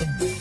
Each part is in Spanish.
Thank you.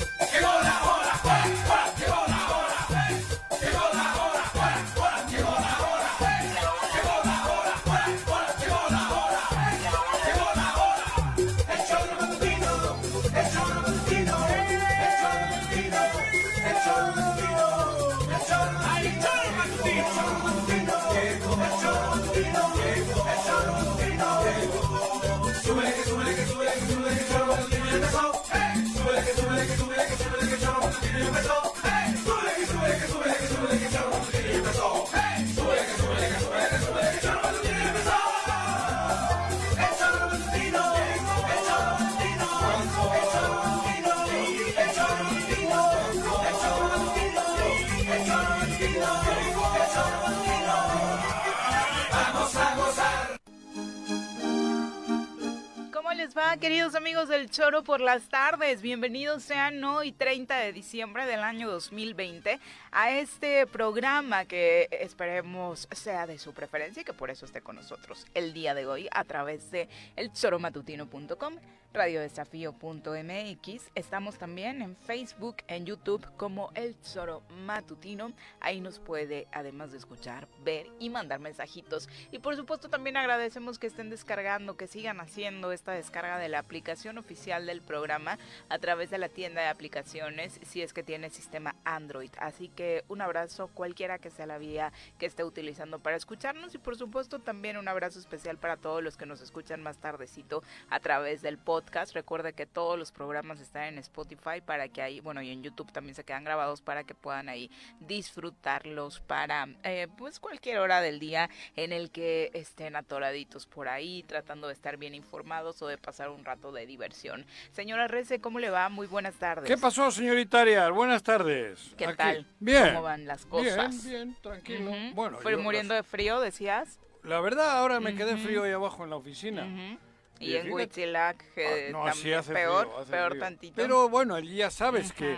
Queridos amigos del Choro por las tardes? Bienvenidos sean hoy 30 de diciembre del año 2020 a este programa que esperemos sea de su preferencia y que por eso esté con nosotros el día de hoy a través de elchoromatutino.com radiodesafío.mx. Estamos también en Facebook, en YouTube como El Zoro Matutino. Ahí nos puede, además de escuchar, ver y mandar mensajitos. Y por supuesto también agradecemos que estén descargando, que sigan haciendo esta descarga de la aplicación oficial del programa a través de la tienda de aplicaciones si es que tiene sistema Android. Así que un abrazo cualquiera que sea la vía que esté utilizando para escucharnos y por supuesto también un abrazo especial para todos los que nos escuchan más tardecito a través del podcast. Recuerde que todos los programas están en Spotify para que ahí, bueno, y en YouTube también se quedan grabados para que puedan ahí disfrutarlos para eh, pues cualquier hora del día en el que estén atoraditos por ahí, tratando de estar bien informados o de pasar un rato de diversión. Señora Rece, ¿cómo le va? Muy buenas tardes. ¿Qué pasó, señorita Arias? Buenas tardes. ¿Qué tal? Bien. ¿Cómo van las cosas? Bien, bien, tranquilo. Bueno, ¿Fue muriendo de frío, decías? La verdad, ahora me quedé frío ahí abajo en la oficina. Y, en Huitzilac, ah, no, también peor, peor tantito. Pero bueno, allí ya sabes que...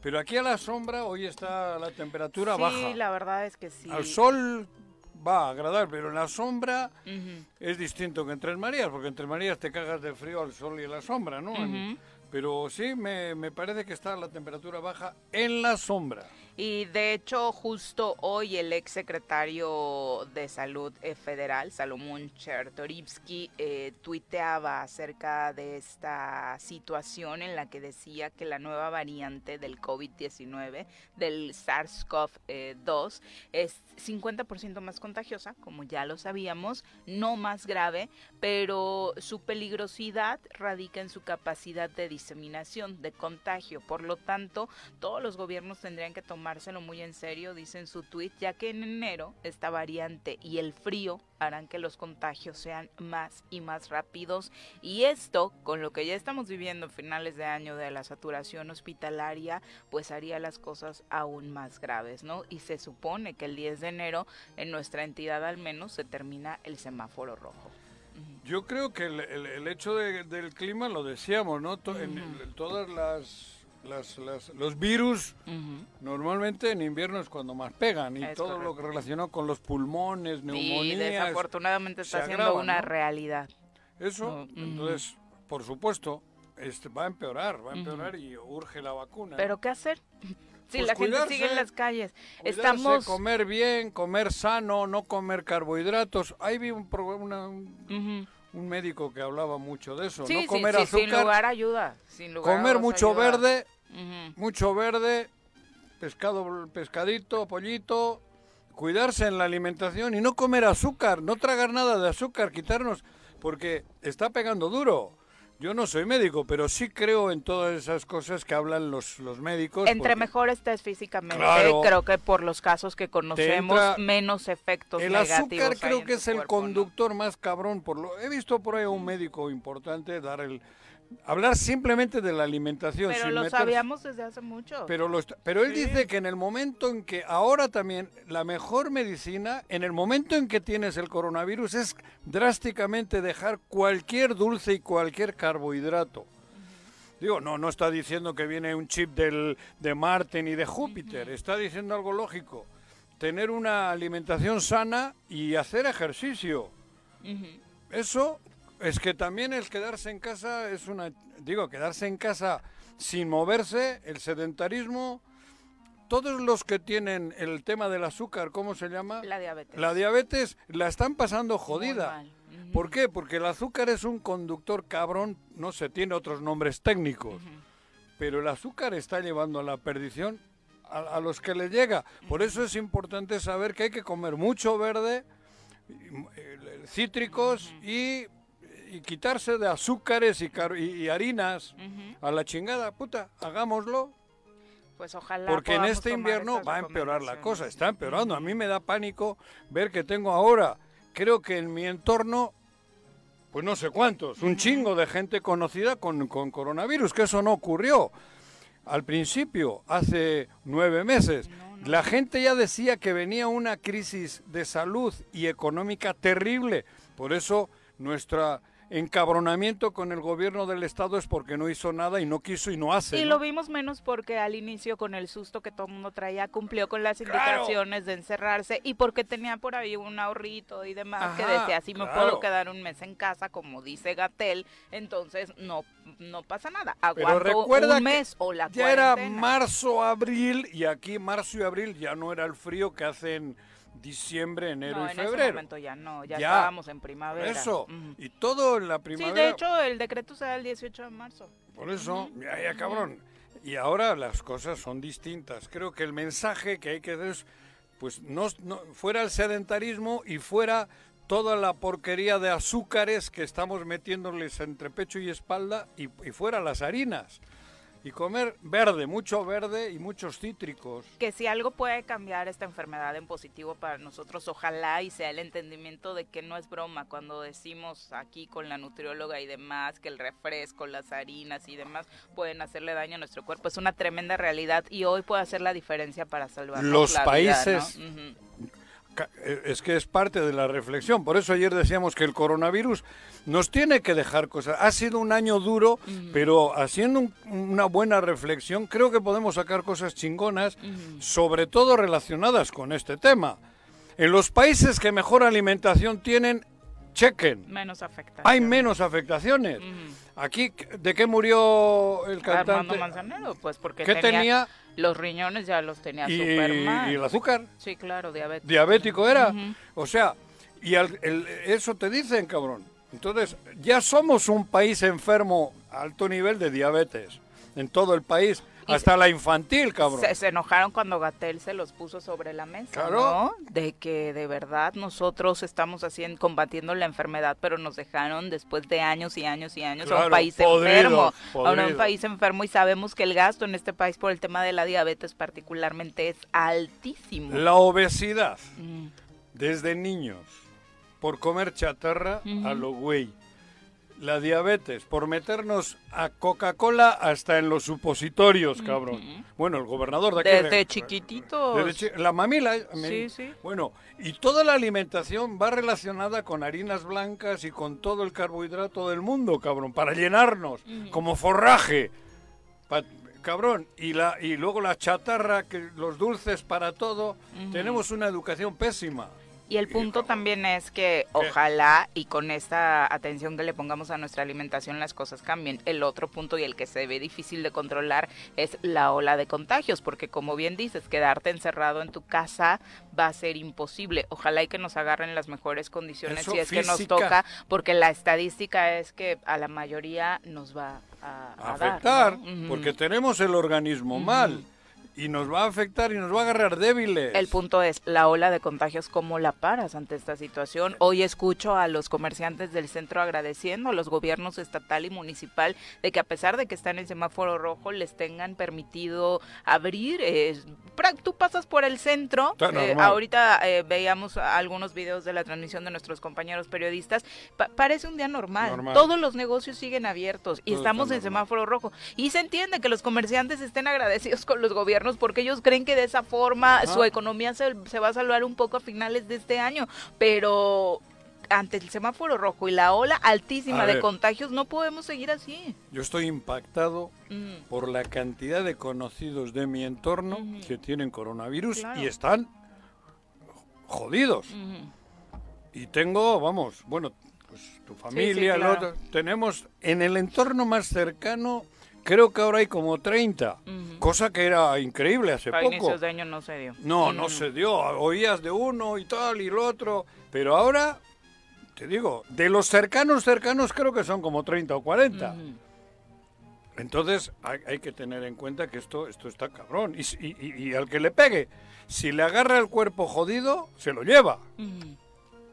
Pero aquí a la sombra hoy está la temperatura baja. Sí, la verdad es que sí. Al sol va a agradar, pero en la sombra es distinto que entre Marías, porque entre Marías te cagas de frío al sol y a la sombra, ¿no? Pero sí, me, me parece que está la temperatura baja en la sombra. Y de hecho, justo hoy el ex secretario de Salud eh, Federal, Salomón Chertorivsky, eh, tuiteaba acerca de esta situación en la que decía que la nueva variante del COVID-19, del SARS-CoV-2, es 50% más contagiosa, como ya lo sabíamos, no más grave, pero su peligrosidad radica en su capacidad de diseminación, de contagio. Por lo tanto, todos los gobiernos tendrían que tomar tomárselo muy en serio, dice en su tweet, ya que en enero esta variante y el frío harán que los contagios sean más y más rápidos y esto, con lo que ya estamos viviendo finales de año de la saturación hospitalaria, pues haría las cosas aún más graves, ¿no? Y se supone que el 10 de enero en nuestra entidad al menos se termina el semáforo rojo. Yo creo que el, hecho del clima, lo decíamos, ¿no? en todas las las, los virus normalmente en invierno es cuando más pegan y todo lo que relacionado con los pulmones, neumonías. desafortunadamente está siendo una realidad. Eso, entonces, por supuesto, este, va a empeorar, va a empeorar y urge la vacuna. ¿Pero qué hacer? Si pues la gente sigue en las calles. Estamos comer bien, comer sano, no comer carbohidratos. Ahí vi un, una, un médico que hablaba mucho de eso. no comer azúcar. Sin lugar ayuda. Sin lugar comer mucho verde, mucho verde, pescado, pescadito, pollito, cuidarse en la alimentación y no comer azúcar, no tragar nada de azúcar, quitarnos, porque está pegando duro. Yo no soy médico, pero sí creo en todas esas cosas que hablan los, los médicos. Entre mejor estés físicamente, creo que por los casos que conocemos, menos efectos el negativos. El azúcar creo que es el conductor más cabrón. por lo He visto por ahí a un médico importante dar el hablar simplemente de la alimentación. Pero lo sabíamos desde hace mucho. Pero, pero él dice que en el momento en que ahora también la mejor medicina, en el momento en que tienes el coronavirus, es drásticamente dejar cualquier dulce y cualquier carbohidrato. Digo, no, no está diciendo que viene un chip del, de Marte ni de Júpiter, está diciendo algo lógico. Tener una alimentación sana y hacer ejercicio. Eso es que también el quedarse en casa es una... Digo, quedarse en casa sin moverse, el sedentarismo, todos los que tienen el tema del azúcar, ¿cómo se llama? La diabetes. La diabetes la están pasando jodida. ¿Por qué? Porque el azúcar es un conductor cabrón, no sé, tiene otros nombres técnicos. Pero el azúcar está llevando a la perdición a, los que le llega. Por eso es importante saber que hay que comer mucho verde, cítricos y, quitarse de azúcares y, y harinas a la chingada. Puta, hagámoslo. Pues ojalá. Porque en este invierno va a empeorar la cosa, está empeorando. A mí me da pánico ver que tengo ahora, creo que en mi entorno, pues no sé cuántos, un chingo de gente conocida con, con coronavirus, que eso no ocurrió. Al principio, hace nueve meses, la gente ya decía que venía una crisis de salud y económica terrible. Por eso nuestra encabronamiento con el gobierno del estado es porque no hizo nada y no quiso y no hace. Y lo vimos menos porque al inicio con el susto que todo el mundo traía cumplió con las indicaciones de encerrarse y porque tenía por ahí un ahorrito y demás que decía si me puedo quedar un mes en casa como dice Gatel, entonces no no pasa nada. Aguanto un mes o la ya era marzo, abril y aquí marzo y abril ya no era el frío que hacen diciembre, enero y febrero. Ese momento ya no, ya, estábamos en primavera. Eso, y todo en la primavera. Sí, de hecho el decreto se da el 18 de marzo. Por eso, ya, cabrón. Y ahora las cosas son distintas. Creo que el mensaje que hay que dar es, pues, no, fuera el sedentarismo y fuera toda la porquería de azúcares que estamos metiéndoles entre pecho y espalda y, y fuera las harinas y comer verde, mucho verde y muchos cítricos. Que si algo puede cambiar esta enfermedad en positivo para nosotros, ojalá y sea el entendimiento de que no es broma cuando decimos aquí con la nutrióloga y demás que el refresco, las harinas y demás pueden hacerle daño a nuestro cuerpo. Es una tremenda realidad y hoy puede hacer la diferencia para salvar Los países es que es parte de la reflexión. Por eso ayer decíamos que el coronavirus nos tiene que dejar cosas. Ha sido un año duro, pero haciendo una buena reflexión, creo que podemos sacar cosas chingonas, sobre todo relacionadas con este tema. En los países que mejor alimentación tienen, chequen. Menos afectaciones. Hay menos afectaciones. Aquí, ¿de qué murió el cantante? Armando Manzanero, pues porque tenía, los riñones ya los tenía súper mal. ¿Y el azúcar? Sí, claro, diabético. Diabético era. O sea, y eso te dicen, cabrón. Entonces, ya somos un país enfermo alto nivel de diabetes en todo el país. Hasta la infantil, cabrón. Se, enojaron cuando Gatel se los puso sobre la mesa, claro. ¿no? De que de verdad nosotros estamos haciendo, combatiendo la enfermedad, pero nos dejaron después de años y años y años a un país enfermo. A un país enfermo y sabemos que el gasto en este país por el tema de la diabetes particularmente es altísimo. La obesidad, mm. desde niños, por comer chatarra a lo güey la diabetes, por meternos a Coca-Cola hasta en los supositorios, cabrón. Bueno, el gobernador de aquí. Desde chiquititos. la mamila. Sí, sí. Bueno, y toda la alimentación va relacionada con harinas blancas y con todo el carbohidrato del mundo, cabrón, para llenarnos, como forraje. cabrón, y, la, y luego la chatarra, que los dulces para todo, tenemos una educación pésima. Y el punto también es que ojalá y con esta atención que le pongamos a nuestra alimentación las cosas cambien. El otro punto y el que se ve difícil de controlar es la ola de contagios, porque como bien dices, quedarte encerrado en tu casa va a ser imposible. Ojalá y que nos agarren las mejores condiciones si es que nos toca, porque la estadística es que a la mayoría nos va a, afectar, porque tenemos el organismo mal y nos va a afectar y nos va a agarrar débiles. El punto es, la ola de contagios, ¿cómo la paras ante esta situación? Hoy escucho a los comerciantes del centro agradeciendo a los gobiernos estatal y municipal de que a pesar de que están en semáforo rojo, les tengan permitido abrir. Eh, tú pasas por el centro, eh, ahorita eh, veíamos algunos videos de la transmisión de nuestros compañeros periodistas, parece un día normal. Todos los negocios siguen abiertos y estamos en semáforo rojo. Y se entiende que los comerciantes estén agradecidos con los gobiernos porque ellos creen que de esa forma su economía se, va a salvar un poco a finales de este año, pero ante el semáforo rojo y la ola altísima de contagios, no podemos seguir así. Yo estoy impactado mm. por la cantidad de conocidos de mi entorno que tienen coronavirus y están jodidos. Y tengo, vamos, bueno, pues tu familia, tenemos en el entorno más cercano creo que ahora hay como 30, Ujú. cosa que era increíble hace poco. inicios de año no se dio. No, no se dio. Oías de uno y tal y el otro. Pero ahora, te digo, de los cercanos, cercanos, creo que son como 30 o 40. Ujú. Entonces, hay, hay que tener en cuenta que esto, esto está cabrón. Y, y- y- y al que le pegue, si le agarra el cuerpo jodido, se lo lleva.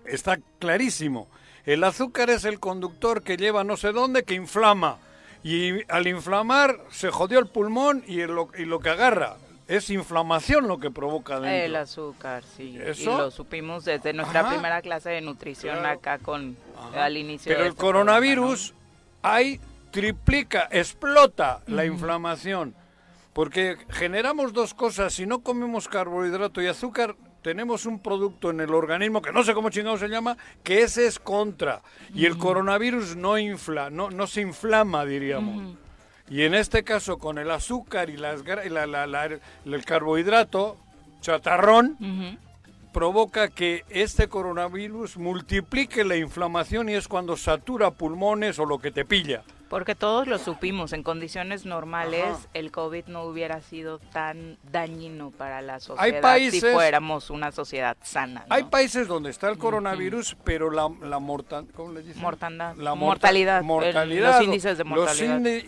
Está clarísimo. El azúcar es el conductor que lleva no sé dónde, que inflama. Y al inflamar se jodió el pulmón y lo, y lo que agarra es inflamación lo que provoca dentro. El azúcar, sí. ¿Eso? Y lo supimos desde nuestra Ajá. primera clase de nutrición Claro. acá con Ajá. al inicio. Pero de el este coronavirus ahí triplica, explota la Ujú. inflamación. Porque generamos dos cosas. Si no comemos carbohidrato y azúcar, tenemos un producto en el organismo que no sé cómo chingado se llama, que ese es contra. Y el coronavirus no infla, no, no se inflama, diríamos. Y en este caso, con el azúcar y las, y la- la- la- el carbohidrato, chatarrón, provoca que este coronavirus multiplique la inflamación y es cuando satura pulmones o lo que te pilla. Porque todos lo supimos, en condiciones normales Ajá. el COVID no hubiera sido tan dañino para la sociedad si países- fuéramos una sociedad sana. ¿no? Hay países donde está el coronavirus, pero la, la morta- ¿cómo le dicen? Mortandad, La morta- mortalidad, el- los índices de los mortalidad.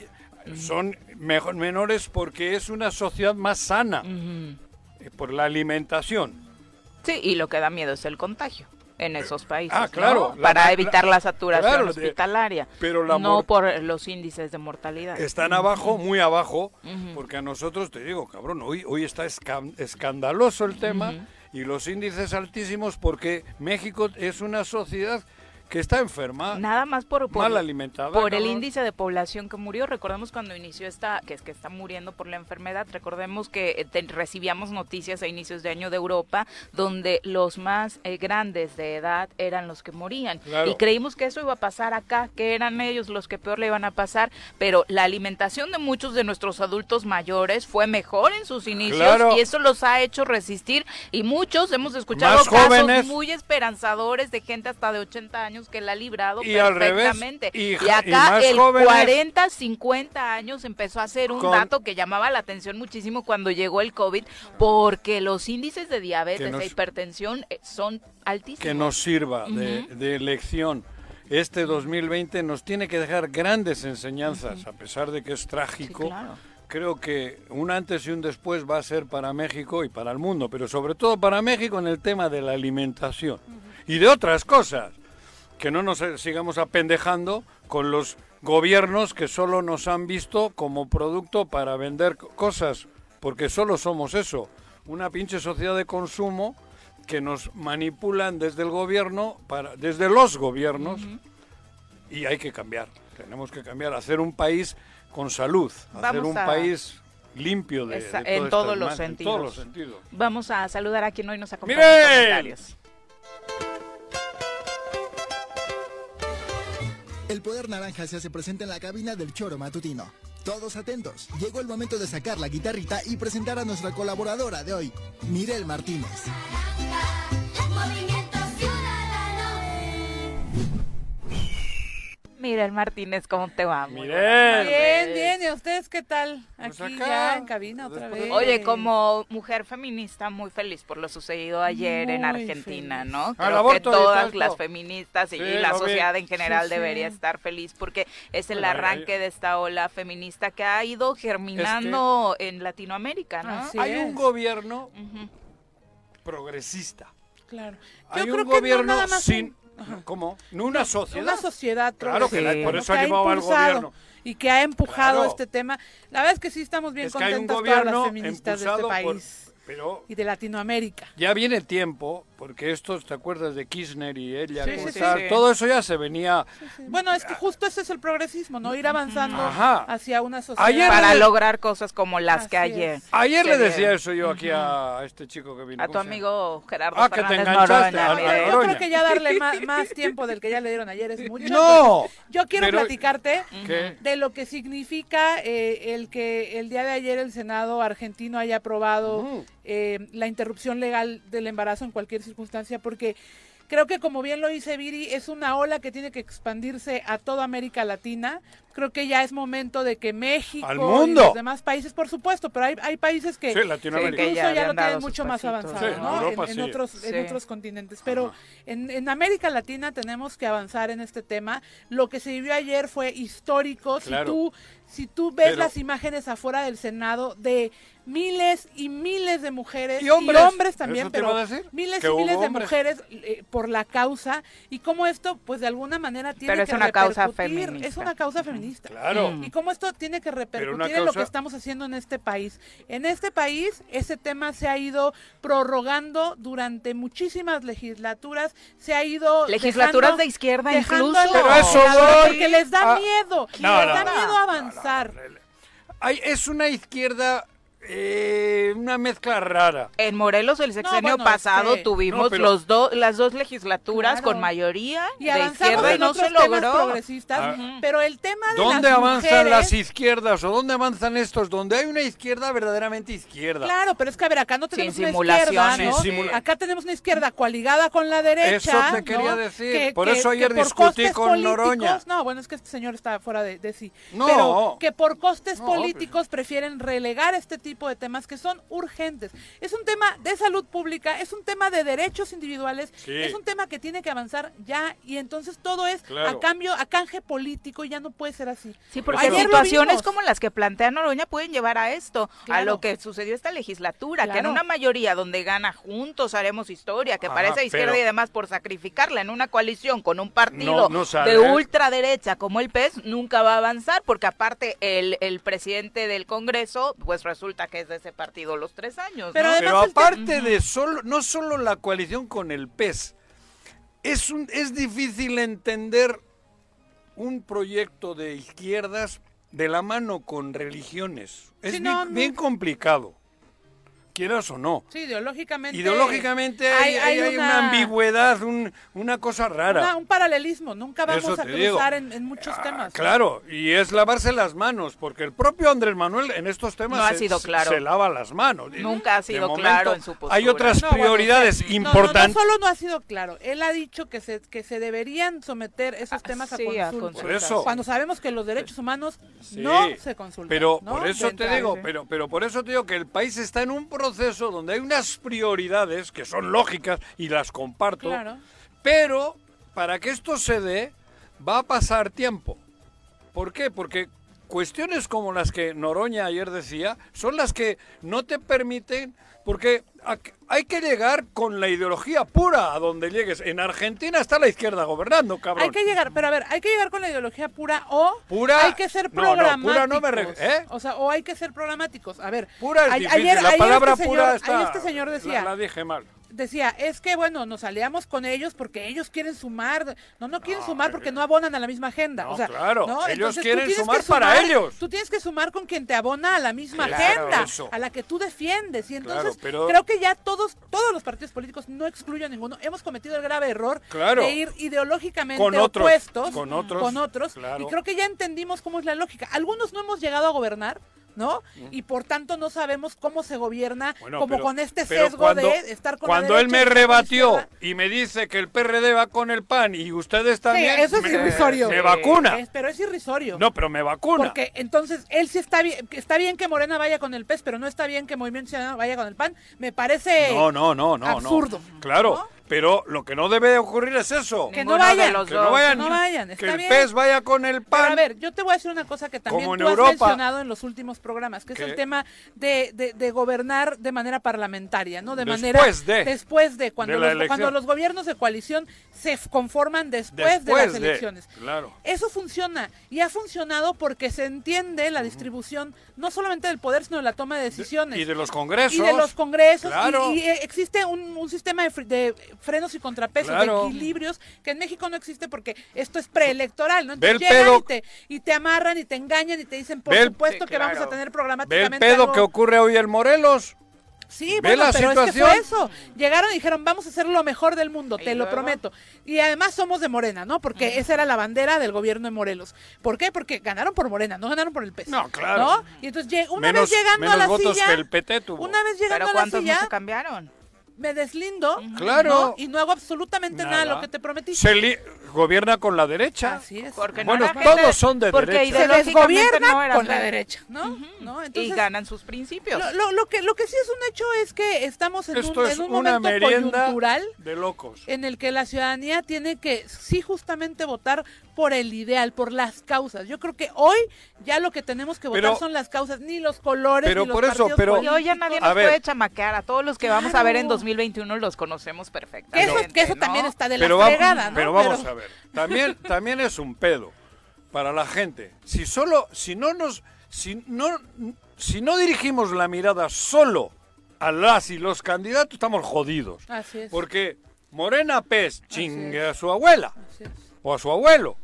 son mejor, menores porque es una sociedad más sana eh, por la alimentación. Sí, y lo que da miedo es el contagio en esos países. Ah, ¿no? claro, la- Para la- evitar la saturación claro, hospitalaria. pero la no por los índices de mortalidad. Están abajo, muy abajo, porque a nosotros, te digo, cabrón, hoy, hoy está escan- escandaloso el tema y los índices altísimos porque México es una sociedad que está enferma, Nada más por, por, mal alimentada. por el índice de población que murió. Recordemos cuando inició esta, que es que está muriendo por la enfermedad, recordemos que eh, te- recibíamos noticias a inicios de año de Europa donde los más eh, grandes de edad eran los que morían. Claro. Y creímos que eso iba a pasar acá, que eran ellos los que peor le iban a pasar, pero la alimentación de muchos de nuestros adultos mayores fue mejor en sus inicios Claro. y eso los ha hecho resistir y muchos hemos escuchado Más casos jóvenes. muy esperanzadores de gente hasta de 80 años que la ha librado Y al revés, perfectamente. y Y, y acá más el jóvenes. 40, 50 años empezó a ser un Con- dato que llamaba la atención muchísimo cuando llegó el COVID, porque los índices de diabetes nos- e hipertensión eh, son altísimos. que nos sirva de, de lección. Este 2020 nos tiene que dejar grandes enseñanzas, a pesar de que es Sí, trágico. claro. Creo que un antes y un después va a ser para México y para el mundo, pero sobre todo para México en el tema de la alimentación y de otras cosas. Que no nos sigamos apendejando con los gobiernos que solo nos han visto como producto para vender co- cosas, porque solo somos eso, una pinche sociedad de consumo que nos manipulan desde el gobierno, para, desde los gobiernos, y hay que cambiar. Tenemos que cambiar, hacer un país con salud, hacer un a- país limpio de, Esa- de en todo todos este los desmadre, sentidos. En todos los sentidos. Vamos a saludar a quien hoy nos acompaña ¡Miren! en comentarios. El poder naranja se hace presente en la cabina del choro matutino. Todos atentos, llegó el momento de sacar la guitarrita y presentar a nuestra colaboradora de hoy, Mirel Martínez. Miguel Martínez, ¿cómo te va? Tardes. Bien, bien, ¿y ustedes qué tal? Pues Aquí acá, ya en cabina otra vez. Oye, como mujer feminista, muy feliz por lo sucedido ayer en Argentina, feliz. ¿no? Creo que aborto y todas las feministas y Sí, la vi. sociedad en general Sí, sí. debería estar feliz porque es el arranque de esta ola feminista que ha ido germinando en Latinoamérica, ¿no? Así Hay es. un gobierno progresista. Claro. Hay Yo un creo que no gobierno nada más sin... Ajá. ¿Cómo? No una sociedad. Una sociedad Claro que la- progresista, por eso ha que llevado al gobierno. Y que ha empujado Claro. este tema. La verdad es que sí estamos bien es que hay un contentas todas las feministas de este impulsado por... Pero y de Latinoamérica. ya viene tiempo, porque esto, ¿te acuerdas de Kirchner y ella? Sí. Todo eso ya se venía... Bueno, es que justo ese es el progresismo, ¿no? Ir avanzando Ajá. hacia una sociedad. Ayer Para le- lograr cosas como las que ayer. es. Ayer le decía eso yo aquí a este chico que vino. A tu amigo Gerardo Ah, que te enganchaste, Noroña, a- a. Yo creo que ya darle más, más tiempo del que ya le dieron ayer es mucho. No. Yo quiero pero- platicarte ¿Qué? de lo que significa eh, el que el día de ayer el Senado argentino haya aprobado. Eh, la interrupción legal del embarazo en cualquier circunstancia, porque Creo que como bien lo dice Viri, es una ola que tiene que expandirse a toda América Latina. Creo que ya es momento de que México ¡Al y los demás países, por supuesto, pero hay, hay países que Sí, Latinoamérica. que incluso ya ya, lo tienen mucho más avanzado, Sí, ¿no? en Europa en, sí. otros, Sí. en otros continentes. Pero en, en América Latina tenemos que avanzar en este tema. Lo que se vivió ayer fue histórico. Si tú, si tú ves Pero- las imágenes afuera del Senado de miles y miles de mujeres Y hombres. también, Eso te iba pero miles y miles de hombres. mujeres eh, por la causa y cómo esto, pues de alguna manera tiene Pero es que una causa repercutir. feminista. Es una causa feminista. Claro. Mm. Y cómo esto tiene que repercutir en lo causa- que estamos haciendo en este país. En este país, ese tema se ha ido prorrogando durante muchísimas legislaturas, se ha ido Legislaturas dejando- de izquierda incluso. Pero eso voy. Porque les da Ah, miedo, no, les no, da no, miedo avanzar. Hay- es una izquierda, eh, una mezcla rara. En Morelos el sexenio bueno, pasado este- tuvimos No, pero- los dos las dos legislaturas Claro. con mayoría Y de izquierda y no otros se temas logró. progresistas, Ah. pero el tema de ¿Dónde las avanzan mujeres, las izquierdas o dónde avanzan estos? Donde hay una izquierda verdaderamente izquierda. Claro, pero es que a ver, acá no tenemos Sin una izquierda. ¿no? Sin simula- Acá tenemos una izquierda coaligada con la derecha. Eso te quería ¿no? decir. Por eso ayer por discutí con políticos- Noroña. No, bueno, es que este señor está fuera de, de sí. No. Pero que por costes No, políticos prefieren relegar este tipo de temas que son urgentes. Es un tema de salud pública, es un tema de derechos individuales, Sí. es un tema que tiene que avanzar ya y entonces todo es Claro. a cambio, a canje político y ya no puede ser así. Sí, porque Ayer situaciones como las que plantea Noroña pueden llevar a esto, a lo que sucedió esta legislatura, que en una mayoría donde gana juntos haremos historia, que Ajá, parece izquierda pero- y demás por sacrificarla en una coalición con un partido No, no de ultraderecha como el PES, nunca va a avanzar, porque aparte el, el presidente del Congreso, pues resulta que es de ese partido los tres años. Pero ¿no? además Pero aparte de solo, no solo la coalición con el PES, es, un, es difícil entender un proyecto de izquierdas de la mano con religiones. Es Sí, bien, no, no. bien complicado, quieras o no. Sí, ideológicamente. Ideológicamente hay, hay- hay una... ambigüedad, un- una cosa rara. una- un paralelismo. Nunca vamos Eso a cruzar en, en muchos Ah, temas. Claro, y es lavarse las manos, porque el propio Andrés Manuel en estos temas No ha se, sido claro. se lava las manos. Nunca ha sido momento, claro en su postura. Hay otras No, bueno, prioridades sí. No, no, importantes. No, solo no ha sido claro. Él ha dicho que se, que se deberían someter esos Ah, temas sí, a a consulta. Por eso. Cuando sabemos que los derechos humanos Sí, no se consultan. Pero ¿no? por eso te digo, pero, pero por eso te digo que el país está en un proceso donde hay unas prioridades que son lógicas y las comparto, Claro. pero para que esto se dé va a pasar tiempo. ¿Por qué? Porque cuestiones como las que Noroña ayer decía son las que no te permiten, porque hay que llegar con la ideología pura a donde llegues. En Argentina está la izquierda gobernando, cabrón. Hay que llegar, pero a ver, hay que llegar con la ideología pura o Pura- hay que ser no, no, programáticos. pura no me ref- ¿eh? O sea, o hay que ser programáticos. A ver, Pura es a- difícil, ayer, la ayer palabra este pura señor, está... ayer este señor decía, La, la dije mal. Decía, es que bueno, nos aliamos con ellos porque ellos quieren sumar, no, no quieren sumar porque no abonan a la misma agenda. No, o sea, claro, ¿no? ellos Entonces, quieren sumar para ellos. Tú tienes que sumar con quien te abona a la misma Claro, agenda, eso. a la que tú defiendes. Y entonces Claro, pero- creo que ya todos, todos los partidos políticos, no excluyo a ninguno, hemos cometido el grave error Claro. de ir ideológicamente Con otros, opuestos con otros, con otros, y creo que ya entendimos cómo es la lógica. Algunos no hemos llegado a gobernar, ¿no? Y por tanto no sabemos cómo se gobierna, Bueno, como pero- con este sesgo cuando- de estar con la Cuando él me rebatió y me dice que el PRD va con el PAN y ustedes también, eso es me, irrisorio. me vacuna. Es- pero es irrisorio. No, pero me vacuna. Porque entonces él sí está bien, está bien que Morena vaya con el PES, pero no está bien que Movimiento Ciudadano vaya con el PAN. Me parece No, no, no, no. no. absurdo. Claro, ¿no? Pero lo que no debe ocurrir es eso. Que no de vayan. los Que dos. no vayan, no vayan, que el bien. PES vaya con el Pero PAN. a ver, yo te voy a decir una cosa que también Como en tú has Europa. mencionado en los últimos programas, que es el tema de, de- de gobernar de manera parlamentaria, ¿no? De Después manera de. después de cuando de los, cuando los gobiernos de coalición se conforman después, de las elecciones. Claro. Eso funciona y ha funcionado porque se entiende la distribución no solamente del poder, sino de la toma de decisiones. Y de los congresos. Y de los congresos. y- Claro. Y, eh, existe un, un sistema de, de frenos y contrapesos, Claro. de equilibrios, que en México no existe porque esto es preelectoral, ¿no? Ve el Entonces llegan pedo- y te, y te amarran y te engañan y te dicen, por Ve el- supuesto que vamos a tener Ve el programáticamente pedo algo- que ocurre hoy en Morelos. Sí, Ve bueno, la pero es que situación. fue eso. Llegaron y dijeron, vamos a hacer lo mejor del mundo, ¿Y te lo luego? prometo. Y además somos de Morena, ¿no? Porque esa era la bandera del gobierno de Morelos. ¿Por qué? Porque ganaron por Morena, no ganaron por el PES. No, claro. ¿no? Y entonces, una menos vez llegando menos a la votos silla, que el PT tuvo. una vez llegando Pero a la ¿cuántos no silla, se cambiaron? Me deslindo Claro. ¿no? y no hago absolutamente nada, de Nada. lo que te prometí. Se li- gobierna con la derecha. Así es. Porque no Bueno, todos gente- son de porque derecha. se no era con la derecha, ¿no? ¿No? y ganan sus principios. lo, lo- lo que, lo que sí es un hecho es que estamos en Esto un, es en un una momento coyuntural de locos. en el que la ciudadanía tiene que sí justamente votar por el ideal, por las causas. Yo creo que hoy ya lo que tenemos que votar Pero- son las causas, ni los colores, pero ni los por eso, partidos pero- Y hoy ya nadie nos ver. puede chamaquear. A todos los que vamos a ver en Claro. 2021 los conocemos Que perfectamente. eso, que eso ¿no? también está de la pero, vamos, fregada, ¿no? pero vamos a ver. También, también es un pedo para la gente. Si solo, si no nos, si no, si no dirigimos la mirada solo a las y los candidatos, estamos jodidos. Así es. Porque Morena Pez chingue a su abuela o a su abuelo.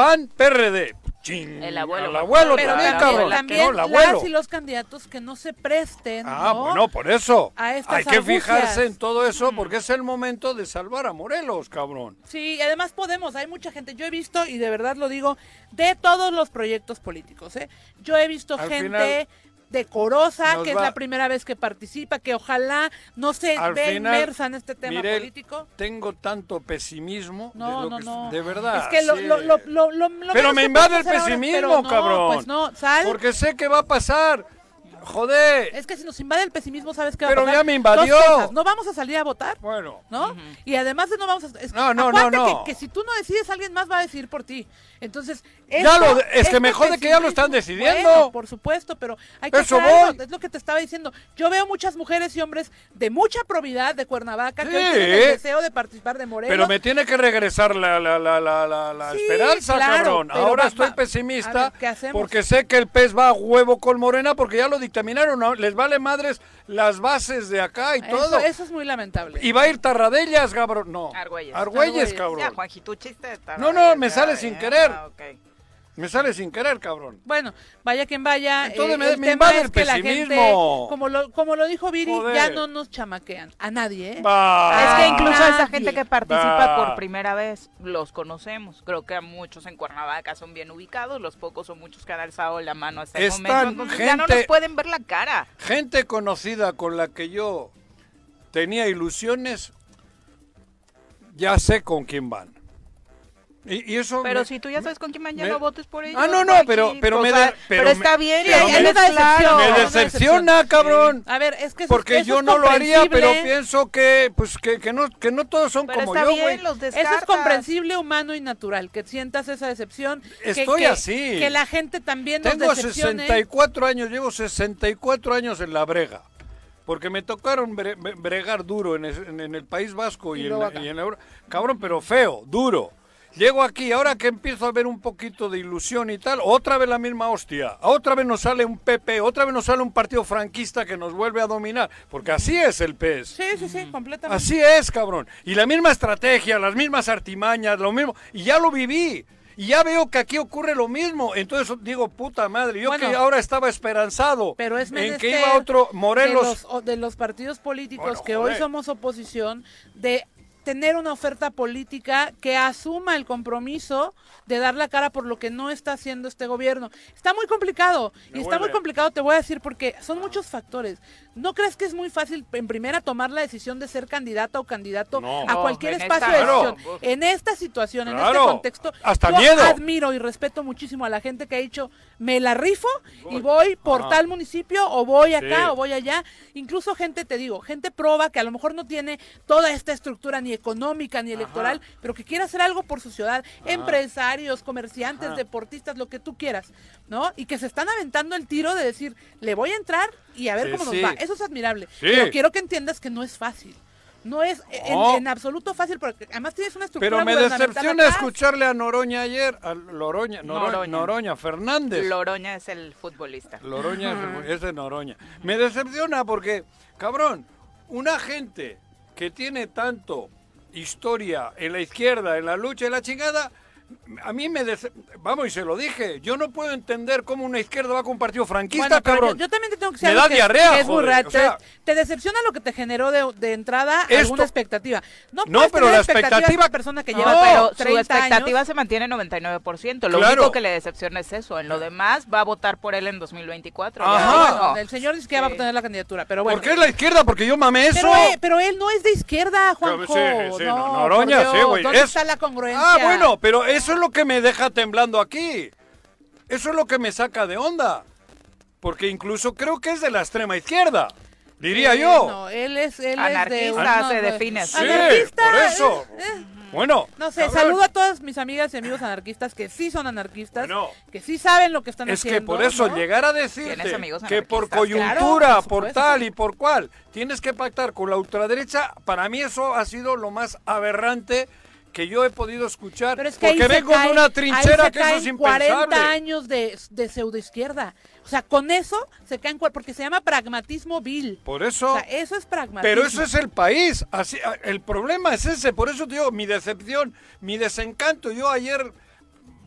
PAN PRD chingue El abuelo más abuelo Pero también, también- cabrón. también No, el abuelo. las y los candidatos que no se presten, Ah, ¿no? bueno, por eso. a estas Hay que argucias. fijarse en todo eso porque es el momento de salvar a Morelos, cabrón. Sí, y además podemos, hay mucha gente, yo he visto, y de verdad lo digo, de todos los proyectos políticos, ¿eh? Yo he visto Al gente final, decorosa, nos que va- es la primera vez que participa, que ojalá no se Al ve final, inmersa en este tema Mirel, político. Tengo tanto pesimismo No, de lo no, que no. de verdad. Es que lo, sí. lo, lo, lo, lo- lo pero me que invade el ahora- pesimismo, no, cabrón. Pues no, sal. Porque sé que va a pasar. Joder. Es que si nos invade el pesimismo, ¿sabes qué va Pero a pasar? ya me invadió. No vamos a salir a votar. Bueno. ¿no? Y además de no vamos a... es- No, no, no, no. Que, que si tú no decides, alguien más va a decidir por ti. Entonces, Ya lo de- es que este me jode que ya lo están decidiendo. Bueno, por supuesto, pero hay que Eso algo, es lo que te estaba diciendo. Yo veo muchas mujeres y hombres de mucha probidad de Cuernavaca que hoy tienen el deseo de participar de Morelos. Pero me tiene que regresar la, la, la, la, la, Sí, esperanza, claro, cabrón. Ahora va- estoy va- pesimista porque sé que el pez va a huevo con Morena porque ya lo dictaminaron. Les vale madres las bases de acá y eso, todo. eso es muy lamentable. Y va a ir Tarradellas, cabrón. No. Argüelles. Argüelles, Argüelles. cabrón. Ya, Juanjito, chiste de tarde, No, no, me sale ya, sin querer. ah, ok. Me sale sin querer, cabrón. Bueno, vaya quien vaya. Entonces eh, me- el me tema invade es el que la gente, pesimismo. como lo, como lo dijo Viri, Joder. ya no nos chamaquean. A nadie, ¿eh? Es que incluso a esa gente que participa por primera vez los conocemos. Creo que a muchos en Cuernavaca son bien ubicados, los pocos o muchos que han alzado la mano hasta el Están momento. Entonces ya no nos pueden ver la cara. Gente conocida con la que yo tenía ilusiones, ya sé con quién van. Y, y eso Pero me- si tú ya sabes con quién ya me- no votes por ellos. Ah, no, no, pero- pero me de- pero me- está bien, pero y me- ahí me claro. decepción. me decepciona, cabrón. A ver, es que eso, Porque eso yo es no lo haría, pero pienso que pues que, que no que no todos son Pero como está yo, bien, güey. los Eso es comprensible, humano y natural, que sientas esa decepción. Estoy que, así. Que la gente también nos Tengo decepcione. 64 años, llevo 64 años en la brega. Porque me tocaron bre- bre- bregar duro en, es- en- en el País Vasco y, Y en, la- y en la Cabrón, pero feo, duro. Llego aquí, ahora que empiezo a ver un poquito de ilusión y tal, otra vez la misma hostia. Otra vez nos sale un PP, otra vez nos sale un partido franquista que nos vuelve a dominar. Porque así es el PES. Sí, sí, sí, completamente. Así es, cabrón. Y la misma estrategia, las mismas artimañas, lo mismo. Y ya lo viví. Y ya veo que aquí ocurre lo mismo. Entonces digo, puta madre, yo Bueno, que ahora estaba esperanzado Pero es en que iba otro de Morelos. los, de los partidos políticos Bueno, que hoy somos oposición de tener una oferta política que asuma el compromiso de dar la cara por lo que no está haciendo este gobierno. Está muy complicado. Me y está muy complicado, te voy a decir, porque son muchos factores. ¿No crees que es muy fácil en primera tomar la decisión de ser candidata o candidato No. a cualquier espacio esta- de Claro. decisión? En esta situación, en Claro. este contexto, Hasta yo miedo. admiro y respeto muchísimo a la gente que ha dicho, me la rifo y voy por Ajá. tal municipio o voy acá Sí. o voy allá. Incluso gente, te digo, gente proba que a lo mejor no tiene toda esta estructura ni económica ni electoral, pero que quiere hacer algo por su ciudad. Empresarios, comerciantes, Ajá. deportistas, lo que tú quieras, ¿no? Y que se están aventando el tiro de decir, le voy a entrar y a ver Sí, cómo sí. nos va. Eso es admirable. Sí. Pero quiero que entiendas que no es fácil. No es en, No. en absoluto fácil porque además tienes una estructura Pero me decepciona atrás. escucharle a Noroña ayer, a Loroña, Noro- Noroña. Noroña, Fernández. Loroña es el futbolista. Loroña es- es de Noroña. Me decepciona porque, cabrón, una gente que tiene tanto historia en la izquierda, en la lucha y la chingada, a mí me... dece- Vamos, y se lo dije, yo no puedo entender cómo una izquierda va con un partido franquista, Bueno, cabrón. yo, yo también te tengo que decir da que, diarrea, que es muy joder, raro. o sea- te, decepciona lo que te generó de, de entrada Esto- alguna expectativa. No, No, pero tener la expectativa de expectativa- una persona que No, lleva pero su 30 expectativa años. se mantiene 99%. Lo Claro. único que le decepciona es eso. En lo demás, va a votar por él en 2024. ya Ajá. Bueno, el señor dice que ya va a Sí. obtener la candidatura, pero bueno. ¿Por qué es la izquierda? Porque yo mamé eso. Pero, eh, pero él no es de izquierda, Juanjo. Sí, sí, no, no, Noroña, sí, güey. ¿Dónde Es- está la congruencia? Ah, bueno, pero eso es lo que me deja temblando aquí. Eso es lo que me saca de onda. Porque incluso creo que es de la extrema izquierda. Diría yo. No, él es, él Anarquista es de se de- define así. sí, Anarquista, por eso. eh, eh. Bueno. No sé, saludo a todas mis amigas y amigos anarquistas que sí son anarquistas, Bueno. que sí saben lo que están Es haciendo. que por eso ¿no? llegar a decirte que por coyuntura, claro, por tal y por cual, tienes que pactar con la ultraderecha, para mí eso ha sido lo más aberrante que yo he podido escuchar. Pero es que porque vengo de caen- una trinchera se que eso es impensable. 40 años de, de pseudoizquierda. O sea, con eso se caen, porque se llama pragmatismo vil. Por eso. O sea, eso es pragmatismo. Pero eso es el país. Así, el problema es ese. Por eso te digo, mi decepción, mi desencanto. Yo ayer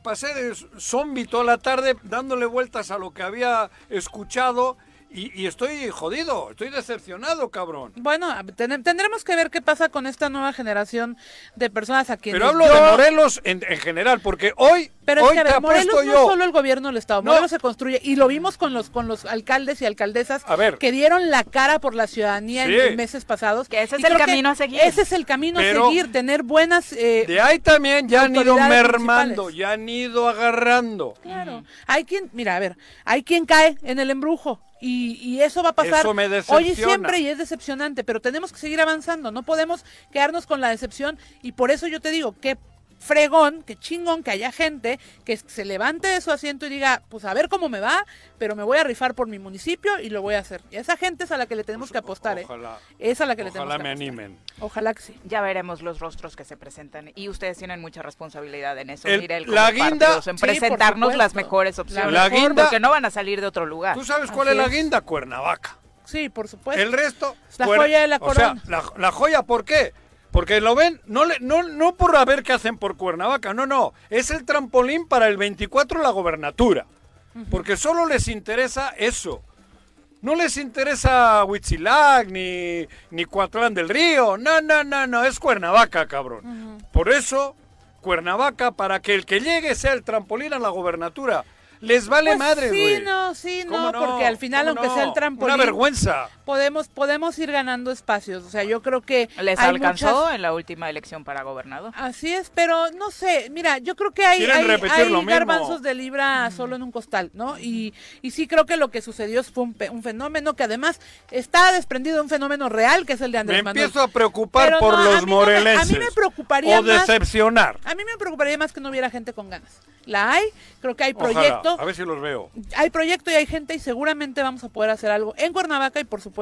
pasé de zombie toda la tarde dándole vueltas a lo que había escuchado y, y estoy jodido, estoy decepcionado, cabrón. Bueno, ten- tendremos que ver qué pasa con esta nueva generación de personas a quienes Pero hablo yo- de Morelos en, en general, porque hoy, Pero es que, a te ver, Morelos no yo. es solo el gobierno del Estado, No. Morelos se construye, y lo vimos con los con los alcaldes y alcaldesas A ver. que dieron la cara por la ciudadanía Sí. en meses pasados. Que ese es Y el camino a seguir. Ese es el camino Pero- a seguir, tener buenas... eh, De ahí también ya han ido mermando, ya han ido agarrando. Claro. Hay quien, mira, a ver, hay quien cae en el embrujo. Y, y eso va a pasar. Hoy y siempre y es decepcionante, pero tenemos que seguir avanzando, no podemos quedarnos con la decepción y por eso yo te digo, qué fregón, qué chingón que haya gente que se levante de su asiento y diga, pues a ver cómo me va, pero me voy a rifar por mi municipio y lo voy a hacer. Y esa gente es a la que le tenemos que apostar, ¿eh? Ojalá, Es a la que le tenemos ojalá que me apostar. animen. Ojalá que sí. Ya veremos los rostros que se presentan y ustedes tienen mucha responsabilidad en eso, El- Mirel, la guinda- partidos, en Sí, presentarnos las mejores opciones, La guinda- porque no van a salir de otro lugar. ¿Tú sabes cuál Así es la guinda? Cuernavaca. Sí, por supuesto. El resto. Es la fuera- joya de la O sea, corona. la, la joya, ¿por qué? Porque lo ven, no, le, no, no por a ver qué hacen por Cuernavaca, no, no. Es el trampolín para el 24 la gobernatura. Porque solo les interesa eso. No les interesa Huitzilac ni, ni Coatlán del Río. No, no, no, no. Es Cuernavaca, cabrón. Por eso, Cuernavaca, para que el que llegue sea el trampolín a la gobernatura. Les vale Pues madre, sí, güey. no, sí, ¿Cómo no, porque al final, ¿Cómo aunque no? sea el trampolín, Una vergüenza. Podemos podemos ir ganando espacios. O sea, yo creo que ¿Les hay alcanzó muchas- en la última elección para gobernador? Así es, pero no sé, mira, yo creo que hay, hay, hay garbanzos de libra solo en un costal, ¿no? Y, y sí creo que lo que sucedió fue un, pe- un fenómeno que además está desprendido de un fenómeno real, que es el de Me Andrés Manuel. empiezo a preocupar Pero por no, a los mí no me- a mí me morelenses. preocuparía o más- decepcionar. A mí me preocuparía más que no hubiera gente con ganas. La hay, creo que hay Ojalá, proyecto, A ver si los veo. hay proyecto y hay gente y seguramente vamos a poder hacer algo en Cuernavaca y por supuesto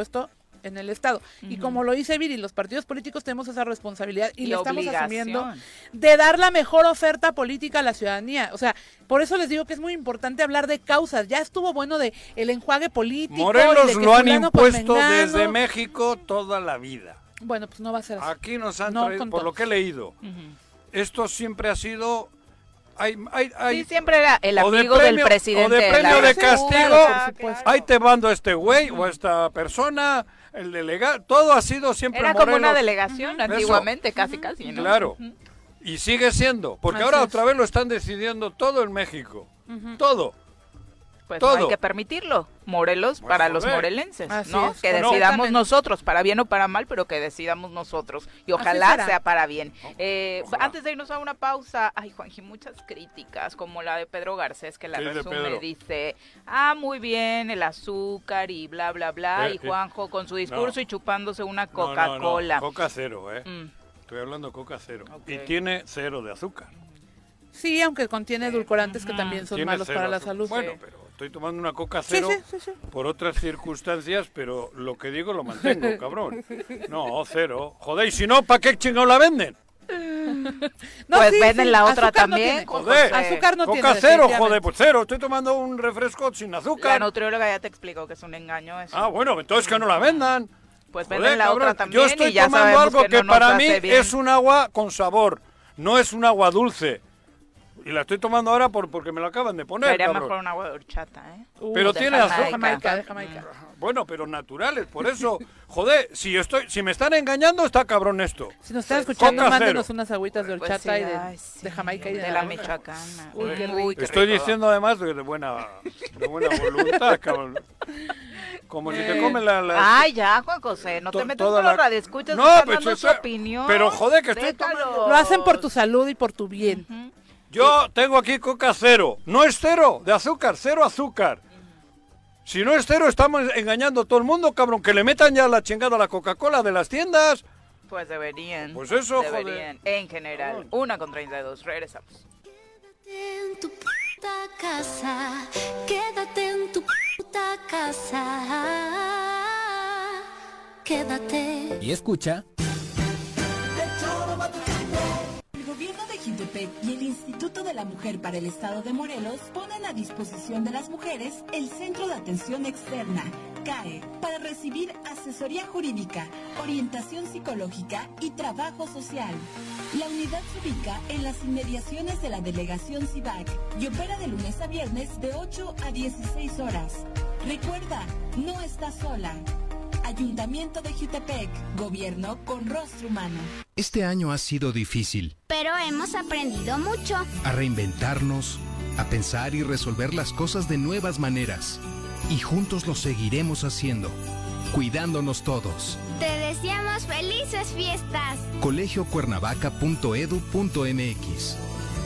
en el estado. Y como lo dice Viri, los partidos políticos tenemos esa responsabilidad y, Y le estamos asumiendo de dar la mejor oferta política a la ciudadanía. O sea, por eso les digo que es muy importante hablar de causas. Ya estuvo bueno de el enjuague político. y de Morelos que lo han impuesto desde México toda la vida. Bueno, pues no va a ser así. Aquí nos han No traído, por lo que he leído, esto siempre ha sido... Hay, hay, hay- Sí, siempre era el de amigo premio- del presidente. o de premio de castigo, ahí te mando a este güey o a esta persona, el delegado, todo ha sido siempre Era como una delegación antiguamente, casi, casi, ¿no? Claro. Y sigue siendo, porque Así ahora es. otra vez lo están decidiendo todo en México. Todo. Pues Todo. no hay que permitirlo. Morelos Pues, para los morelenses, Así ¿no? es, que decidamos nosotros, para bien o para mal, pero que decidamos nosotros. Y ojalá sea para bien. Eh, antes de irnos a una pausa, ay, Juanji, muchas críticas, como la de Pedro Garcés, que la ¿Qué dice resume, dice, ah, muy bien, el azúcar y bla, bla, bla. Eh, y eh, Juanjo con su discurso no. y chupándose una No, no, no, Coca-Cola. Coca cero, ¿eh? Mm. Estoy hablando Coca cero. Y tiene cero de azúcar. Sí, aunque contiene edulcorantes que también son Tiene malos para la azúcar. salud. Bueno, pero estoy tomando una Coca cero sí, sí, sí. por otras circunstancias, pero lo que digo lo mantengo, cabrón. No, cero. Joder, y si no, ¿para qué chingado la venden? No, Pues sí, venden sí, la otra azúcar no también, tiene. con Joder. Azúcar no tiene. Coca cero, definitivamente. joder, pues cero. Estoy tomando un refresco sin La azúcar. nutrióloga ya te explicó que es un engaño eso. Ah, bueno, entonces que no la vendan. pues Joder, venden la cabrón, otra también Yo estoy y ya tomando algo que, que, no para mí bien. es un agua con sabor, no es un agua dulce. Y la estoy tomando ahora por, porque me lo acaban de poner, Sería mejor un agua de horchata, ¿eh? Uh, Pero de tiene de azúcar. Jamaica, de Jamaica. Bueno, pero naturales, por eso, joder, si estoy, si me están engañando, está cabrón esto. Si nos están escuchando, Coca mándenos cero. unas agüitas de Pues horchata sí, y de, ay, de sí, Jamaica y de, de la michoacana. Uy, qué Uy, qué Estoy rico. diciendo además de, de buena, de buena voluntad, cabrón. Como si te Eh. comen la... la- Ay, ya, Juan José, no To- te metas con los la- radioescuchas, No, pues, dando su eso- opinión. pero, joder, que estoy tomando- Lo hacen por tu salud y por tu bien. Yo tengo aquí coca cero. No es cero de azúcar, cero azúcar. Si no es cero, estamos engañando a todo el mundo, cabrón. Que le metan ya la chingada a la Coca-Cola de las tiendas. Pues deberían. Pues eso, joder. Deberían, en general. Una con 32, regresamos. en tu puta casa, quédate en tu puta casa, quédate. Y escucha. El gobierno y el Instituto de la Mujer para el Estado de Morelos ponen a disposición de las mujeres el Centro de Atención Externa, CAE, para recibir asesoría jurídica, orientación psicológica y trabajo social. La unidad se ubica en las inmediaciones de la delegación CIVAC y opera de lunes a viernes de 8 a 16 horas. Recuerda, no estás sola. Ayuntamiento de Jutepec, gobierno con rostro humano. Este año ha sido difícil. Pero hemos aprendido mucho. A reinventarnos, a pensar y resolver las cosas de nuevas maneras. Y juntos lo seguiremos haciendo, cuidándonos todos. Te deseamos felices fiestas. colegiocuernavaca.edu.mx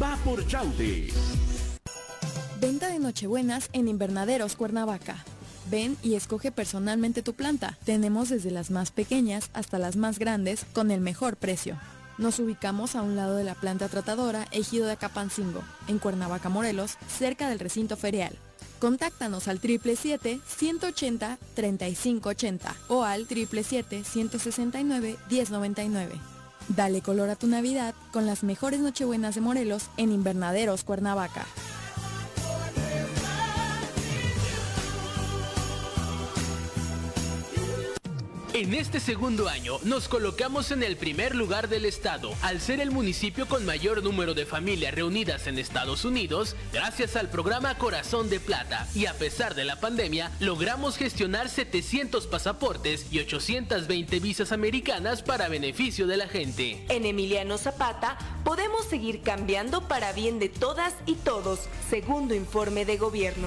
Va por Yaute. Venta de Nochebuenas en Invernaderos Cuernavaca. Ven y escoge personalmente tu planta. Tenemos desde las más pequeñas hasta las más grandes con el mejor precio. Nos ubicamos a un lado de la planta tratadora Ejido de Acapancingo, en Cuernavaca, Morelos, cerca del recinto ferial. Contáctanos al 777-180-3580 o al 777-169-1099. Dale color a tu Navidad con las mejores Nochebuenas de Morelos en Invernaderos Cuernavaca. En este segundo año nos colocamos en el primer lugar del estado, al ser el municipio con mayor número de familias reunidas en Estados Unidos, gracias al programa Corazón de Plata. Y a pesar de la pandemia, logramos gestionar 700 pasaportes y 820 visas americanas para beneficio de la gente. En Emiliano Zapata podemos seguir cambiando para bien de todas y todos, segundo informe de gobierno.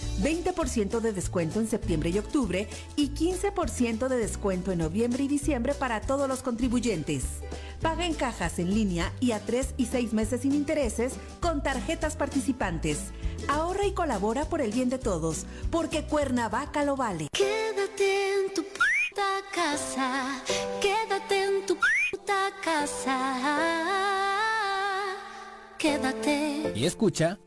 20% de descuento en septiembre y octubre y 15% de descuento en noviembre y diciembre para todos los contribuyentes. Paga en cajas en línea y a 3 y 6 meses sin intereses con tarjetas participantes. Ahorra y colabora por el bien de todos, porque Cuernavaca lo vale. Quédate en tu puta casa, quédate en tu puta casa, quédate. Y escucha.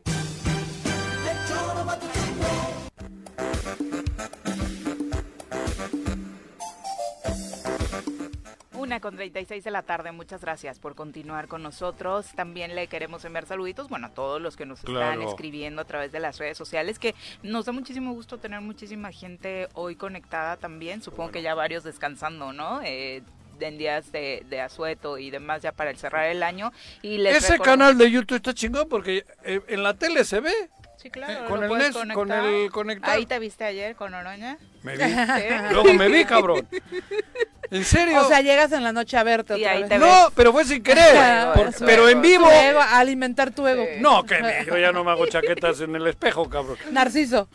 Una con 36 de la tarde, muchas gracias por continuar con nosotros. También le queremos enviar saluditos, bueno, a todos los que nos están escribiendo a través de las redes sociales, que nos da muchísimo gusto tener muchísima gente hoy conectada también. Supongo que ya varios descansando, ¿no? Eh, en días de, de asueto y demás ya para el cerrar el año. Y les Ese recuerdo- canal de YouTube está chingón porque eh, en la tele se ve. Sí, claro, con el NES, con conectar. el conector. Ahí te viste ayer con Oroña. Me vi. Sí. Luego me vi, cabrón. ¿En serio? O sea, llegas en la noche a verte otra ahí vez. te no, pero fue sin querer. Ah, Por- pero en vivo. tu ego, a alimentar tu ego. No, que me- yo ya no me hago chaquetas en el espejo, cabrón. Narciso.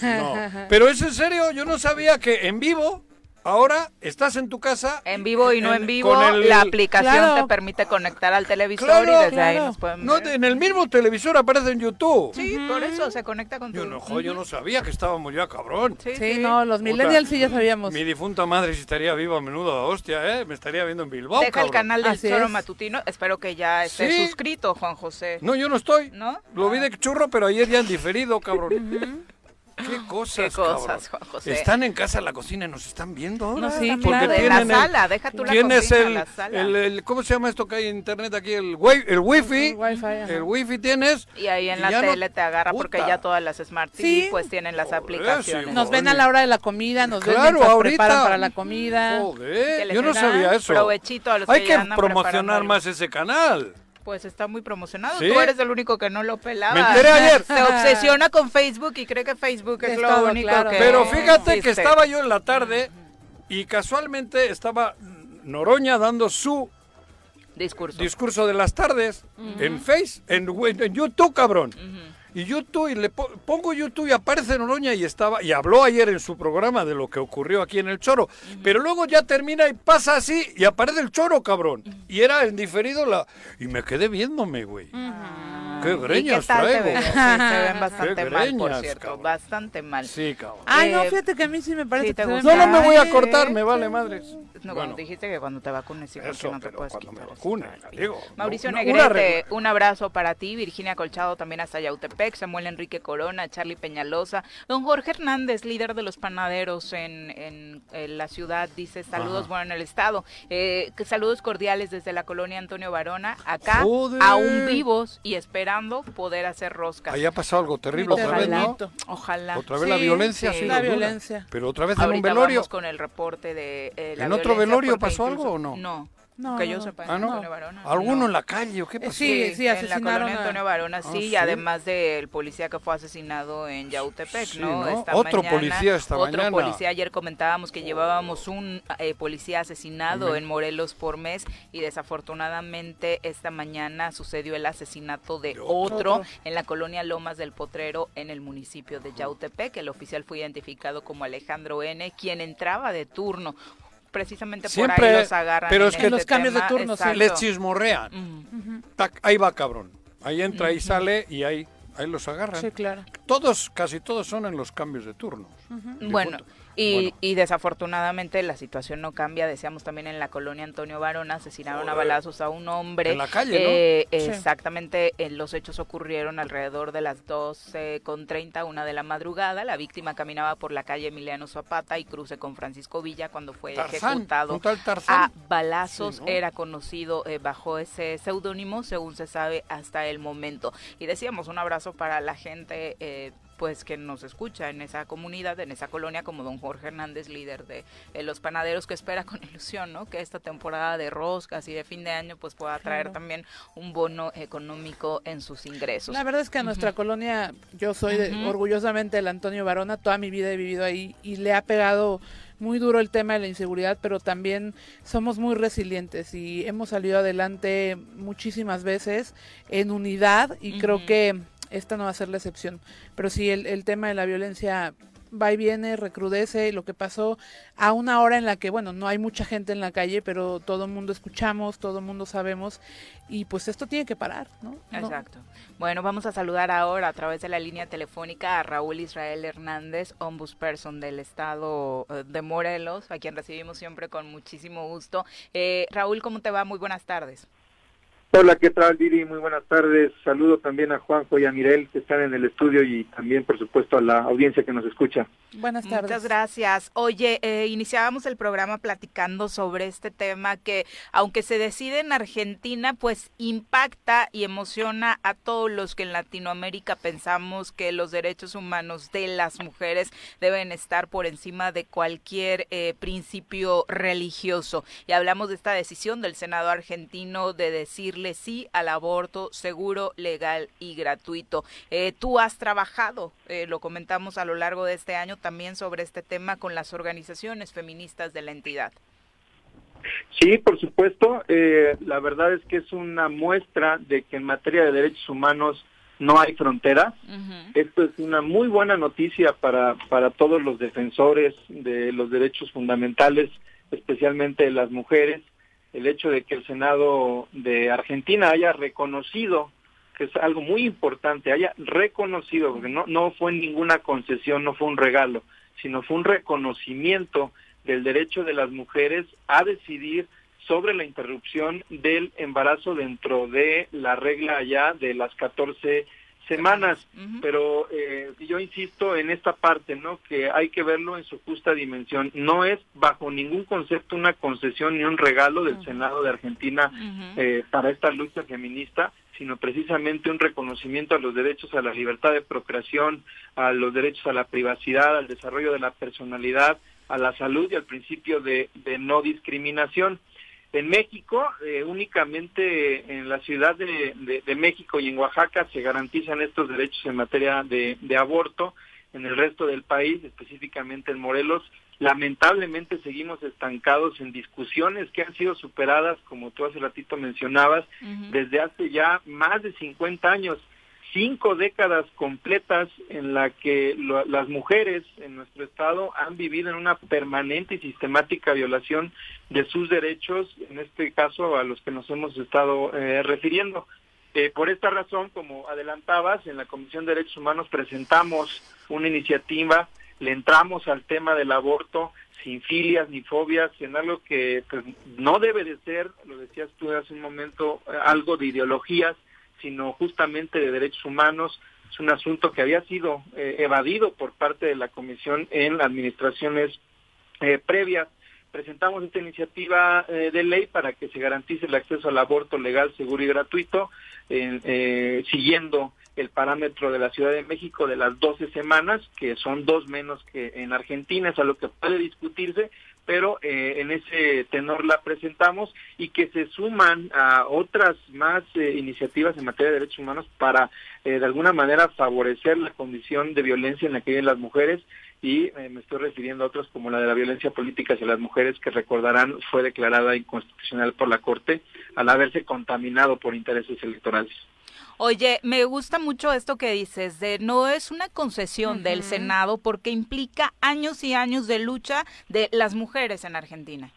No. Pero es en serio, yo no sabía que en vivo, ahora estás en tu casa. En vivo y no en vivo, con el- la aplicación Claro. te permite conectar al televisor Claro, y desde ahí claro. nos pueden No, ver. en el mismo televisor aparece en YouTube. Sí, por eso se conecta con tu... Yo no, jo, yo no sabía que estábamos ya, cabrón. Sí, Sí, sí. no, los millennials sí ya sabíamos. Mi difunta madre si estaría viva a menudo, hostia, ¿eh? Me estaría viendo en Bilbao, Deja el cabrón. canal del Así Choro es. Matutino. Espero que ya estés Sí. suscrito, Juan José. No, yo no estoy. ¿No? Lo vi de churro, pero ayer ya han diferido, cabrón. ¿Qué cosas, Qué cosas, cabrón? Juan José. Están en casa en la cocina y nos están viendo ahora. No, sí, También claro. de la tienen el- sala, deja tú la Tienes cocina, el, la sala. el, el- ¿cómo se llama esto que hay en internet aquí? El, wi- el wifi. El wifi, ajá. El wifi tienes. Y ahí en y la no- tele te agarra porque Puta. ya todas las Smart TV Sí. pues tienen las Joder, aplicaciones. sí, Nos ven a la hora de la comida, nos ven Claro, mientras ahorita. preparan para la comida. Joder, yo no sabía eso. provechito a los Hay que promocionar más ese canal. Pues está muy promocionado. ¿Sí? Tú eres el único que no lo pelaba. Me enteré ayer. Se obsesiona con Facebook y cree que Facebook es, Es lo todo, único claro. que Pero fíjate que estaba yo en la tarde y casualmente estaba Noroña dando su Discurso. discurso de las tardes en Face, en, en YouTube, cabrón. Y YouTube, y le po- pongo YouTube y aparece Noroña y estaba, y habló ayer en su programa de lo que ocurrió aquí en el Choro. Pero luego ya termina y pasa así y aparece el Choro, cabrón. Y era en diferido la. Y me quedé viéndome, güey. Qué ¿Y greñas qué tal te traigo. ven? Sí, se ven bastante Qué mal, por cierto. cabrón. Bastante mal. Sí, cabrón. Ay, no, Eh, fíjate que a mí sí me parece sí te que. No, no me voy a cortar, me vale madres. No, Bueno. dijiste que cuando te vacunes, sí, porque no te puedes cuando me quitar eso. vacune, digo. Mauricio no- Negrete, un abrazo para ti, Virginia Colchado también hasta Yautepec, Samuel Enrique Corona, Charlie Peñalosa, don Jorge Hernández, líder de los panaderos en, en, en la ciudad, dice saludos, Ajá. bueno, en el estado, eh, que saludos cordiales desde la colonia Antonio Varona, acá Joder. aún vivos y esperando poder hacer roscas. Ahí ha pasado algo terrible otra vez, ¿no? Ojalá. Otra vez la Sí, violencia, sí. La violencia. Pero otra vez en un Ahorita velorio. vamos con el reporte de eh, la ¿En otro velorio pasó incluso- algo o no? No, No, que no, yo no. sepa. en Ah, ¿no? Antonio Varona, ¿Alguno no. en la calle o qué Eh, pasó? sí, sí, en la asesinaron colonia a- Antonio Varona, sí, Ah, y ¿sí? además del policía que fue asesinado en Yautepec, Sí, ¿no? ¿no? Esta Otro mañana, policía esta Otro mañana. policía, ayer comentábamos que llevábamos un eh, policía asesinado en Morelos por mes y desafortunadamente esta mañana sucedió el asesinato de otro Otro. en la colonia Lomas del Potrero en el municipio de Yautepec. El oficial fue identificado como Alejandro N., quien entraba de turno. Precisamente por Siempre, ahí los agarran. pero en es que este los cambios de turno, sí. Les chismorrean. Tac, ahí va, cabrón. Ahí entra y sale y ahí, ahí los agarran. Sí, claro. Todos, casi todos son en los cambios de turnos. Bueno. Y, Bueno. y desafortunadamente la situación no cambia. Decíamos también en la colonia Antonio Varona, asesinaron a balazos a un hombre. En la calle, ¿no? Eh, Sí. Exactamente, eh, los hechos ocurrieron alrededor de las 12 con 30, una de la madrugada. La víctima caminaba por la calle Emiliano Zapata y cruce con Francisco Villa cuando fue Tarzán, ejecutado un tal Tarzán. a balazos. Sí, ¿no? Era conocido eh, bajo ese seudónimo, según se sabe hasta el momento. Y decíamos un abrazo para la gente. Pues que nos escucha en esa comunidad, en esa colonia, como don Jorge Hernández, líder de eh, los panaderos, que espera con ilusión, ¿no? Que esta temporada de roscas y de fin de año, pues pueda traer Claro. también un bono económico en sus ingresos. La verdad es que a nuestra colonia, yo soy de- orgullosamente el Antonio Varona, toda mi vida he vivido ahí y le ha pegado muy duro el tema de la inseguridad, pero también somos muy resilientes y hemos salido adelante muchísimas veces en unidad y creo que esta no va a ser la excepción. Pero sí, el, tema de la violencia va y viene, recrudece, lo que pasó a una hora en la que, bueno, no hay mucha gente en la calle, pero todo el mundo escuchamos, todo el mundo sabemos, y pues esto tiene que parar, ¿no? No- Exacto. Bueno, vamos a saludar ahora a través de la línea telefónica a Raúl Israel Hernández, ombudsperson del estado eh, de Morelos, a quien recibimos siempre con muchísimo gusto. Eh, Raúl, ¿cómo te va? Muy buenas tardes. Hola, ¿qué tal, Viri? Muy buenas tardes. Saludo también a Juanjo y a Mirel que están en el estudio y también, por supuesto, a la audiencia que nos escucha. Buenas tardes. Muchas gracias. Oye, eh, iniciábamos el programa platicando sobre este tema que, aunque se decide en Argentina, pues impacta y emociona a todos los que en Latinoamérica pensamos que los derechos humanos de las mujeres deben estar por encima de cualquier eh, principio religioso. Y hablamos de esta decisión del Senado argentino de decirle sí al aborto seguro, legal y gratuito. Eh, tú has trabajado, eh, lo comentamos a lo largo de este año también sobre este tema con las organizaciones feministas de la entidad. Sí, por supuesto. Eh, la verdad es que es una muestra de que en materia de derechos humanos no hay fronteras. Esto es una muy buena noticia para, para todos los defensores de los derechos fundamentales, especialmente de las mujeres el hecho de que el Senado de Argentina haya reconocido, que es algo muy importante, haya reconocido, porque no, no fue ninguna concesión, no fue un regalo, sino fue un reconocimiento del derecho de las mujeres a decidir sobre la interrupción del embarazo dentro de la regla ya de las 14 semanas, pero eh, yo insisto en esta parte, ¿no? Que hay que verlo en su justa dimensión. No es bajo ningún concepto una concesión ni un regalo del Senado de Argentina eh, para esta lucha feminista, sino precisamente un reconocimiento a los derechos a la libertad de procreación, a los derechos a la privacidad, al desarrollo de la personalidad, a la salud y al principio de no discriminación. En México, eh, únicamente en la Ciudad de, México y en Oaxaca se garantizan estos derechos en materia de, aborto. En el resto del país, específicamente en Morelos, lamentablemente seguimos estancados en discusiones que han sido superadas, como tú hace ratito mencionabas, desde hace ya más de 50 años cinco décadas completas en la que las mujeres en nuestro estado han vivido en una permanente y sistemática violación de sus derechos, en este caso a los que nos hemos estado eh, refiriendo. Eh, por esta razón, como adelantabas, en la Comisión de Derechos Humanos presentamos una iniciativa, le entramos al tema del aborto sin filias ni fobias, en algo que pues, no debe de ser, lo decías tú hace un momento, algo de ideologías, sino justamente de derechos humanos. Es un asunto que había sido eh, evadido por parte de la Comisión en administraciones eh, previas. Presentamos esta iniciativa eh, de ley para que se garantice el acceso al aborto legal, seguro y gratuito, siguiendo el parámetro de la Ciudad de México de las 12 semanas, que son dos menos que en Argentina, es a lo que puede discutirse, pero eh, en ese tenor la presentamos y que se suman a otras más eh, iniciativas en materia de derechos humanos para eh, de alguna manera favorecer la condición de violencia en la que viven las mujeres y me estoy refiriendo a otras como la de la violencia política hacia las mujeres que recordarán fue declarada inconstitucional por la Corte al haberse contaminado por intereses electorales. Oye, me gusta mucho esto que dices, de no es una concesión del Senado porque implica años y años de lucha de las mujeres en Argentina.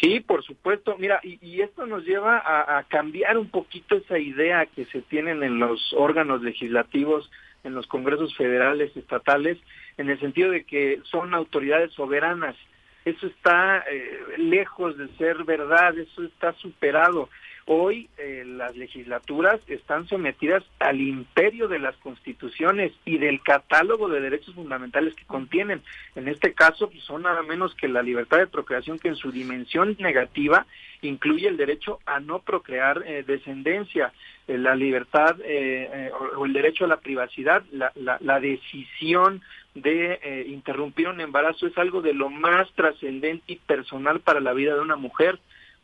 Sí, por supuesto. Mira, y, esto nos lleva a, a, cambiar un poquito esa idea que se tienen en los órganos legislativos, en los congresos federales, estatales, en el sentido de que son autoridades soberanas. Eso está eh, lejos de ser verdad, eso está superado. Hoy eh, las legislaturas están sometidas al imperio de las constituciones y del catálogo de derechos fundamentales que contienen. En este caso pues, son nada menos que la libertad de procreación que en su dimensión negativa incluye el derecho a no procrear eh, descendencia, eh, la libertad o, el derecho a la privacidad, la, la decisión de interrumpir un embarazo es algo de lo más trascendente y personal para la vida de una mujer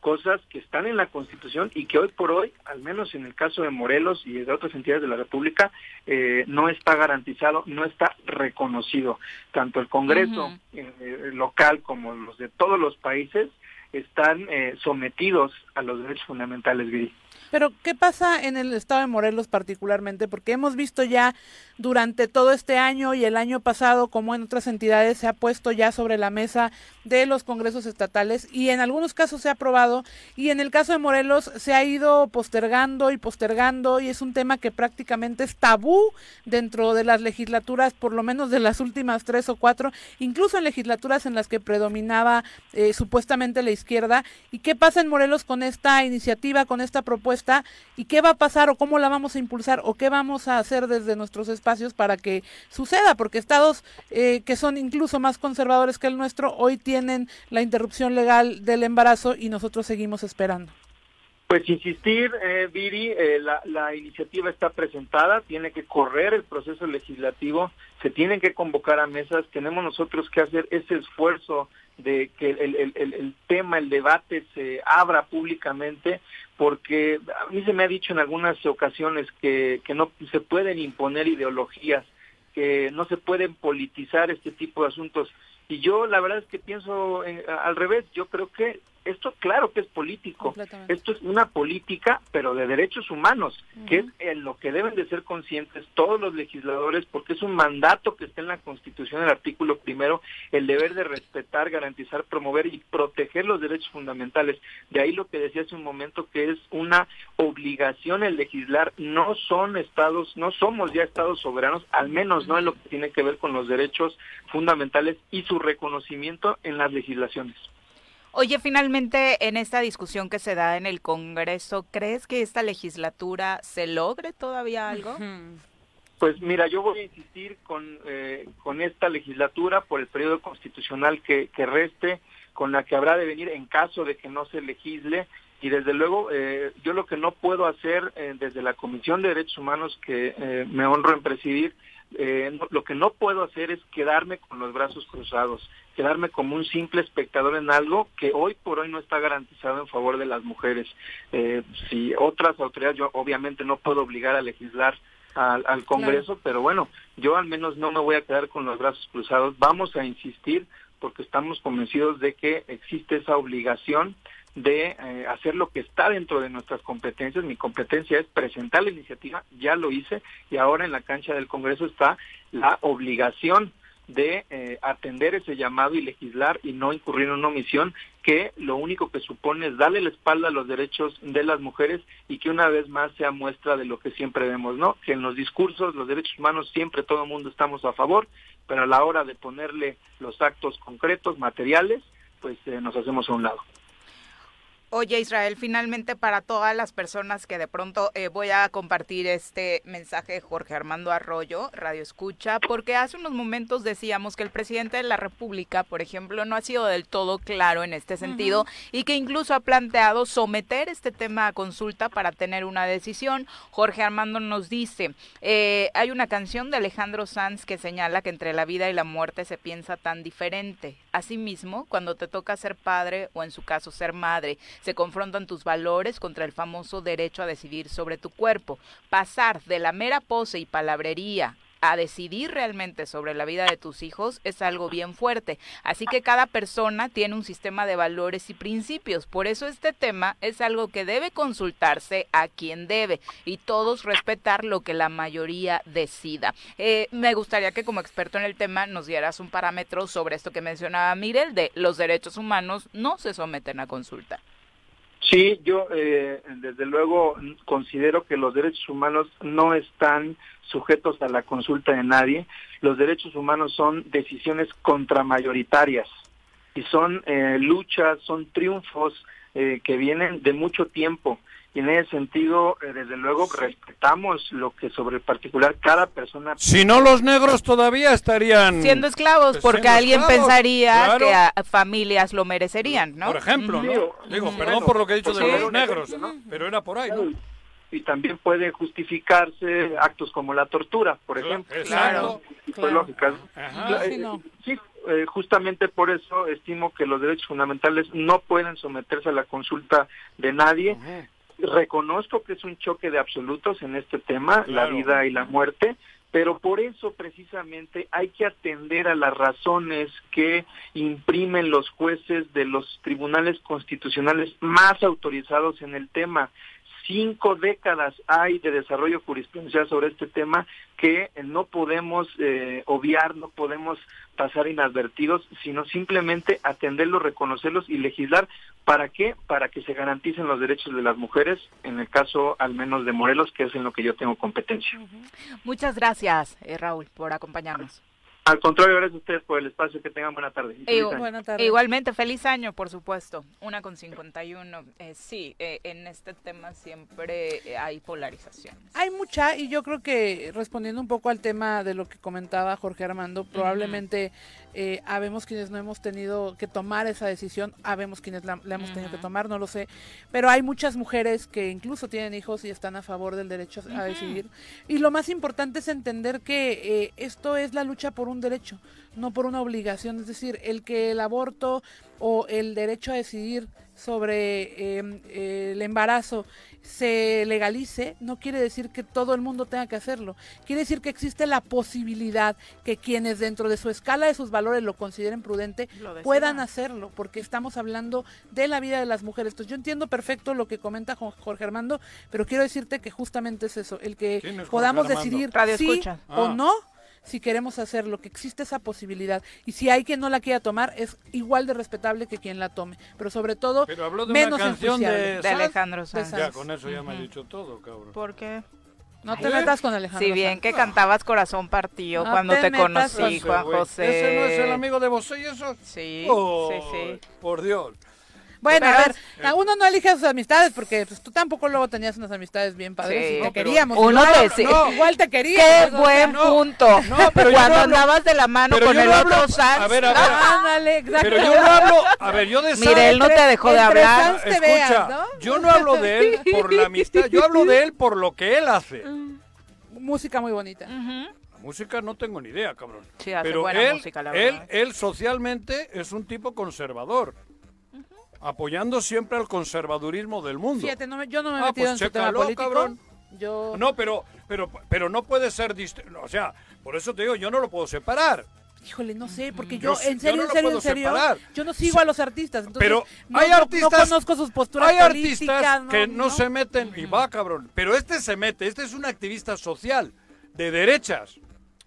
cosas que están en la Constitución y que hoy por hoy, al menos en el caso de Morelos y de otras entidades de la República, eh, no está garantizado, no está reconocido. Tanto el Congreso eh, local como los de todos los países están eh, sometidos a los derechos fundamentales, Gris. Pero, ¿qué pasa en el estado de Morelos particularmente? Porque hemos visto ya durante todo este año y el año pasado, como en otras entidades, se ha puesto ya sobre la mesa de los congresos estatales y en algunos casos se ha aprobado y en el caso de Morelos se ha ido postergando y postergando y es un tema que prácticamente es tabú dentro de las legislaturas, por lo menos de las últimas tres o cuatro, incluso en legislaturas en las que predominaba eh, supuestamente la izquierda. ¿Y qué pasa en Morelos con esta iniciativa, con esta propuesta y qué va a pasar o cómo la vamos a impulsar o qué vamos a hacer desde nuestros espacios para que suceda, porque estados eh, que son incluso más conservadores que el nuestro hoy tienen la interrupción legal del embarazo y nosotros seguimos esperando. Pues insistir, eh, Viri, eh, la, la, iniciativa está presentada, tiene que correr el proceso legislativo, se tienen que convocar a mesas, tenemos nosotros que hacer ese esfuerzo de que el, tema, el debate se abra públicamente, porque a mí se me ha dicho en algunas ocasiones que, que no se pueden imponer ideologías, que no se pueden politizar este tipo de asuntos. Y yo la verdad es que pienso al revés, yo creo que esto claro que es político, esto es una política, pero de derechos humanos, que es en lo que deben de ser conscientes todos los legisladores, porque es un mandato que está en la Constitución, el artículo primero, el deber de respetar, garantizar, promover y proteger los derechos fundamentales. De ahí lo que decía hace un momento, que es una obligación el legislar, no son estados, no somos ya estados soberanos, al menos no en lo que tiene que ver con los derechos fundamentales y su reconocimiento en las legislaciones. Oye, finalmente, en esta discusión que se da en el Congreso, ¿crees que esta legislatura se logre todavía algo? Pues mira, yo voy a insistir con, eh, con esta legislatura por el periodo constitucional que, que reste, con la que habrá de venir en caso de que no se legisle. Y desde luego, eh, yo lo que no puedo hacer eh, desde la Comisión de Derechos Humanos que eh, me honro en presidir, eh, lo que no puedo hacer es quedarme con los brazos cruzados, quedarme como un simple espectador en algo que hoy por hoy no está garantizado en favor de las mujeres. Eh, si otras autoridades, yo obviamente no puedo obligar a legislar al, al Congreso, pero bueno, yo al menos no me voy a quedar con los brazos cruzados. Vamos a insistir porque estamos convencidos de que existe esa obligación de eh, hacer lo que está dentro de nuestras competencias. Mi competencia es presentar la iniciativa, ya lo hice, y ahora en la cancha del Congreso está la obligación de eh, atender ese llamado y legislar y no incurrir en una omisión que lo único que supone es darle la espalda a los derechos de las mujeres y que una vez más sea muestra de lo que siempre vemos, ¿no? Que en los discursos, los derechos humanos, siempre todo el mundo estamos a favor, pero a la hora de ponerle los actos concretos, materiales, pues eh, nos hacemos a un lado. Oye Israel, finalmente para todas las personas que de pronto eh, voy a compartir este mensaje de Jorge Armando Arroyo, Radio Escucha, porque hace unos momentos decíamos que el presidente de la República, por ejemplo, no ha sido del todo claro en este sentido uh -huh. y que incluso ha planteado someter este tema a consulta para tener una decisión. Jorge Armando nos dice, eh, hay una canción de Alejandro Sanz que señala que entre la vida y la muerte se piensa tan diferente. Asimismo, cuando te toca ser padre o en su caso ser madre, se confrontan tus valores contra el famoso derecho a decidir sobre tu cuerpo. Pasar de la mera pose y palabrería a decidir realmente sobre la vida de tus hijos es algo bien fuerte. Así que cada persona tiene un sistema de valores y principios. Por eso este tema es algo que debe consultarse a quien debe y todos respetar lo que la mayoría decida. Eh, me gustaría que como experto en el tema nos dieras un parámetro sobre esto que mencionaba Mirel de los derechos humanos no se someten a consulta. Sí, yo eh, desde luego considero que los derechos humanos no están sujetos a la consulta de nadie. Los derechos humanos son decisiones contramayoritarias y son eh, luchas, son triunfos eh, que vienen de mucho tiempo. Y en ese sentido, eh, desde luego, respetamos lo que sobre particular cada persona... Si no, los negros todavía estarían... Siendo esclavos, porque siendo alguien esclavos, pensaría claro. que a familias lo merecerían, ¿no? Por ejemplo, ¿no? Digo, Digo perdón por lo que he dicho de los negros, ¿no? pero era por ahí, ¿no? Y también puede justificarse actos como la tortura, por ejemplo. Claro, psicológicas. Ajá. Eh, Sí, eh, justamente por eso estimo que los derechos fundamentales no pueden someterse a la consulta de nadie. Reconozco que es un choque de absolutos en este tema, la vida y la muerte, pero por eso precisamente hay que atender a las razones que imprimen los jueces de los tribunales constitucionales más autorizados en el tema. Cinco décadas hay de desarrollo jurisprudencial sobre este tema que eh, no podemos eh, obviar, no podemos pasar inadvertidos, sino simplemente atenderlos, reconocerlos y legislar. ¿Para qué? Para que se garanticen los derechos de las mujeres, en el caso al menos de Morelos, que es en lo que yo tengo competencia. Muchas gracias, eh, Raúl, por acompañarnos. Al contrario, gracias a ustedes por el espacio. Que tengan buena tarde. Buena tarde. Igualmente, feliz año, por supuesto. Una con 51. Eh, sí, eh, en este tema siempre eh, hay polarizaciones. Hay mucha, y yo creo que respondiendo un poco al tema de lo que comentaba Jorge Armando, probablemente eh, habemos quienes no hemos tenido que tomar esa decisión, habemos quienes la, la hemos tenido que tomar, no lo sé, pero hay muchas mujeres que incluso tienen hijos y están a favor del derecho a decidir. Y lo más importante es entender que eh, esto es la lucha por un derecho, no por una obligación, es decir, el que el aborto o el derecho a decidir sobre eh, el embarazo se legalice, no quiere decir que todo el mundo tenga que hacerlo. Quiere decir que existe la posibilidad que quienes dentro de su escala de sus valores lo consideren prudente Lo puedan hacerlo, porque estamos hablando de la vida de las mujeres. Entonces yo entiendo perfecto lo que comenta Jo- Jorge Armando, pero quiero decirte que justamente es eso, el que ¿Quién es Jorge podamos decidir Radio sí escucha. o Ah. no si queremos hacerlo, que existe esa posibilidad. Y si hay quien no la quiera tomar, es igual de respetable que quien la tome. Pero sobre todo, Pero habló de menos una canción de. De Sanz. Alejandro Sanz. Ya, con eso ya me ha dicho todo, cabrón. ¿Por qué? No te ¿Eh? metas con Alejandro. Si bien Sanz. que cantabas Corazón Partido No cuando te conocí, Juan. José. ¿Ese no es el amigo de vos y eso? Sí, Oh, sí, sí. Por Dios. Bueno, a ver, a uno no elige a sus amistades porque pues, tú tampoco luego tenías unas amistades bien padres Sí. y te No, queríamos. uno igual, te- no, igual te queríamos. Qué buen sea, punto. no, pero Cuando no andabas de la mano con el no otro Sanz. a ver, a ver. Ándale, exacto. Pero yo no hablo, a ver, yo de Sanz- Mira, él no te dejó de hablar. Escucha, veas, ¿no? yo no hablo de él por la amistad, yo hablo de él por lo que él hace. Música muy bonita. La música no tengo ni idea, cabrón. Sí, hace Pero buena él, música, la él, verdad. él socialmente es un tipo conservador, apoyando siempre al conservadurismo del mundo. Fíjate, no me- yo no me he Ah, metido pues en su tema chécalo, político. cabrón. Yo... No, pero, pero, pero no puede ser, dist- o sea, por eso te digo, yo no lo puedo separar. Híjole, no sé, porque Yo yo, en yo serio, no en serio, en serio, separar. yo no sigo a los artistas, entonces Pero no, hay no- artistas, no conozco sus posturas hay artistas que no, no, no. se meten y va, cabrón. Pero este se mete, este es un activista social de derechas.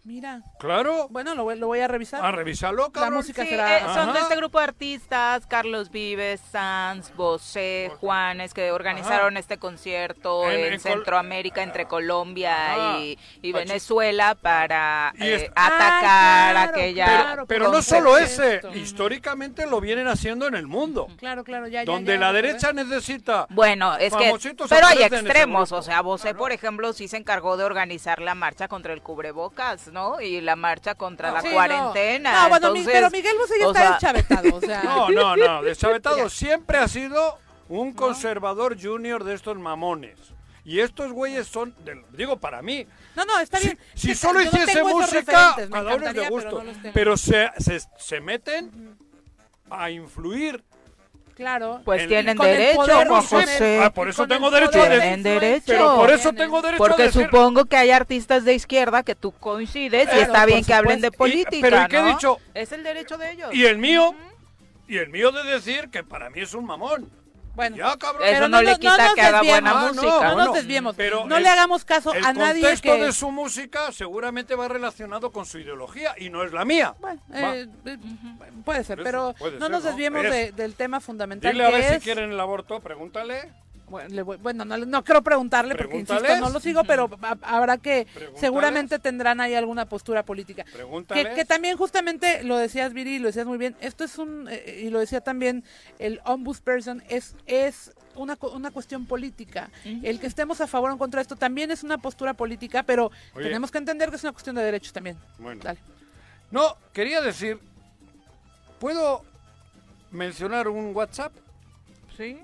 Mira, Claro, bueno, lo, voy- lo voy a revisar. a revisarlo, La cabrón. música Sí, será... eh, son de este grupo de artistas, Carlos Vives, Sanz, Bosé, Juanes, que organizaron este concierto En- en, en Col- Centroamérica, entre Colombia Ajá. y, Venezuela, para Y eh, atacar Ah, claro, aquella... claro, Pero no solo ese, históricamente lo vienen haciendo en el mundo. Claro, claro, ya, ya, Donde ya, la derecha necesita Bueno, es que, pero hay extremos, o sea, Bosé, por ejemplo, sí se encargó de organizar la marcha contra el cubrebocas, ¿no? Y la marcha contra la Sí, no. cuarentena. No, bueno, mi- entonces, pero Miguel Bosé ya o está sea, deschavetado, o sea... No, no, no. Deschavetado siempre ha sido un conservador junior de estos mamones. Y estos güeyes son, del- digo para mí, No, no, está si, bien. si solo no hiciese música, cada uno es de gusto. No. Pero se, se, se meten a influir. Claro. Pues el- tienen derecho, poder, Juan José. ah, por eso tengo derecho a decir. Tienen derecho. Pero por eso Tienen. tengo derecho Porque a decir. supongo que hay artistas de izquierda que tú coincides y Claro, está bien que hablen de supuesto. Y- política, pero ¿y qué he ¿no? dicho? Es el derecho de ellos. Y el mío, y el mío de decir que para mí es un mamón. Bueno, Ya, cabrón. Eso no le quita nos que haga desviemos. buena Ah, no, música. No bueno, nos desviemos. pero no el- le hagamos caso El a nadie contexto que... de su música seguramente va relacionado con su ideología y no es la mía. Bueno, eh, eh, puede ser, Eso, pero puede no ser, nos ¿no? desviemos Es- de- del tema fundamental Dile a ver es... si quieren el aborto, pregúntale. Bueno, le voy- bueno, no, no quiero preguntarle porque, insisto, no lo sigo, pero ha- habrá que, seguramente tendrán ahí alguna postura política. Que, que también justamente lo decías, Viri, lo decías muy bien, esto es un, eh, y lo decía también el ombudsperson, es, es una, una cuestión política. El que estemos a favor o en contra de esto también es una postura política, pero Oye. tenemos que entender que es una cuestión de derechos también. Bueno. Dale. No, quería decir, ¿puedo mencionar un WhatsApp? Sí.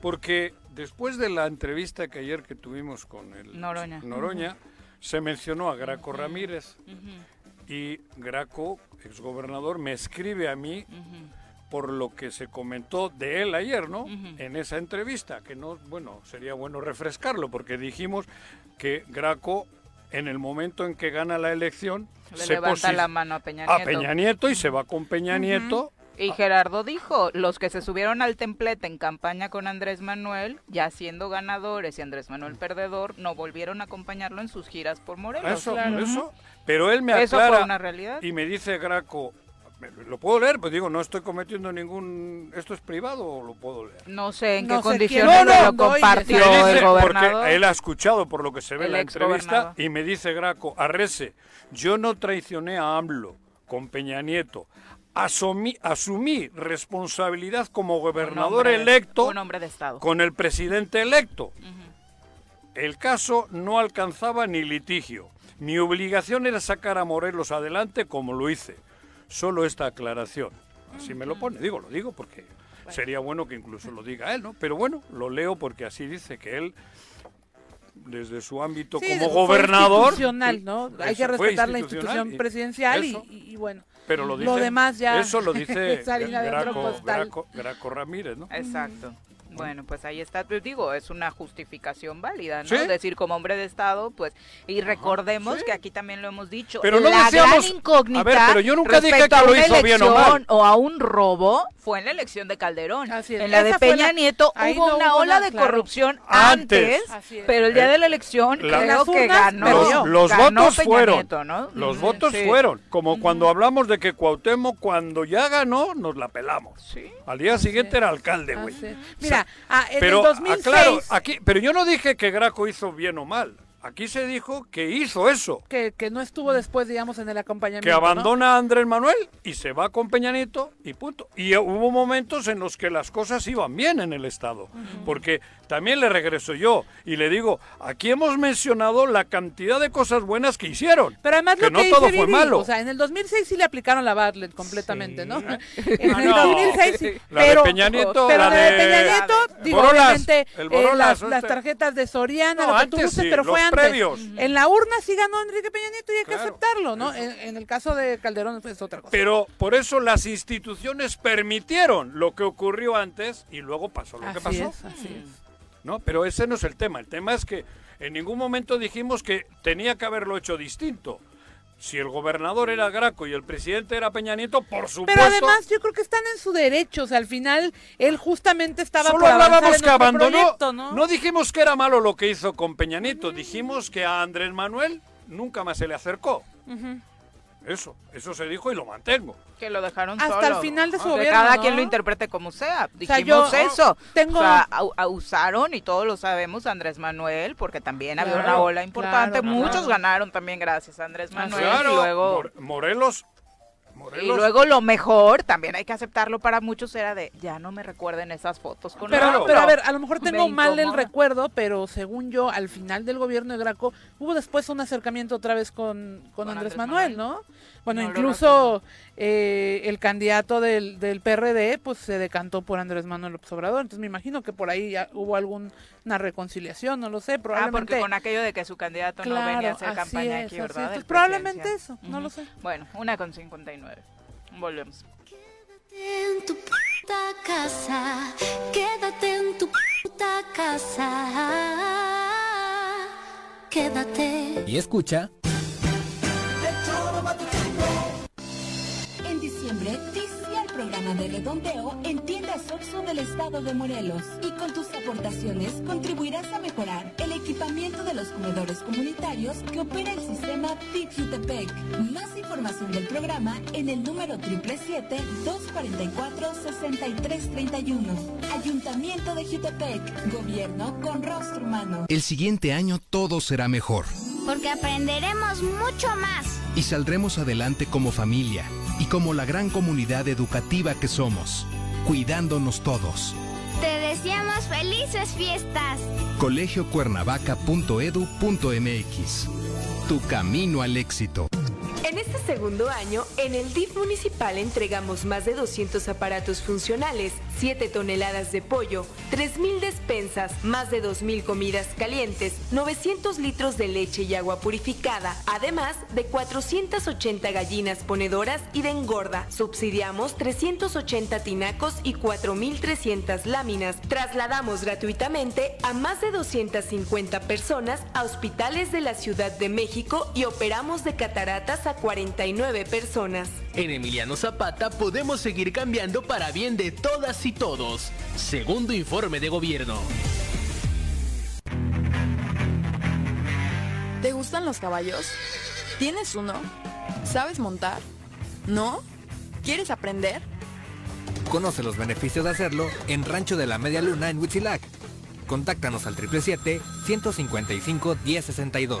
Porque después de la entrevista que ayer que tuvimos con el Noroña. Noroña, se mencionó a Graco Ramírez y Graco, exgobernador, me escribe a mí por lo que se comentó de él ayer, ¿no? En esa entrevista, que no, bueno, sería bueno refrescarlo, porque dijimos que Graco, en el momento en que gana la elección, Le se levanta la mano a Peña a Nieto. Peña Nieto y se va con Peña Nieto. Y Gerardo dijo, los que se subieron al templete en campaña con Andrés Manuel, ya siendo ganadores y Andrés Manuel perdedor, no volvieron a acompañarlo en sus giras por Morelos. Eso, eso. Pero él me Eso aclara fue una realidad. y me dice Graco, ¿me- ¿lo puedo leer? Pues digo, no estoy cometiendo ningún... ¿Esto es privado o lo puedo leer? No sé en No qué sé condiciones quién- lo No, no, no, compartió dice, el gobernador. porque él ha escuchado por lo que se ve en la entrevista y me dice Graco, Arrese, yo no traicioné a AMLO, con Peña Nieto, asumí, asumí responsabilidad como gobernador electo un hombre de Estado. con el presidente electo. El caso no alcanzaba ni litigio. Mi obligación era sacar a Morelos adelante como lo hice. Solo esta aclaración. Así me lo pone. Digo, lo digo porque sería bueno que incluso lo diga él, ¿no? Pero bueno, lo leo porque así dice que él, desde su ámbito Sí, como gobernador... institucional, ¿no? Hay que respetar la institución presidencial y, eso. y- y bueno. Pero lo, dice, demás ya Eso lo dice Graco. Graco- Graco Ramírez, ¿no? Exacto. Bueno, pues ahí está, te digo, es una justificación válida, ¿no? Sí. Decir como hombre de Estado, pues, y recordemos que aquí también lo hemos dicho, Pero no la decíamos- gran incógnita A ver, pero yo nunca dije que lo hizo bien o mal. o a un robo fue en la elección de Calderón. Así es. En la de Peña la- Nieto ahí hubo no una hubo ola de claro. corrupción Antes. antes, es. pero el día de la elección La- creo que ganó. perdió. Los ganó votos Peña fueron. Nieto, ¿no? Los Ujú, votos sí. fueron. Como cuando hablamos de que Cuauhtémoc, cuando ya ganó, nos la pelamos. Sí. Al día siguiente era alcalde, güey. Es. Mira, ah, en Pero, el 2006... aclaro, aquí, pero yo no dije que Graco hizo bien o mal. Aquí se dijo que hizo eso. que, que no estuvo después, digamos, en el acompañamiento. Que ¿no? abandona a Andrés Manuel y se va con Peña Nieto y punto. Y hubo momentos en los que las cosas iban bien en el Estado. Porque también le regreso yo y le digo, aquí hemos mencionado la cantidad de cosas buenas que hicieron. Pero además que lo no que todo fue malo. O sea, en el 2006 sí le aplicaron la Bartlett completamente, ¿no? Ah, En el no. 2006 sí. La de pero, Peña Nieto, pero la la de de- Peña Nieto, digo, Borolas, obviamente, el eh, Borolas, las, este. las tarjetas de Soriana, No, lo que tú gustes, sí, pero fue antes. previos. En la urna sí ganó Enrique Peña Nieto y hay que Claro, aceptarlo, ¿no? En, en el caso de Calderón pues, es otra cosa. Pero por eso las instituciones permitieron lo que ocurrió antes y luego pasó lo que Así pasó. es, así es. ¿No? Pero ese no es el tema. El tema es que en ningún momento dijimos que tenía que haberlo hecho distinto. Si el gobernador era Graco y el presidente era Peña Nieto, por supuesto. Pero además yo creo que están en su derecho, o sea, al final él justamente estaba Solo por hablábamos en que abandonó. proyecto, ¿no? ¿no? dijimos que era malo lo que hizo con Peña Nieto. Dijimos que a Andrés Manuel nunca más se le acercó. Eso, eso se dijo y lo mantengo. Que lo dejaron Hasta solo. el final de su Que gobierno, Cada ¿no? quien lo interprete como sea. sea, Dijimos yo eso. tengo- O sea, a- usaron, y todos lo sabemos, Andrés Manuel, porque también había una ola importante. claro, Muchos claro. ganaron también gracias a Andrés Manuel. Claro, Y luego... Mor- Morelos. Y luego lo mejor, también hay que aceptarlo para muchos, era de, ya no me recuerden esas fotos con Pero, AMLO". pero a ver, a lo mejor Me tengo mal el recuerdo, pero según yo, al final del gobierno de Graco, hubo después un acercamiento otra vez con, con, Andrés, Andrés Manuel, Manuel. ¿no? Bueno, No incluso eh, el candidato del, del PRD, pues se decantó por Andrés Manuel López Obrador, entonces me imagino que por ahí ya hubo alguna reconciliación, no lo sé, Ah, probablemente. porque con aquello de que su candidato no venía a hacer campaña es, aquí. ¿verdad? Entonces, Del probablemente eso, no lo sé. Bueno, una con 59. Volvemos. en tu puta casa, quédate en tu puta casa, quédate. Y escucha. Diciembre, inicia el programa de redondeo en tiendas Oxxo del estado de Morelos. Y con tus aportaciones contribuirás a mejorar el equipamiento de los comedores comunitarios que opera el sistema TIP Jutepec. Más información del programa en el número 777-244-6331. Ayuntamiento de Jutepec. Gobierno con rostro humano. El siguiente año todo será mejor Porque aprenderemos mucho más. y saldremos adelante como familia y como la gran comunidad educativa que somos, cuidándonos todos. Te deseamos felices fiestas. colegiocuernavaca.edu.mx Tu camino al éxito. En este segundo año, en el DIF municipal entregamos más de 200 aparatos funcionales, 7 toneladas de pollo, 3.000 despensas, más de 2.000 comidas calientes, 900 litros de leche y agua purificada, además de 480 gallinas ponedoras y de engorda. Subsidiamos 380 tinacos y 4.300 láminas. Trasladamos gratuitamente a más de 250 personas a hospitales de la Ciudad de México y operamos de cataratas a 49 personas. En Emiliano Zapata podemos seguir cambiando para bien de todas y todos. Segundo informe de gobierno. ¿Te gustan los caballos? ¿Tienes uno? ¿Sabes montar? ¿No? ¿Quieres aprender? Conoce los beneficios de hacerlo en Rancho de la Media Luna en Huitzilac. Contáctanos al 777-155-1062.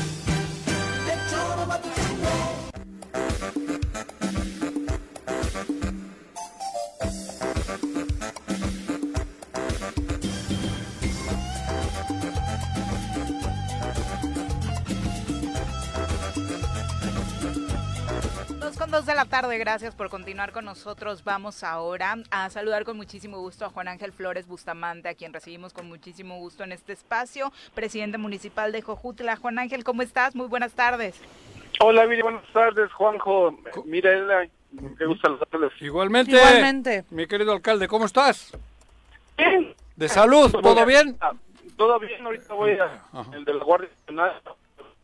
Dos con dos de la tarde, gracias por continuar con nosotros. Vamos ahora a saludar con muchísimo gusto a Juan Ángel Flores Bustamante, a quien recibimos con muchísimo gusto en este espacio, presidente municipal de Jojutla. Juan Ángel, ¿cómo estás? Muy buenas tardes. Hola, Viri, buenas tardes, Juanjo. Mira, qué gusto saludarles. Igualmente, Igualmente. mi querido alcalde, ¿cómo estás? Bien. ¿De salud? ¿Todo bien? Todo bien, ahorita voy a el de la Guardia Nacional.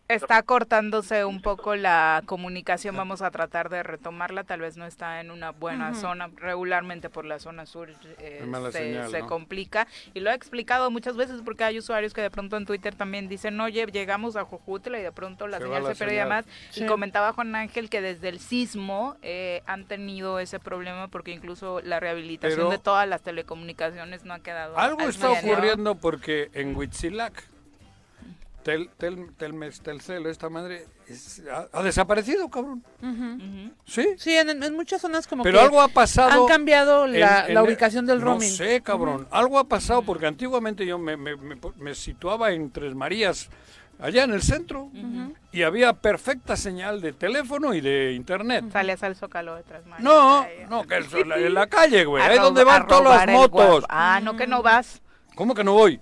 Está cortándose un poco la comunicación, vamos a tratar de retomarla, tal vez no está en una buena zona, regularmente por la zona sur eh, se, señal, se ¿no? complica y lo he explicado muchas veces porque hay usuarios que de pronto en Twitter también dicen, oye, llegamos a Jojutla y de pronto la Se señal la se perdía más Sí. y comentaba Juan Ángel que desde el sismo eh, han tenido ese problema porque incluso la rehabilitación Pero- de todas las telecomunicaciones no ha quedado Algo al está 100, ¿no? ocurriendo porque en Huitzilac, Tel, tel, Telmex, Telcel, esta madre, es- ha, ha desaparecido, cabrón. Ujú. ¿Sí? Sí, en, en muchas zonas como Pero que algo ha pasado. Han cambiado en- la, en- la ubicación del roaming. No sé, cabrón. Algo ha pasado porque antiguamente yo me, me- me- me situaba en Tres Marías, allá en el centro, y había perfecta señal de teléfono y de internet. Salías al zócalo detrás. No, no, que es en la, en la calle, güey. Ahí donde van todas las el motos. Ah, no que no vas. ¿Cómo que no voy?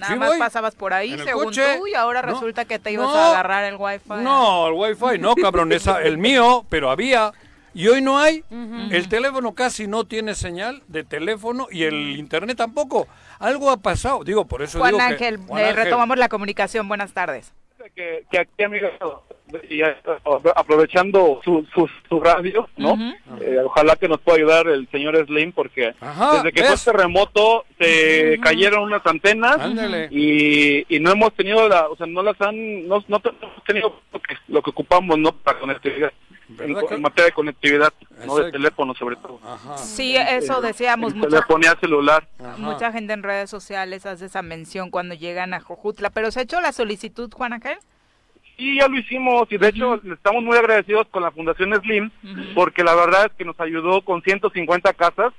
Nada Sí más voy. pasabas por ahí, según coche. tú, y ahora No. resulta que te ibas No. a agarrar el wifi. No, el wifi no, cabrón, esa, el mío, pero había. Y hoy no hay. Ujú. El teléfono casi no tiene señal de teléfono y el internet tampoco. Algo ha pasado. Digo, por eso Juan digo que- Ángel, Juan eh, Ángel, retomamos la comunicación. Buenas tardes. Que, que aquí, amigo, y, aprovechando su, su, su radio, ¿no? Ujú. Eh, ojalá que nos pueda ayudar el señor Slim, porque Ajá, desde que ¿ves? fue este terremoto se cayeron unas antenas y, y no hemos tenido la, o sea, no las han, no, no hemos tenido lo que, lo que ocupamos, ¿no? Para conectividad, en, ¿Verdad que- en materia de conectividad, no de Exacto. teléfono sobre todo. Sí, eso decíamos. Mucha, telefonía celular. mucha gente en redes sociales hace esa mención cuando llegan a Jojutla. Pero se ha hecho la solicitud, Juan Ángel. Sí, ya lo hicimos y de hecho estamos muy agradecidos con la Fundación Slim porque la verdad es que nos ayudó con 150 casas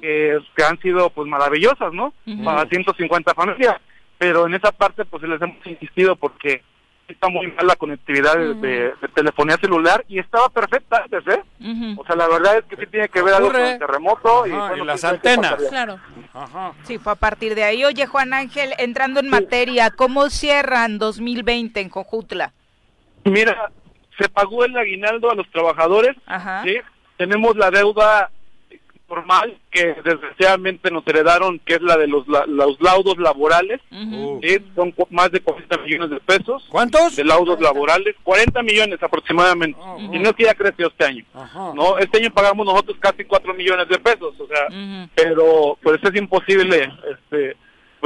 que, que han sido pues maravillosas, ¿no? Para 150 familias, pero en esa parte pues les hemos insistido porque está muy mal la conectividad de, de- de telefonía celular y estaba perfecta antes, ¿eh? O sea, la verdad es que sí tiene que ver algo con el terremoto y, bueno, y las antenas. Claro. Sí, fue a partir de ahí. Oye, Juan Ángel, entrando en materia, ¿cómo cierran 2020 en Jojutla? Mira, se pagó el aguinaldo a los trabajadores, Ajá. ¿sí? Tenemos la deuda normal que desgraciadamente nos heredaron, que es la de los, la- los laudos laborales, ¿sí? Son más de 40 millones de pesos. ¿Cuántos? De laudos laborales, 40 millones aproximadamente. Y no es que ya creció este año. No, este año pagamos nosotros casi 4 millones de pesos, o sea, pero pues es imposible este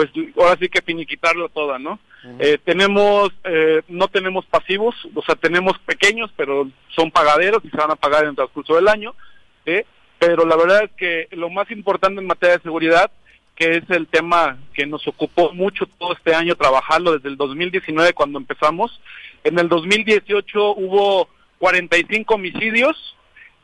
pues ahora sí que finiquitarla toda, ¿no? Eh, tenemos, eh, no tenemos pasivos, o sea, tenemos pequeños, pero son pagaderos y se van a pagar en el transcurso del año, ¿sí? pero la verdad es que lo más importante en materia de seguridad, que es el tema que nos ocupó mucho todo este año trabajarlo desde el 2019 cuando empezamos, en el 2018 hubo 45 homicidios,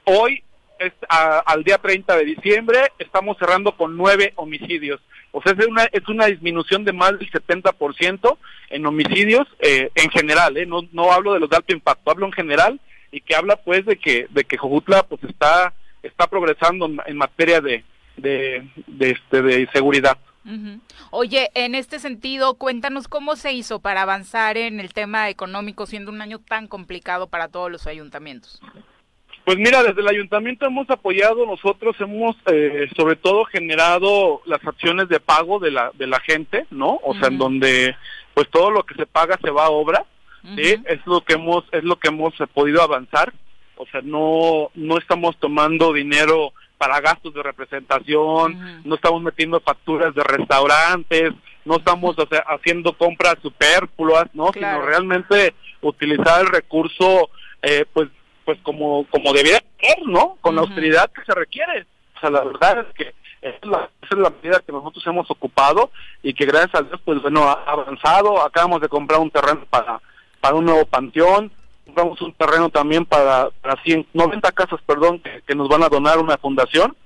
hoy es al día 30 de diciembre estamos cerrando con nueve homicidios. O sea, es una, es una disminución de más del 70% en homicidios eh, en general, ¿eh? no, no hablo de los de alto impacto, hablo en general y que habla pues de que, de que Jojutla pues está, está progresando en, materia de, de, este, de seguridad. Oye, en este sentido, cuéntanos cómo se hizo para avanzar en el tema económico siendo un año tan complicado para todos los ayuntamientos. Pues mira, desde el ayuntamiento hemos apoyado, nosotros hemos eh, sobre todo generado las acciones de pago de la de la gente, ¿no? O sea, en donde pues todo lo que se paga se va a obra, ¿sí? Es lo que hemos es lo que hemos podido avanzar. O sea, no no estamos tomando dinero para gastos de representación, no estamos metiendo facturas de restaurantes, no estamos haciendo compras superfluas, ¿no? Sino realmente utilizar el recurso eh, pues pues como como debiera ser, ¿no? Con la austeridad que se requiere. O sea, la verdad es que esa es, la, es la medida que nosotros hemos ocupado y que gracias a Dios, pues bueno, ha avanzado. Acabamos de comprar un terreno para, para un nuevo panteón, compramos un terreno también para, para 100, 90 casas, perdón, que, nos van a donar una fundación,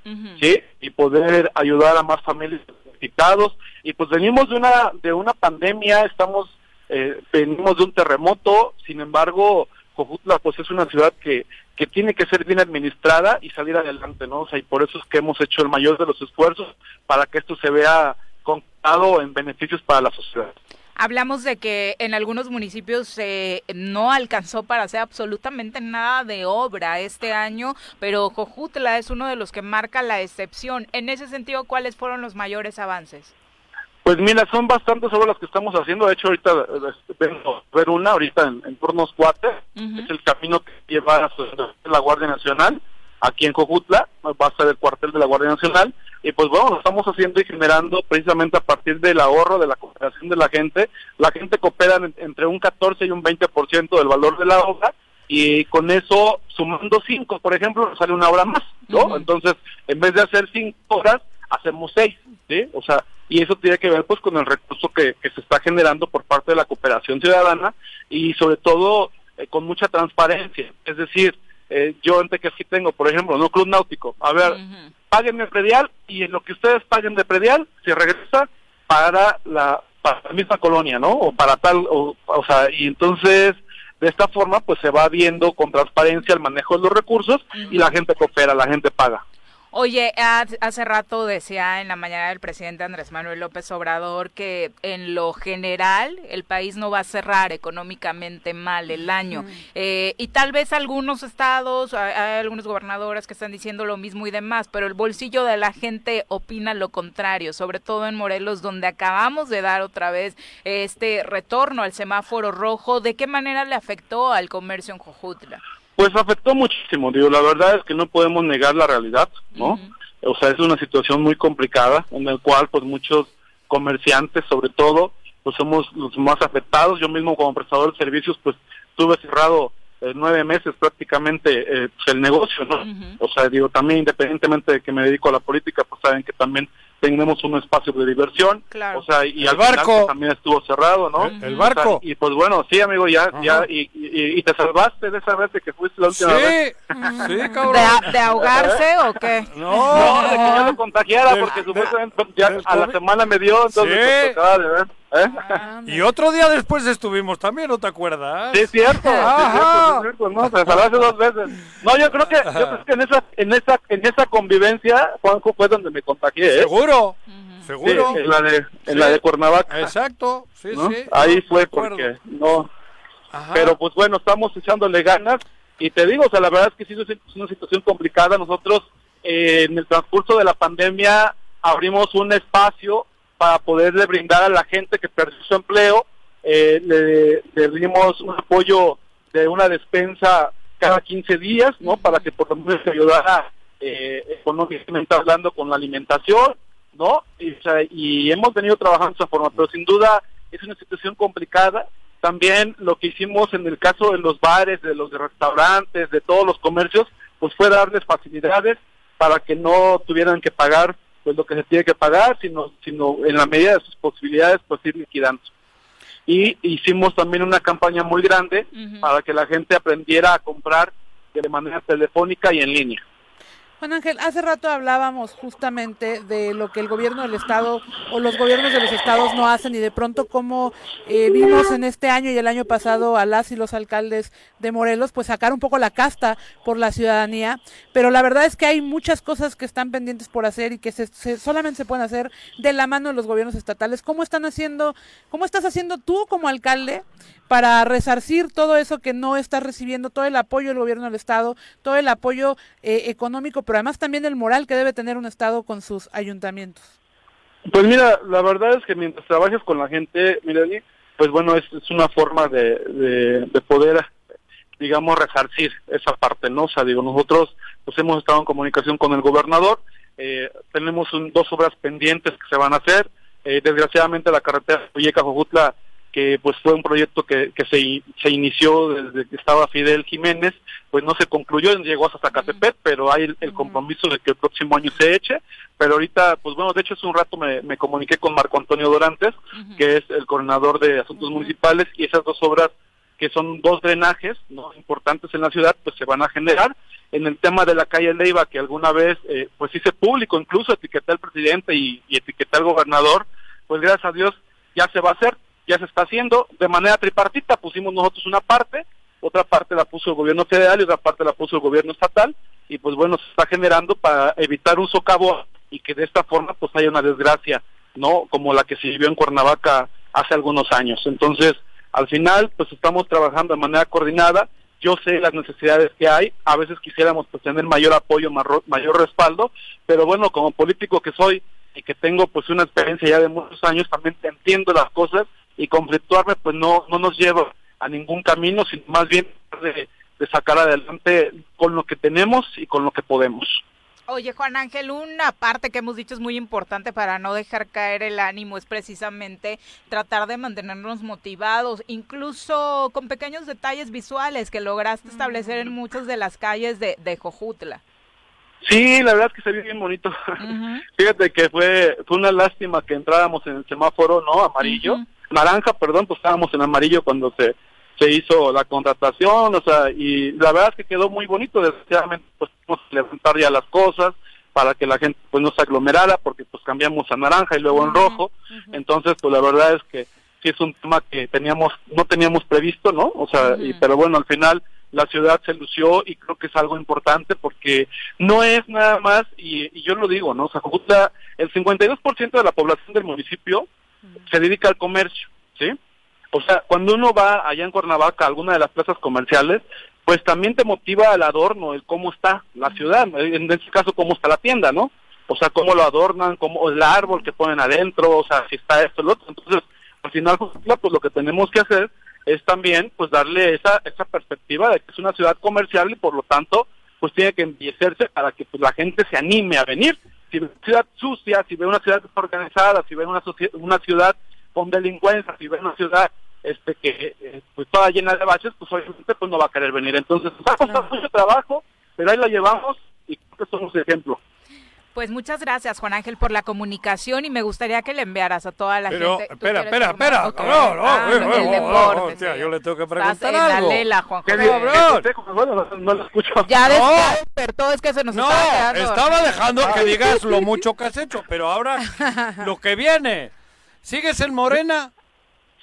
¿sí? Y poder ayudar a más familias necesitados. Y pues venimos de una, de una pandemia, estamos, eh, venimos de un terremoto, sin embargo, Cojutla pues es una ciudad que, que tiene que ser bien administrada y salir adelante, ¿no? O sea, y por eso es que hemos hecho el mayor de los esfuerzos para que esto se vea contado en beneficios para la sociedad. Hablamos de que en algunos municipios eh, no alcanzó para hacer absolutamente nada de obra este año, pero Jojutla es uno de los que marca la excepción. En ese sentido, ¿cuáles fueron los mayores avances? Pues mira, son bastantes sobre las que estamos haciendo. De hecho, ahorita este, vengo a ver una, ahorita en, en Turnos Cuate. Es el camino que lleva a la Guardia Nacional. Aquí en Cojutla va a ser el cuartel de la Guardia Nacional. Y pues bueno, lo estamos haciendo y generando precisamente a partir del ahorro, de la cooperación de la gente. La gente coopera entre un 14 y un 20% del valor de la obra. Y con eso, sumando cinco, por ejemplo, sale una hora más, ¿no? Entonces, en vez de hacer cinco horas, hacemos seis, ¿sí? O sea, y eso tiene que ver pues con el recurso que, se está generando por parte de la cooperación ciudadana y sobre todo eh, con mucha transparencia. Es decir, eh, yo en aquí tengo, por ejemplo, no club náutico. A ver, paguen el predial y en lo que ustedes paguen de predial se regresa para la, para la misma colonia, ¿no? O para tal, o, o sea, y entonces de esta forma pues se va viendo con transparencia el manejo de los recursos y la gente coopera, la gente paga. Oye, hace rato decía en la mañana el presidente Andrés Manuel López Obrador que en lo general el país no va a cerrar económicamente mal el año. Eh, y tal vez algunos estados, hay, algunos gobernadores que están diciendo lo mismo y demás, pero el bolsillo de la gente opina lo contrario, sobre todo en Morelos, donde acabamos de dar otra vez este retorno al semáforo rojo. ¿De qué manera le afectó al comercio en Jojutla? Pues afectó muchísimo, digo, la verdad es que no podemos negar la realidad, ¿no? O sea, es una situación muy complicada en la cual pues muchos comerciantes, sobre todo, pues somos los más afectados. Yo mismo como prestador de servicios, pues estuve cerrado eh, nueve meses prácticamente eh, pues, el negocio, ¿no? O sea, digo, también independientemente de que me dedico a la política, pues saben que también tenemos un espacio de diversión, o sea, y el barco pues, también estuvo cerrado, ¿no? El, barco. y pues bueno, sí, amigo, ya, ya, y, y, te salvaste de esa vez de que fuiste la última sí. vez. Sí, cabrón. ¿De, ahogarse o qué? No, no, de que yo me contagiara, porque supuestamente ya a la semana me dio, entonces pues, tocaba de ver. ¿Eh? Ah, y otro día después estuvimos también, ¿no te acuerdas? Sí, es cierto, sí, es cierto, no, se salvaste dos veces. No, yo creo que, yo creo que en esa, en esa, en esa convivencia, Juanjo fue donde me contagié. ¿eh? Seguro, seguro. en la de, en la de Cuernavaca. Exacto, sí, sí. Ahí fue porque no. Pero pues bueno, estamos echándole ganas y te digo, o sea, la verdad es que sí es una situación complicada. Nosotros eh, en el transcurso de la pandemia abrimos un espacio para poderle brindar a la gente que perdió su empleo, eh, le, dimos un apoyo de una despensa cada 15 días, ¿no? Para que por lo menos se ayudara eh, económicamente hablando con la alimentación. ¿No? Y, o sea, y hemos venido trabajando de esa forma, pero sin duda es una situación complicada. También lo que hicimos en el caso de los bares, de los restaurantes, de todos los comercios, pues fue darles facilidades para que no tuvieran que pagar pues lo que se tiene que pagar, sino, sino en la medida de sus posibilidades, pues ir liquidando. Y hicimos también una campaña muy grande para que la gente aprendiera a comprar de manera telefónica y en línea. Juan Ángel, hace rato hablábamos justamente de lo que el gobierno del Estado o los gobiernos de los estados no hacen y de pronto cómo eh, vimos en este año y el año pasado a las y los alcaldes de Morelos pues sacar un poco la casta por la ciudadanía, pero la verdad es que hay muchas cosas que están pendientes por hacer y que se, solamente se pueden hacer de la mano de los gobiernos estatales. ¿Cómo están haciendo, cómo estás haciendo tú como alcalde para resarcir todo eso que no estás recibiendo, todo el apoyo del gobierno del Estado, todo el apoyo eh, económico, pero además también el moral que debe tener un Estado con sus ayuntamientos. Pues mira, la verdad es que mientras trabajes con la gente, mira, pues bueno, es, una forma de, de, poder, digamos, resarcir esa parte, ¿no? Digo, nosotros pues hemos estado en comunicación con el gobernador, eh, tenemos dos obras pendientes que se van a hacer, eh, desgraciadamente la carretera Valleca-Jojutla que pues fue un proyecto que, que se, se inició desde que estaba Fidel Jiménez, pues no se concluyó, llegó hasta Zacatepec, pero hay el, compromiso de que el próximo año se eche, pero ahorita, pues bueno, de hecho hace un rato me, me comuniqué con Marco Antonio Dorantes, que es el coordinador de asuntos municipales, y esas dos obras que son dos drenajes no importantes en la ciudad, pues se van a generar. En el tema de la calle Leiva, que alguna vez, eh, pues hice público, incluso etiqueté al presidente y, y etiqueté al gobernador, pues gracias a Dios ya se va a hacer ya se está haciendo. De manera tripartita, pusimos nosotros una parte, otra parte la puso el gobierno federal y otra parte la puso el gobierno estatal, y pues bueno, se está generando para evitar un socavo y que de esta forma pues haya una desgracia, ¿no? Como la que se vivió en Cuernavaca hace algunos años. Entonces, al final, pues estamos trabajando de manera coordinada, yo sé las necesidades que hay, a veces quisiéramos pues tener mayor apoyo, mayor respaldo, pero bueno, como político que soy y que tengo pues una experiencia ya de muchos años, también entiendo las cosas y conflictuarme pues no, no nos lleva a ningún camino, sino más bien de, sacar adelante con lo que tenemos y con lo que podemos. Oye, Juan Ángel, una parte que hemos dicho es muy importante para no dejar caer el ánimo es precisamente tratar de mantenernos motivados, incluso con pequeños detalles visuales que lograste establecer en muchas de las calles de, de Jojutla. Sí, la verdad es que se vio bien bonito. Fíjate que fue, fue una lástima que entráramos en el semáforo, ¿no? Amarillo naranja, perdón, pues estábamos en amarillo cuando se, se hizo la contratación, o sea, y la verdad es que quedó muy bonito, desgraciadamente pues tuvimos que levantar ya las cosas para que la gente pues no se aglomerara, porque pues cambiamos a naranja y luego en rojo, entonces pues la verdad es que sí es un tema que teníamos, no teníamos previsto, ¿no? O sea, y, pero bueno, al final la ciudad se lució y creo que es algo importante porque no es nada más, y, y yo lo digo, ¿no? O sea, el 52% de la población del municipio se dedica al comercio, ¿sí? O sea, cuando uno va allá en Cuernavaca a alguna de las plazas comerciales, pues también te motiva el adorno, el cómo está la ciudad, en este caso cómo está la tienda, ¿no? O sea, cómo lo adornan, cómo el árbol que ponen adentro, o sea, si está esto, lo otro. Entonces, al final, pues lo que tenemos que hacer es también, pues darle esa, esa perspectiva de que es una ciudad comercial y por lo tanto, pues tiene que embellecerse para que pues, la gente se anime a venir si ve una ciudad sucia, si ve una ciudad desorganizada, si ve una, una ciudad con delincuencia, si ve una ciudad este que eh, pues toda llena de baches, pues obviamente pues no va a querer venir. Entonces, nos ha costado mucho trabajo, pero ahí la llevamos y creo que somos ejemplo. Pues muchas gracias, Juan Ángel, por la comunicación y me gustaría que le enviaras a toda la Pero, gente. Espera, espera, espera. No, no, ah, no, el deporte, yo le tengo que preguntar Estás algo. en la lela, Juan ¿Qué. Bueno, no, lo escucho. Ya No. despertó, es que se nos No, estaba quedando estaba dormido. dejando que digas lo mucho que has hecho, pero ahora lo que viene. ¿Sigues en Morena?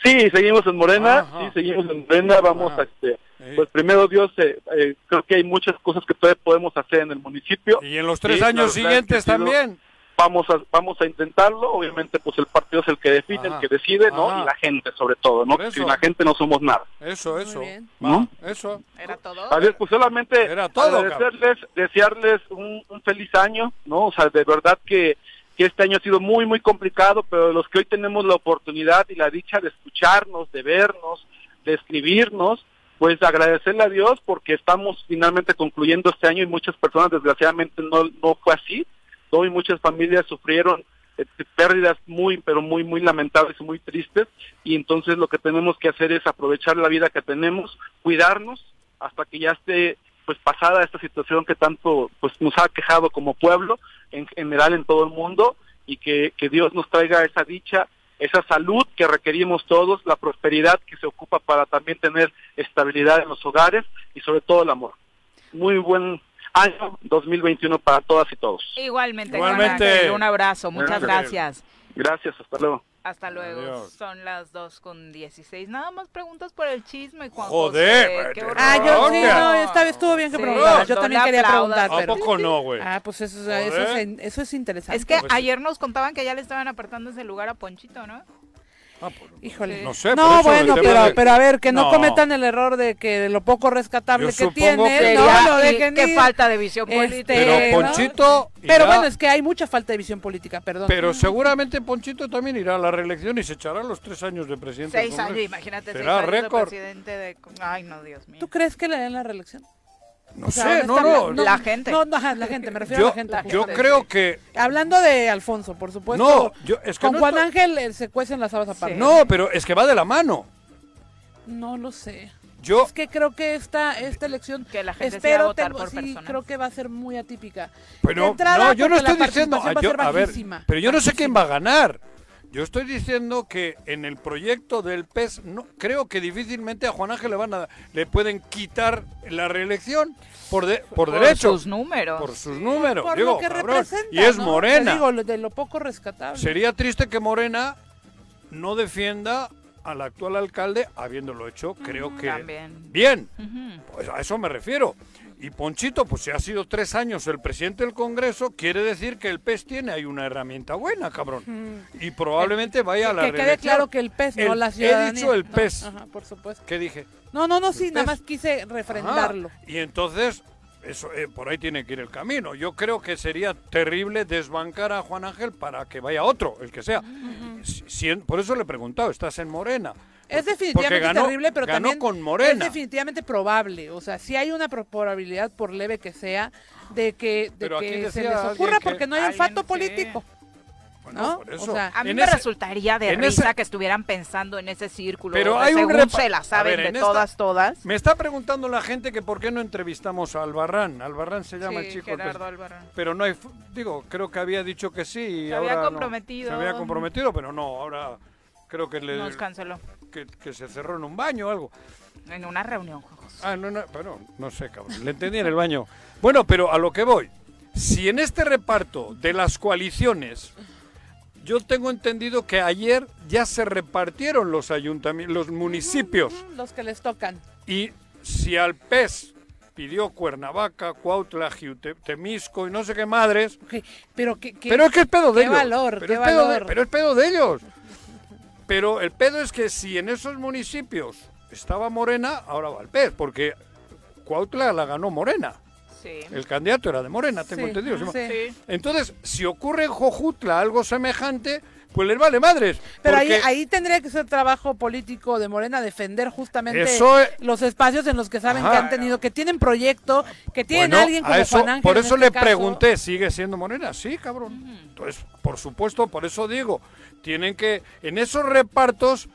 Sí, seguimos en Morena, Ajá. sí, seguimos en Morena, vamos a este, pues primero Dios, eh, eh, creo que hay muchas cosas que todavía podemos hacer en el municipio. Y en los tres Sí, años siguientes también. Vamos a, vamos a intentarlo, obviamente pues el partido es el que define, Ajá. el que decide, ¿no? Ajá. Y la gente sobre todo, ¿no? Sin la gente no somos nada. Eso, eso. ¿No? Eso. ¿Era todo? A ver, pues solamente Era todo, agradecerles, desearles un, un feliz año, ¿no? O sea, de verdad que, que este año ha sido muy, muy complicado, pero los que hoy tenemos la oportunidad y la dicha de escucharnos, de vernos, de escribirnos, pues agradecerle a Dios porque estamos finalmente concluyendo este año y muchas personas desgraciadamente no, no fue así, ¿no? y muchas familias sufrieron eh, pérdidas muy, pero muy, muy lamentables y muy tristes. Y entonces lo que tenemos que hacer es aprovechar la vida que tenemos, cuidarnos hasta que ya esté pues pasada esta situación que tanto pues nos ha quejado como pueblo en general en todo el mundo y que, que Dios nos traiga esa dicha, esa salud que requerimos todos, la prosperidad que se ocupa para también tener estabilidad en los hogares y sobre todo el amor. Muy buen año 2021 para todas y todos. Igualmente, Igualmente. Ángel, un abrazo, muchas gracias. Gracias, hasta luego. Hasta luego. Adiós. Son las 2 con 16. Nada más preguntas por el chisme, Juan Joder, José. Ah, yo sí, no, esta vez estuvo bien que Sí. Yo también quería preguntar. ¿A poco no, güey? Ah, pues eso, eso, Joder. es, eso es interesante. Es que Pues- ayer nos contaban que ya le estaban apartando ese lugar a Ponchito, ¿no? Híjole. No sé, No, bueno, pero, de- pero a ver, que no, No. cometan el error de que de lo poco rescatable Yo que tiene, que- no lo dejen qué falta de visión Este, política. Pero ¿no? Ponchito Pero irá- bueno, es que hay mucha falta de visión política, perdón. Pero seguramente Ponchito también irá a la reelección y se echará los tres años de presidente. Seis años, imagínate, seis Será años de récord. presidente de... Ay, no, Dios mío. ¿Tú crees que le den la reelección? No O sea, sé, no, no. La gente. No, no, la gente, me refiero a la gente. yo creo que... Hablando de Alfonso, por supuesto. No, yo- es que con no Juan estoy- Ángel eh, se cuecen las habas aparte. No, pero es que va de la mano. No lo sé. Yo... Es que creo que esta, esta elección, Que la gente sí va a espero, votar tengo- por sí, personas. creo que va a ser muy atípica. Pero, entrada, no, yo no estoy diciendo... a yo- ser a ver, pero yo no sé quién va a ganar. Yo estoy diciendo que en el proyecto del PES, no, creo que difícilmente a Juan Ángel le van a, le pueden quitar la reelección por, de- por, Por derecho. sus números. Por sus números. Por digo, lo que cabrón, representa. Y es ¿no? Morena. Te digo, de lo poco rescatable. Sería triste que Morena no defienda al actual alcalde, habiéndolo hecho, creo que También. bien. Pues a eso me refiero. Y Ponchito, pues si ha sido tres años el presidente del Congreso, quiere decir que el PES tiene ahí una herramienta buena, cabrón. Y probablemente vaya a la que quede reelección. claro que el PES, no la ciudadanía. He dicho el No, PES. Ajá, por supuesto. ¿Qué dije? No, no, no, sí, nada más quise refrendarlo. Ajá. Y entonces, eso, eh, por ahí tiene que ir el camino. Yo creo que sería terrible desbancar a Juan Ángel para que vaya otro, el que sea. Si- si- por eso le he preguntado, ¿estás en Morena? Es definitivamente ganó- terrible, pero ganó también con Morena. es definitivamente probable. O sea, sí hay una pro- probabilidad, por leve que sea, de que, de que se les ocurra que- porque no hay olfato sí. político. ¿no? por eso. O sea, A mí me ese- resultaría de risa ese- que estuvieran pensando en ese círculo. Pero hay un según se la saben ver, de esta- todas, todas. Me está preguntando la gente que por qué no entrevistamos a Albarrán. Albarrán se llama Sí, el chico. Gerardo Albarrán. Pero no hay, digo, creo que había dicho que sí. y Se había no. comprometido. Se había comprometido, pero no, ahora creo que le Nos canceló. Que, que se cerró en un baño o algo. En una reunión, Juan José. Ah, no, no, bueno, no sé, cabrón. Le entendí en el baño. Bueno, pero a lo que voy. Si en este reparto de las coaliciones, yo tengo entendido que ayer ya se repartieron los ayuntamientos, los municipios. los que les tocan. Y si al PES pidió Cuernavaca, Cuautla, Jiute- Temisco y no sé qué madres. Pero, que, que- pero es que es pedo de qué ellos. valor, pero qué es pedo de- valor. pero es pedo de ellos. Pero el pedo es que si en esos municipios estaba Morena, ahora va el PES, porque Cuautla la ganó Morena. Sí. El candidato era de Morena, tengo Sí, entendido. sí. Sí. Entonces, si ocurre en Jojutla algo semejante, pues les vale madres. Pero ahí, porque- ahí tendría que ser trabajo político de Morena defender justamente Eso es- los espacios en los que saben Ajá. que han tenido, que tienen proyecto, que tienen Bueno, alguien como a eso- Juan Ángel. Por eso este le caso. pregunté, ¿sigue siendo Morena? Sí, cabrón. Entonces, por supuesto, por eso digo, tienen que, en esos repartos,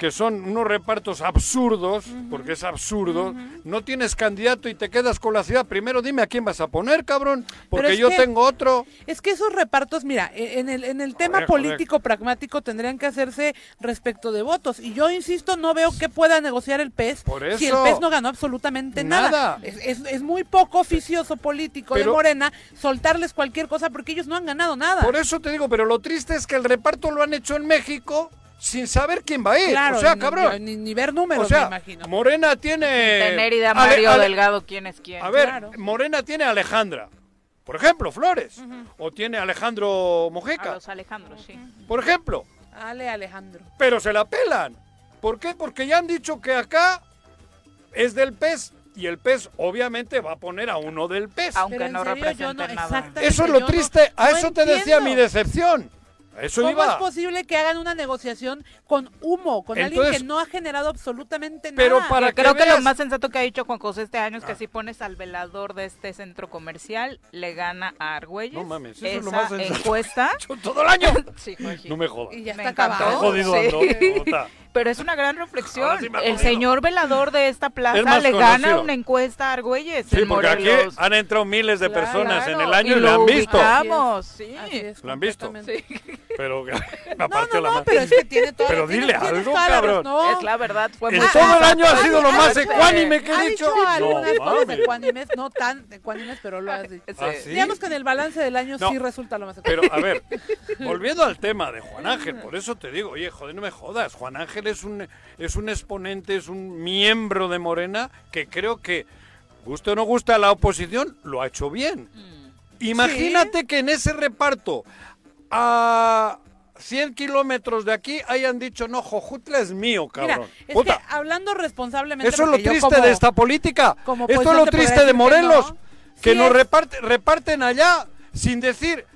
que son unos repartos absurdos, porque es absurdo, no tienes candidato y te quedas con la ciudad, primero dime a quién vas a poner, cabrón, porque yo que- tengo otro. Es que esos repartos, mira, e- en el, en el tema Joder, joder. político pragmático tendrían que hacerse respecto de votos. Y yo insisto, no veo que pueda negociar el PES Por si el eso. PES no ganó absolutamente nada. Nada. Es, es- es muy poco oficioso político de Pero- Morena soltarles cualquier cosa porque ellos no han ganado nada. Por eso te digo, pero lo triste es que el reparto lo han hecho en México sin saber quién va a ir. Claro, o sea, ni- cabrón. Ni, ni ver números, o sea, me imagino. Morena tiene... Tener idea Ale- Mario Ale- Delgado quién es quién. A ver, Claro. Morena tiene a Alejandra, por ejemplo, Flores, o tiene a Alejandro A Mojica, los Alejandros, sí. por ejemplo, Ale Alejandro. pero se la pelan. ¿Por qué? Porque ya han dicho que acá es del PES y el PES obviamente va a poner a uno del PES. Aunque no serio, represente no- nada. Eso es lo no- triste, a no eso te decía mi decepción. Eso ¿Cómo iba. es posible que hagan una negociación con humo, con alguien que no ha generado absolutamente Pero nada? para Yo que creo que lo más sensato que ha dicho Juan José este año es que si pones al velador de este centro comercial, le gana a Argüelles. No mames, eso es lo más sensato encuesta. todo el año. sí. No me jodas. Y ya Me está encantó. acabado. Jodido Sí. Pero es una gran reflexión. Sí el señor velador de esta Es plaza le gana conocido. una encuesta a Argüelles Sí, porque aquí han entrado miles de personas en el año y, lo han visto. sí. Lo han visto. Pero me partió la No, madre. pero es que tiene todo. Pero tiene- dile algo, cabrón. no. Es la verdad, fue En todo el año ha sido lo más ecuánime que he ha dicho. dicho algunas No, cosas mames. ecuánimes, no tan ecuánimes, pero lo has dicho. ¿Ah, sí? Digamos que en el balance del año No. sí resulta lo más Pero ecuánime. a ver, volviendo al tema de Juan Ángel, por eso te digo, oye, joder, no me jodas. Juan Ángel es un, es un exponente, es un miembro de Morena que creo que, guste o no gusta a la oposición, lo ha hecho bien. Imagínate que en ese reparto a 100 kilómetros de aquí hayan dicho, no, Jojutla es mío, Mira, cabrón. es Puta, que hablando responsablemente. eso es lo triste como- de esta política. como Esto es lo triste de que Morelos. no. Que Sí nos reparte- reparten allá sin decir,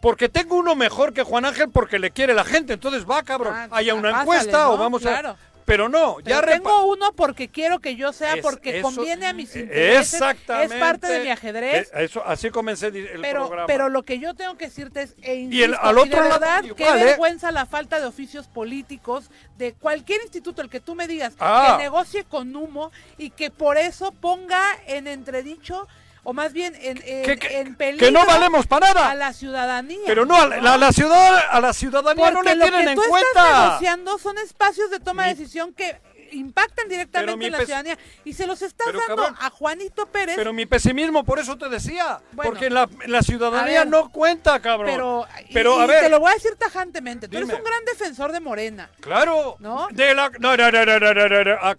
porque tengo uno mejor que Juan Ángel porque le quiere la gente. Entonces va, cabrón. Ah, haya una pásale, encuesta o ¿no? vamos Claro. a... Pero no, ya Pero repa- tengo uno porque quiero que yo sea, Es- porque eso- conviene a mis intereses. Exactamente. Es parte de mi ajedrez. Eh, Eso, así comencé el pero, programa. pero lo que yo tengo que decirte es, e Y el- insisto, al y otro de lado verdad, igual, qué ¿eh? vergüenza la falta de oficios políticos de cualquier instituto, el que tú me digas, Ah. que negocie con humo y que por eso ponga en entredicho, o más bien en, en, Que- en peligro que no valemos para nada. a la ciudadanía. Pero no, a la, ciudad, a la ciudadanía no le lo tienen que en tú cuenta. estás negociando son espacios de toma de decisión que impactan directamente en la ciudadanía. Y se los estás dando cabrón, a Juanito Pérez. Pero mi pesimismo, por eso te decía. Bueno, porque la, la ciudadanía ver, no cuenta, cabrón. Pero, pero y, a ver. Te lo voy a decir tajantemente. Dime. Tú eres un gran defensor de Morena. Claro. ¿No? De la. No, no, no, no, no, no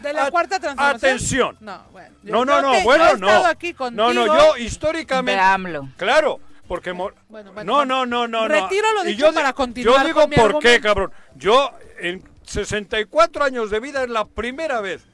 de la a, cuarta transformación. Atención. No, bueno. No, no, no, te, bueno, no. Aquí no, no, yo históricamente. AMLO. Claro. Porque bueno, bueno, no, bueno. no, no, no, no. Retiro lo dicho yo, para continuar. Yo digo con mi por argumento. qué, cabrón. Yo en, 64 años de vida, es la primera vez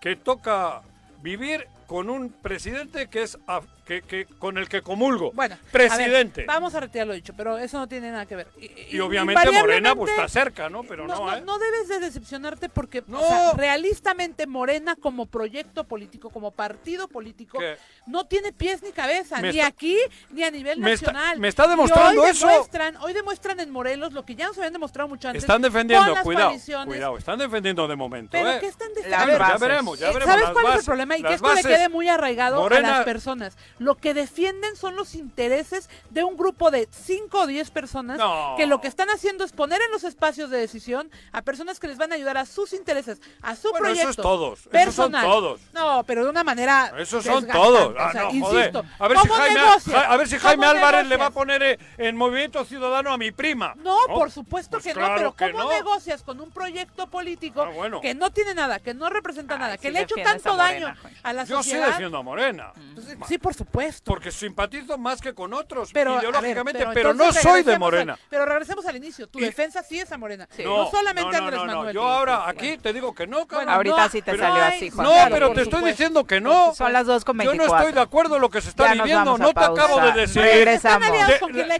que toca vivir con un presidente que es que, que- con el que comulgo. Bueno, a ver, presidente. vamos a retirar lo dicho, pero eso no tiene nada que ver. y obviamente Morena pues está cerca, ¿no? Pero no, no, ¿eh? no debes de decepcionarte porque, No. o sea, realistamente Morena como proyecto político, como partido político, ¿Qué? no tiene pies ni cabeza, Me ni está- aquí ni a nivel me está- nacional. me está demostrando hoy eso. Demuestran, hoy demuestran en Morelos lo que ya nos habían demostrado mucho antes. Están defendiendo, cuidado, cuidado, están defendiendo de momento, Pero ¿eh? ¿qué están defendiendo? ya veremos, ya Eh, veremos ¿Sabes cuál es el problema? Y que esto le bases. quede muy arraigado Morena- a las personas. Lo que defienden son los intereses de un grupo de 5 o 10 personas No. que lo que están haciendo es poner en los espacios de decisión a personas que les van a ayudar a sus intereses, a su Bueno, proyecto. esos todos, esos son personal. todos. No, pero de una manera. Esos son todos. O Ah, sea, no, insisto, joder. A ver si ¿cómo Jaime, a ver si Jaime ¿Cómo Álvarez le va a poner eh, en Movimiento Ciudadano a mi prima. No, por supuesto Pues que claro no, pero que ¿cómo no. negocias con un proyecto político Ah, bueno. que no tiene nada, que no representa nada, que le ha hecho tanto Morena, daño a la Yo sí sociedad? defiendo a Morena. Pues, sí, por supuesto. Porque simpatizo más que con otros, Pero, ver, ideológicamente, pero, no soy de Morena. al- pero regresemos al inicio. Tu defensa sí es a Morena. No, No, solamente no, no, Andrés. Manuel. Yo ahora aquí te digo que no, cabrón. Ahorita no, sí te salió así, Juan. No, pero te estoy supuesto. diciendo que no. Son las 2 con Yo no 24. estoy de acuerdo con lo que se está Ya viviendo. No te acabo de decir. Regresamos.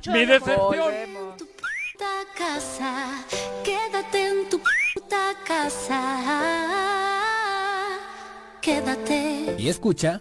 Mi decepción. casa, quédate en tu puta casa, quédate. Y escucha.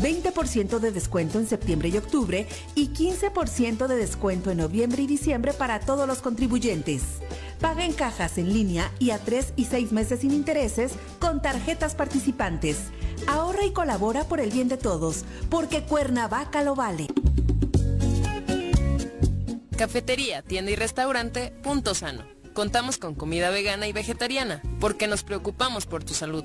20% de descuento en septiembre y octubre y 15% de descuento en noviembre y diciembre para todos los contribuyentes. Paga en cajas en línea y a 3 y 6 meses sin intereses con tarjetas participantes. Ahorra y colabora por el bien de todos, porque Cuernavaca lo vale. Cafetería, tienda y restaurante Punto Sano. Contamos con comida vegana y vegetariana, porque nos preocupamos por tu salud.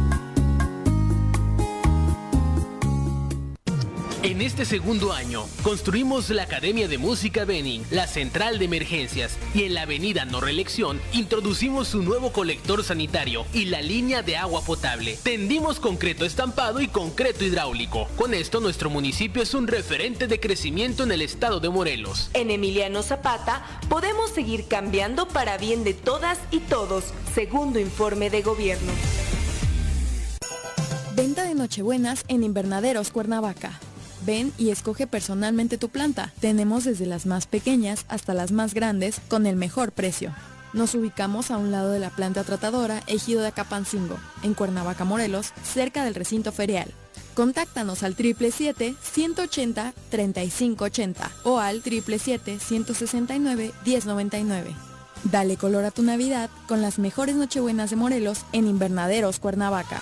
En este segundo año, construimos la Academia de Música Benning, la Central de Emergencias y en la Avenida No Reelección introducimos un nuevo colector sanitario y la línea de agua potable. Tendimos concreto estampado y concreto hidráulico. Con esto nuestro municipio es un referente de crecimiento en el estado de Morelos. En Emiliano Zapata podemos seguir cambiando para bien de todas y todos, segundo informe de gobierno. Venta de Nochebuenas en Invernaderos Cuernavaca. Ven y escoge personalmente tu planta. Tenemos desde las más pequeñas hasta las más grandes con el mejor precio. Nos ubicamos a un lado de la planta tratadora Ejido de Acapancingo, en Cuernavaca, Morelos, cerca del recinto ferial. Contáctanos al 777-180-3580 o al 777-169-1099. Dale color a tu Navidad con las mejores Nochebuenas de Morelos en Invernaderos Cuernavaca.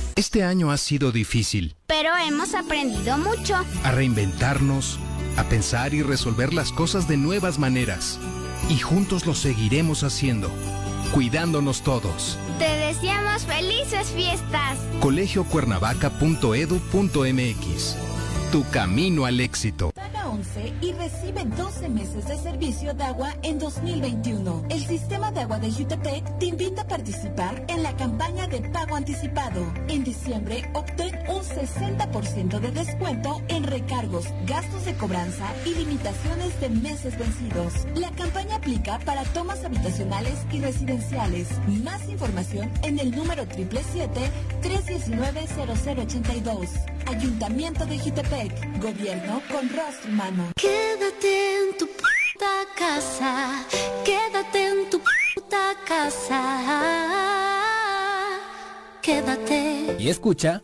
Este año ha sido difícil. Pero hemos aprendido mucho. A reinventarnos, a pensar y resolver las cosas de nuevas maneras. Y juntos lo seguiremos haciendo, cuidándonos todos. Te deseamos felices fiestas. colegiocuernavaca.edu.mx Tu camino al éxito. Paga 11 y recibe 12 meses de servicio de agua en 2021. El sistema de agua de Jutepec te invita a participar en la campaña de pago anticipado. En diciembre, obtén un 60% de descuento en recargos, gastos de cobranza y limitaciones de meses vencidos. La campaña aplica para tomas habitacionales y residenciales. Más información en el número 777-319-0082. Ayuntamiento de Jutepec. Gobierno con rostro humano. Quédate en tu puta casa. Quédate en tu puta casa. Quédate. Y escucha.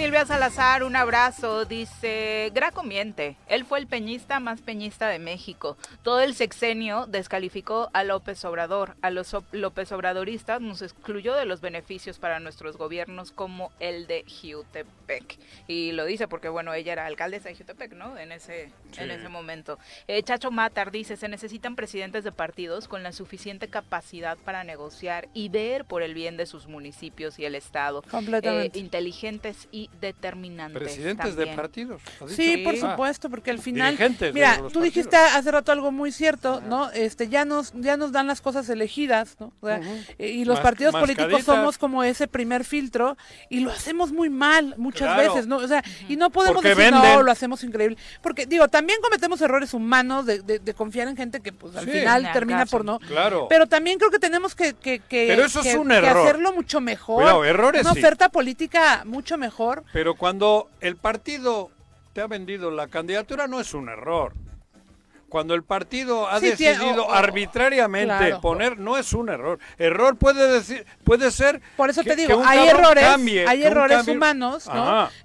Silvia Salazar, un abrazo. Dice, Graco miente. Él fue el peñista más peñista de México. Todo el sexenio descalificó a López Obrador. A los López Obradoristas nos excluyó de los beneficios para nuestros gobiernos como el de Jutepec. Y lo dice porque, bueno, ella era alcaldesa de Jutepec, ¿no? En ese, en ese momento. Eh, Chacho Matar dice, se necesitan presidentes de partidos con la suficiente capacidad para negociar y ver por el bien de sus municipios y el Estado. Completamente. Eh, inteligentes y determinantes. Presidentes de partidos. Sí, por Ah. supuesto, porque al final, Dirigentes mira, tú dijiste hace rato algo muy cierto, ¿no? Este, ya nos, ya nos dan las cosas elegidas, ¿no? O sea, eh, y los Mas- partidos políticos somos como ese primer filtro y lo hacemos muy mal muchas Claro. veces, ¿no? O sea, y no podemos Porque decir, no, venden. lo hacemos increíble. Porque, digo, también cometemos errores humanos de, de- de confiar en gente que, pues, al Sí. final termina caso. por no. Claro. Pero también creo que tenemos que, que, que- Pero eso es que- un que error. hacerlo mucho mejor. Cuidado, errores Una sí. oferta política mucho mejor. Pero cuando el partido te ha vendido la candidatura no es un error. Cuando el partido ha Sí, tiene- decidido o- o- arbitrariamente claro. poner, no es un error. Error puede decir, puede ser. Por eso que- te digo, hay errores, cambie, hay errores humanos.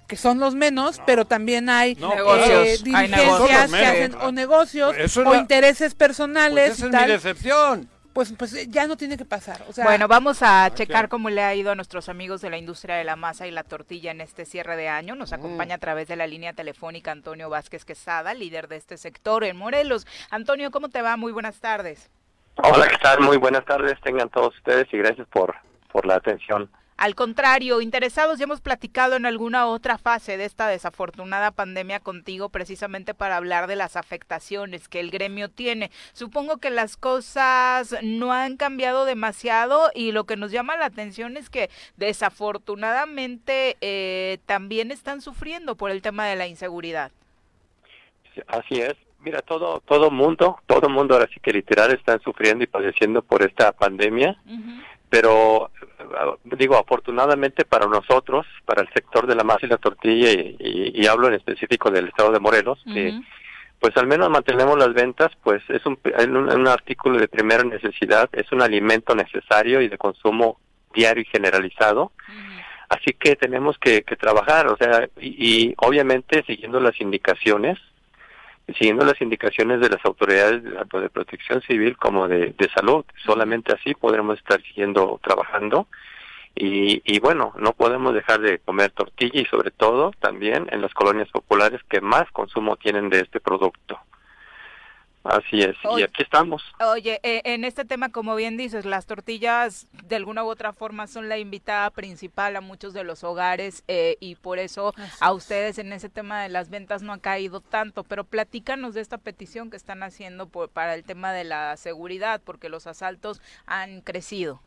Que son los menos, pero también hay No, eh, hay negocios. que hacen o negocios o la- intereses personales Pues esa es mi decepción. Pues, pues eh, ya no tiene que pasar. O sea, bueno, vamos a checar cómo le ha ido a nuestros amigos de la industria de la masa y la tortilla en este cierre de año. Nos acompaña a través de la línea telefónica Antonio Vázquez Quesada, líder de este sector en Morelos. Antonio, ¿cómo te va? Muy buenas tardes. Hola, ¿qué tal? Muy buenas tardes, tengan todos ustedes y gracias por, por la atención. Al contrario, interesados, ya hemos platicado en alguna otra fase de esta desafortunada pandemia contigo precisamente para hablar de las afectaciones que el gremio tiene. Supongo que las cosas no han cambiado demasiado y lo que nos llama la atención es que desafortunadamente eh, también están sufriendo por el tema de la inseguridad. Así es. Mira, todo todo mundo, todo mundo ahora sí que literal están sufriendo y padeciendo por esta pandemia, pero eh, digo, afortunadamente para nosotros, para el sector de la masa y la tortilla, y, y- y hablo en específico del estado de Morelos, que pues al menos mantenemos las ventas, pues es un, es un, un artículo de primera necesidad, es un alimento necesario y de consumo diario y generalizado. Así que tenemos que, que trabajar, o sea, y, y obviamente siguiendo las indicaciones, siguiendo las indicaciones de las autoridades de, tanto de protección civil como de, de salud. Solamente así podremos estar siguiendo trabajando. Y, y bueno, no podemos dejar de comer tortilla y sobre todo también en las colonias populares que más consumo tienen de este producto. Así es, y Oye. aquí estamos. Oye, eh, en este tema, como bien dices, las tortillas de alguna u otra forma son la invitada principal a muchos de los hogares eh, y por eso a ustedes en ese tema de las ventas no ha caído tanto. Pero platícanos de esta petición que están haciendo por- para el tema de la seguridad, porque los asaltos han crecido.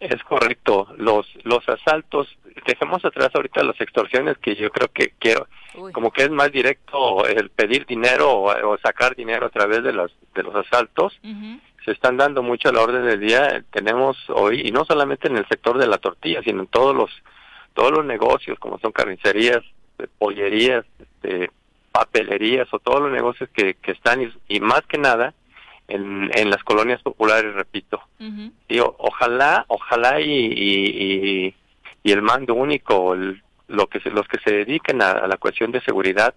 Es correcto, los los asaltos, dejemos atrás ahorita las extorsiones que yo creo que quiero, como que es más directo el pedir dinero o, o sacar dinero a través de los de los asaltos. Se están dando mucho a la orden del día. Tenemos hoy y no solamente en el sector de la tortilla, sino en todos los todos los negocios como son carnicerías, pollerías, este, papelerías o todos los negocios que, que están y, y más que nada en, en las colonias populares, repito. Digo, ojalá, ojalá y, y, y- y el mando único, el- lo que se- los que se dediquen a, a la cuestión de seguridad,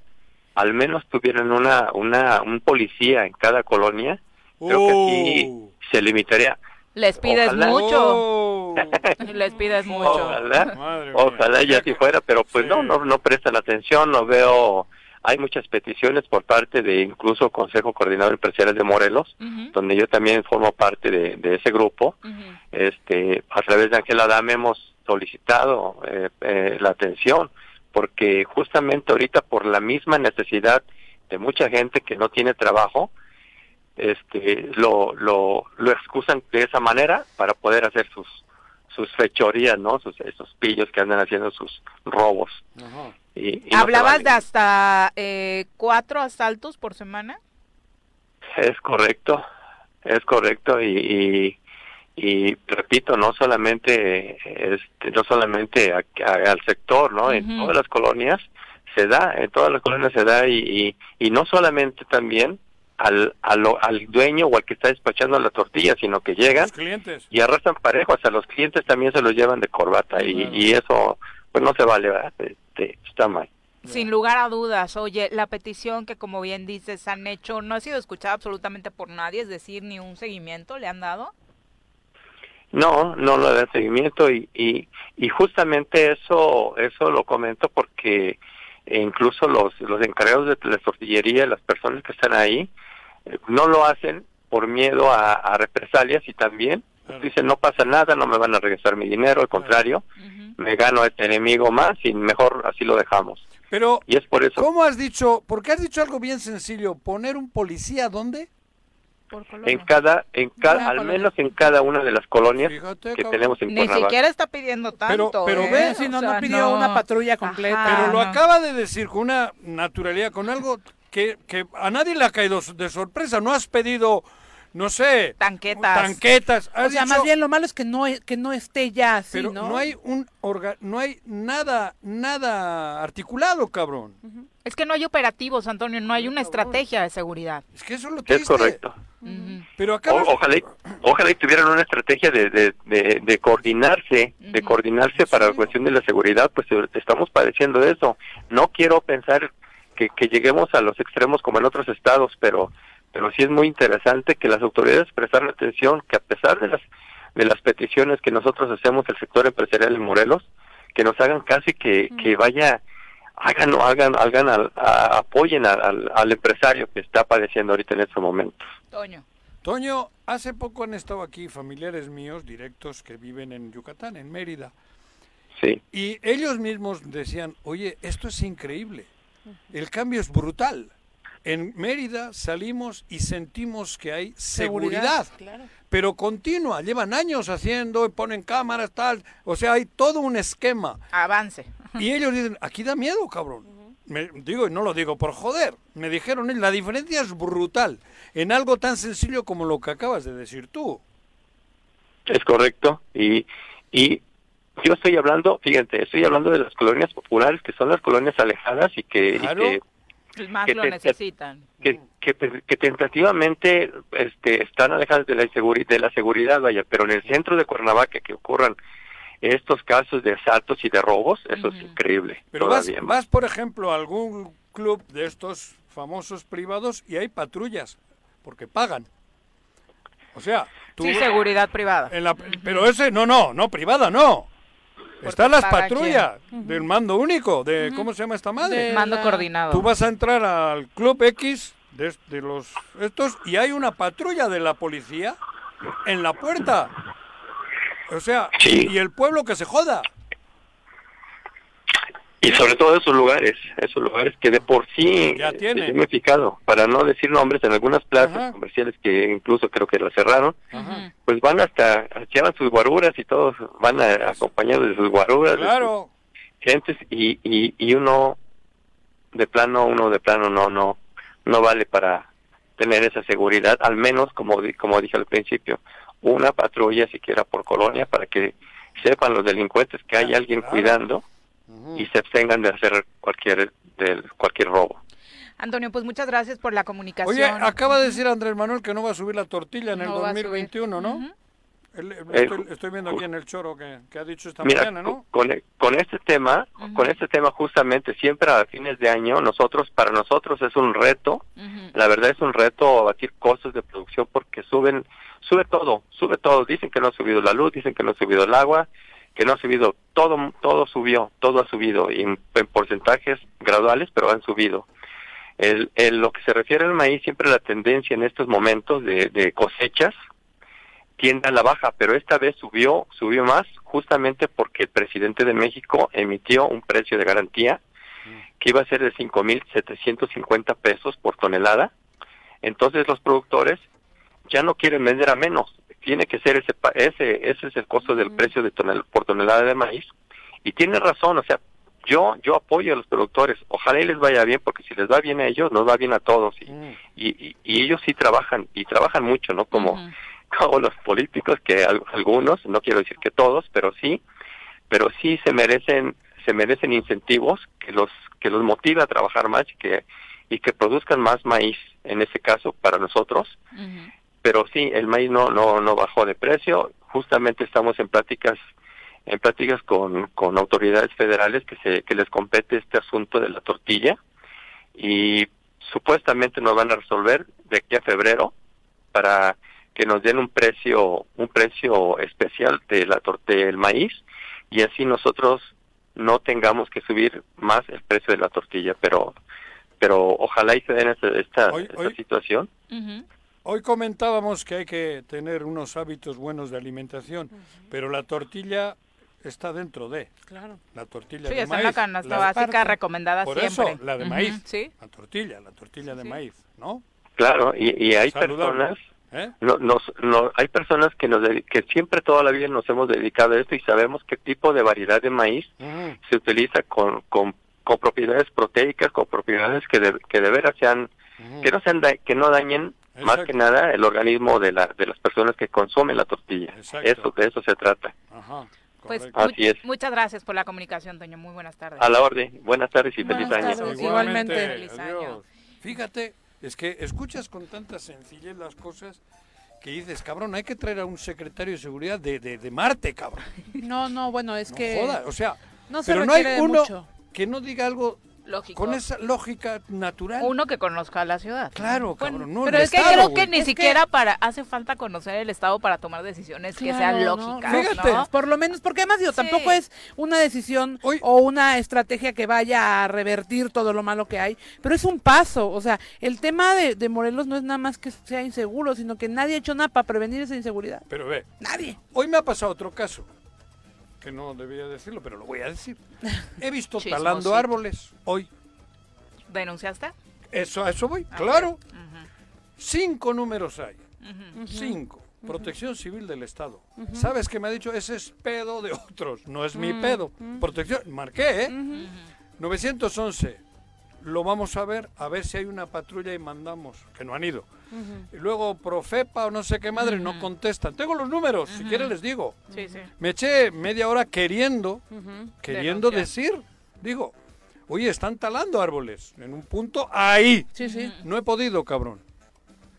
al menos tuvieran una, una, un policía en cada colonia, creo que sí se limitaría. Les pides Ojalá. mucho. Les pides mucho. Ojalá, ojalá y así fuera, pero pues no, no, no prestan atención, no veo, hay muchas peticiones por parte de incluso Consejo Coordinador Empresarial de Morelos, donde yo también formo parte de, de ese grupo, este, a través de Ángela Dame hemos solicitado eh, eh, la atención, porque justamente ahorita por la misma necesidad de mucha gente que no tiene trabajo, este, lo, lo, lo excusan de esa manera para poder hacer sus sus fechorías, ¿no? Sus, esos pillos que andan haciendo sus robos. Y, y no se ¿Hablabas de hasta eh, cuatro asaltos por semana? Es correcto, es correcto y, y, y repito, no solamente este, no solamente a- a- al sector, ¿no? En todas las colonias se da, en todas las colonias se da y, y, y no solamente también al, al, al dueño o al que está despachando la tortilla, sino que llegan clientes. y arrastran parejos, a los clientes también se los llevan de corbata y, y eso pues no se vale, ¿verdad? Este, está mal. Sin lugar a dudas, oye, la petición que como bien dices han hecho no ha sido escuchada absolutamente por nadie, es decir, ni un seguimiento le han dado. No, no lo da seguimiento y, y, y justamente eso eso lo comento porque incluso los, los encargados de la tortillería, las personas que están ahí, eh, no lo hacen por miedo a, a represalias y también dicen no pasa nada, no me van a regresar mi dinero, al contrario, me gano a este enemigo más y mejor así lo dejamos. Pero, Y es por eso. ¿cómo has dicho? Porque has dicho algo bien sencillo. ¿Poner un policía dónde? En cada, en cada, al menos en cada una de las colonias Fíjate, que tenemos en Ni Cuernavaca. siquiera está pidiendo tanto. Pero- pero ¿eh? ve, si no, O no pidió una patrulla completa. Ajá, Pero lo no. acaba de decir con una naturalidad, con algo que, que a nadie le ha caído de sorpresa. No has pedido, no sé, tanquetas. tanquetas. O sea, dicho- más bien lo malo es que no, que no esté ya así, pero ¿no? no hay un orga- no hay nada nada articulado, cabrón. Es que no hay operativos, Antonio, no hay una estrategia de seguridad. Es que eso es lo Es correcto. Pero O- acabas ojalá, y- ojalá y tuvieran una estrategia de, de, de, de coordinarse, de coordinarse para la cuestión de la seguridad, pues eh, estamos padeciendo de eso. No quiero pensar que, que lleguemos a los extremos como en otros estados, pero pero sí es muy interesante que las autoridades prestaran atención, que a pesar de las de las peticiones que nosotros hacemos el sector empresarial en Morelos, que nos hagan casi que, que vaya hagan hagan hagan al- a- apoyen al, al, al empresario que está padeciendo ahorita en este momento. Toño. Toño, hace poco han estado aquí familiares míos directos que viven en Yucatán, en Mérida. Sí. Y ellos mismos decían, oye, esto es increíble. El cambio es brutal. En Mérida salimos y sentimos que hay seguridad, claro. pero continua. Llevan años haciendo, ponen cámaras, tal. O sea, hay todo un esquema. Avance. Y ellos dicen, aquí da miedo, cabrón. Me, digo, y no lo digo por joder. Me dijeron, la diferencia es brutal en algo tan sencillo como lo que acabas de decir tú. Es correcto. Y, y yo estoy hablando, fíjate, estoy hablando de las colonias populares, que son las colonias alejadas y que... y que Más que lo te- necesitan. que, que, que tentativamente este, están alejadas de la, inseguri- de la seguridad, vaya, pero en el centro de Cuernavaca que ocurran estos casos de asaltos y de robos, eso es increíble. Pero vas, vas, por ejemplo, a algún club de estos famosos privados y hay patrullas, porque pagan. O sea, tú... Sí, seguridad privada. en la- pero ese, no, no, no, privada, no. Están las patrullas del mando único, de, ¿cómo se llama esta madre? De Mando coordinado. Tú vas a entrar al club X de, de los estos y hay una patrulla de la policía en la puerta. O sea, y el pueblo que se joda. Y sobre todo esos lugares, esos lugares que de por sí, Ya eh, tienen. yo me he fijado, para no decir nombres, en algunas plazas Ajá. comerciales que incluso creo que las cerraron, Ajá. pues van hasta, llevan sus guaruras y todos van a- acompañados de sus guaruras, de sus Claro. gentes, y, y, y uno, de plano, uno de plano no, no, no vale para tener esa seguridad, al menos, como, di- como dije al principio, una patrulla siquiera por colonia para que sepan los delincuentes que hay alguien cuidando y se abstengan de hacer cualquier, del, cualquier robo. Antonio, pues muchas gracias por la comunicación. Oye, acaba de decir Andrés Manuel que no va a subir la tortilla en el No va a subir. 2021, ¿no? Eh, estoy, estoy viendo aquí en el choro que, que ha dicho esta Mira, mañana, ¿no? con, con este tema, con este tema justamente siempre a fines de año, nosotros, para nosotros es un reto, la verdad es un reto abatir costos de producción porque suben, sube todo, sube todo, dicen que no ha subido la luz, dicen que no ha subido el agua, que no ha subido, todo, todo subió, todo ha subido, en, en porcentajes graduales, pero han subido. El, el- lo que se refiere al maíz, siempre la tendencia en estos momentos de, de cosechas tiende a la baja, pero esta vez subió, subió más justamente porque el presidente de México emitió un precio de garantía que iba a ser de 5.750 pesos por tonelada. Entonces los productores ya no quieren vender a menos, tiene que ser ese, ese, ese es el costo del precio de tonel, por tonelada de maíz. Y tiene razón, o sea, yo, yo apoyo a los productores, ojalá y les vaya bien, porque si les va bien a ellos, nos va bien a todos. Y, y, y- y ellos sí trabajan, y trabajan mucho, ¿no? Como, como los políticos, que al- algunos, no quiero decir que todos, pero sí, pero sí se merecen, se merecen incentivos que los, que los motive a trabajar más y que, y que produzcan más maíz, en ese caso, para nosotros. Pero sí, el maíz no, no, no bajó de precio, justamente estamos en pláticas en pláticas con, con autoridades federales que se que les compete este asunto de la tortilla y supuestamente nos van a resolver de aquí a febrero para que nos den un precio un precio especial de la torta del maíz y así nosotros no tengamos que subir más el precio de la tortilla pero pero ojalá y se den esta, esta, Hoy- esta hoy- situación Hoy comentábamos que hay que tener unos hábitos buenos de alimentación, pero la tortilla está dentro de. Claro. La tortilla Sí, de está en maíz. la canasta básica recomendada Por siempre. eso, la de maíz. Sí. La tortilla, la tortilla de maíz, ¿no? Claro, y, y hay Saludable. personas, ¿Eh? no, nos, no, hay personas que nos dedi- que siempre toda la vida nos hemos dedicado a esto y sabemos qué tipo de variedad de maíz se utiliza con, con, con propiedades proteicas, con propiedades que de, que de veras sean, que no sean da- que no dañen más Exacto. que nada el organismo de la de las personas que consumen la tortilla. Exacto. Eso de eso se trata. Ajá. Pues Así es. muchas gracias por la comunicación, Toño. Muy buenas tardes. A la orden. Buenas tardes y Buenas feliz año. tardes. Igualmente. Feliz año. Fíjate, es que escuchas con tanta sencillez las cosas que dices, cabrón, hay que traer a un secretario de seguridad de, de, de Marte, cabrón. No, no, bueno, es que... Joda, o sea, no se pero no hay uno mucho. que no diga algo Lógico. con esa lógica natural. Uno que conozca la ciudad. Claro, cabrón, no Pero es que Estado, creo güey. que ni Es que- siquiera para hace falta conocer el Estado para tomar decisiones que sean lógicas, no, ¿no? Fíjate, por lo menos, porque además digo, Sí. tampoco es una decisión o una estrategia que vaya a revertir todo lo malo que hay, pero es un paso, o sea, el tema de, de Morelos no es nada más que sea inseguro, sino que nadie ha hecho nada para prevenir esa inseguridad. Pero ve, Nadie. hoy me ha pasado otro caso, que no debía decirlo, pero lo voy a decir. He visto Chismosito. talando árboles hoy. ¿Denunciaste? Eso, a eso voy, Ah, claro. Cinco números hay. Cinco. Protección Civil del Estado. ¿Sabes qué me ha dicho? Ese es pedo de otros, no es mi Mm, pedo. mm. Protección, marqué, ¿eh? 911. Lo vamos a ver, a ver si hay una patrulla y mandamos, que no han ido. Y luego Profepa o no sé qué madre no contestan. Tengo los números, si quieren les digo. Sí, sí. Me eché media hora queriendo, queriendo decir, digo, oye, están talando árboles en un punto ahí. Sí, sí. No he podido, cabrón.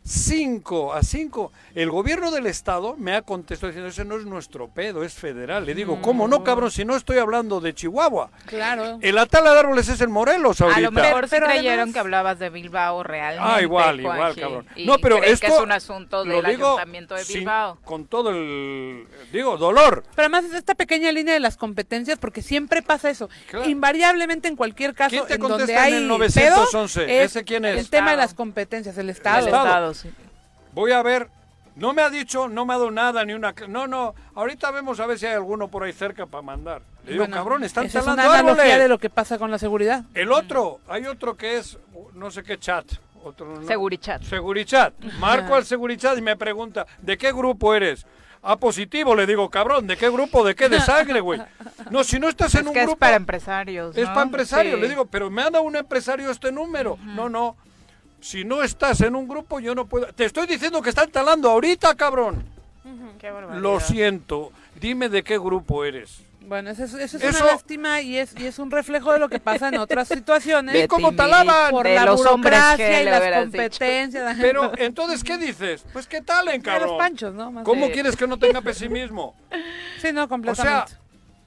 Cinco a cinco. El gobierno del estado me ha contestado diciendo, ese no es nuestro pedo, es federal. Le digo, ¿cómo no, cabrón? Si no estoy hablando de Chihuahua. Claro. El atala de árboles es en Morelos ahorita. A lo mejor Pero creyeron además- que hablabas de Bilbao realmente. Ah, igual, Juanji, igual, cabrón. y No, pero esto que es un asunto lo del digo ayuntamiento de sin- Bilbao. con todo el, digo, dolor. Pero además es esta pequeña línea de las competencias, porque siempre pasa eso. Claro. Invariablemente en cualquier caso ¿Quién te en donde en hay el 911? pedo, ¿Ese quién es? El tema de las competencias, el Estado. El Estado. Voy a ver. No me ha dicho, no me ha dado nada, ni una... No, no, ahorita vemos a ver si hay alguno por ahí cerca para mandar. Le digo, Bueno, cabrón, están esa es talando una analogía árboles. de lo que pasa con la seguridad. El otro, hay otro que es, no sé qué chat. Otro, ¿no? Segurichat. Segurichat. Marco al Segurichat y me pregunta, ¿de qué grupo eres? A positivo, le digo, cabrón, ¿de qué grupo? ¿De qué? De sangre, güey. No, si no estás en Es un que es grupo... para empresarios. Es para empresarios, Sí. le digo, pero me ha dado un empresario este número. No, no. Si no estás en un grupo, yo no puedo. Te estoy diciendo que están talando ahorita, cabrón. Qué barbaridad. Lo siento. Dime de qué grupo eres. Bueno, eso es, eso es Eso- una lástima y es, y es un reflejo de lo que pasa en otras situaciones. ¿Ve cómo talaban? Por De la los hombres burocracia que y las competencias. Pero entonces, ¿qué dices? Pues que talen, De los cabrón. panchos, ¿no? Más ¿Cómo de- quieres que no tenga pesimismo? Sí, no, O sea, completamente.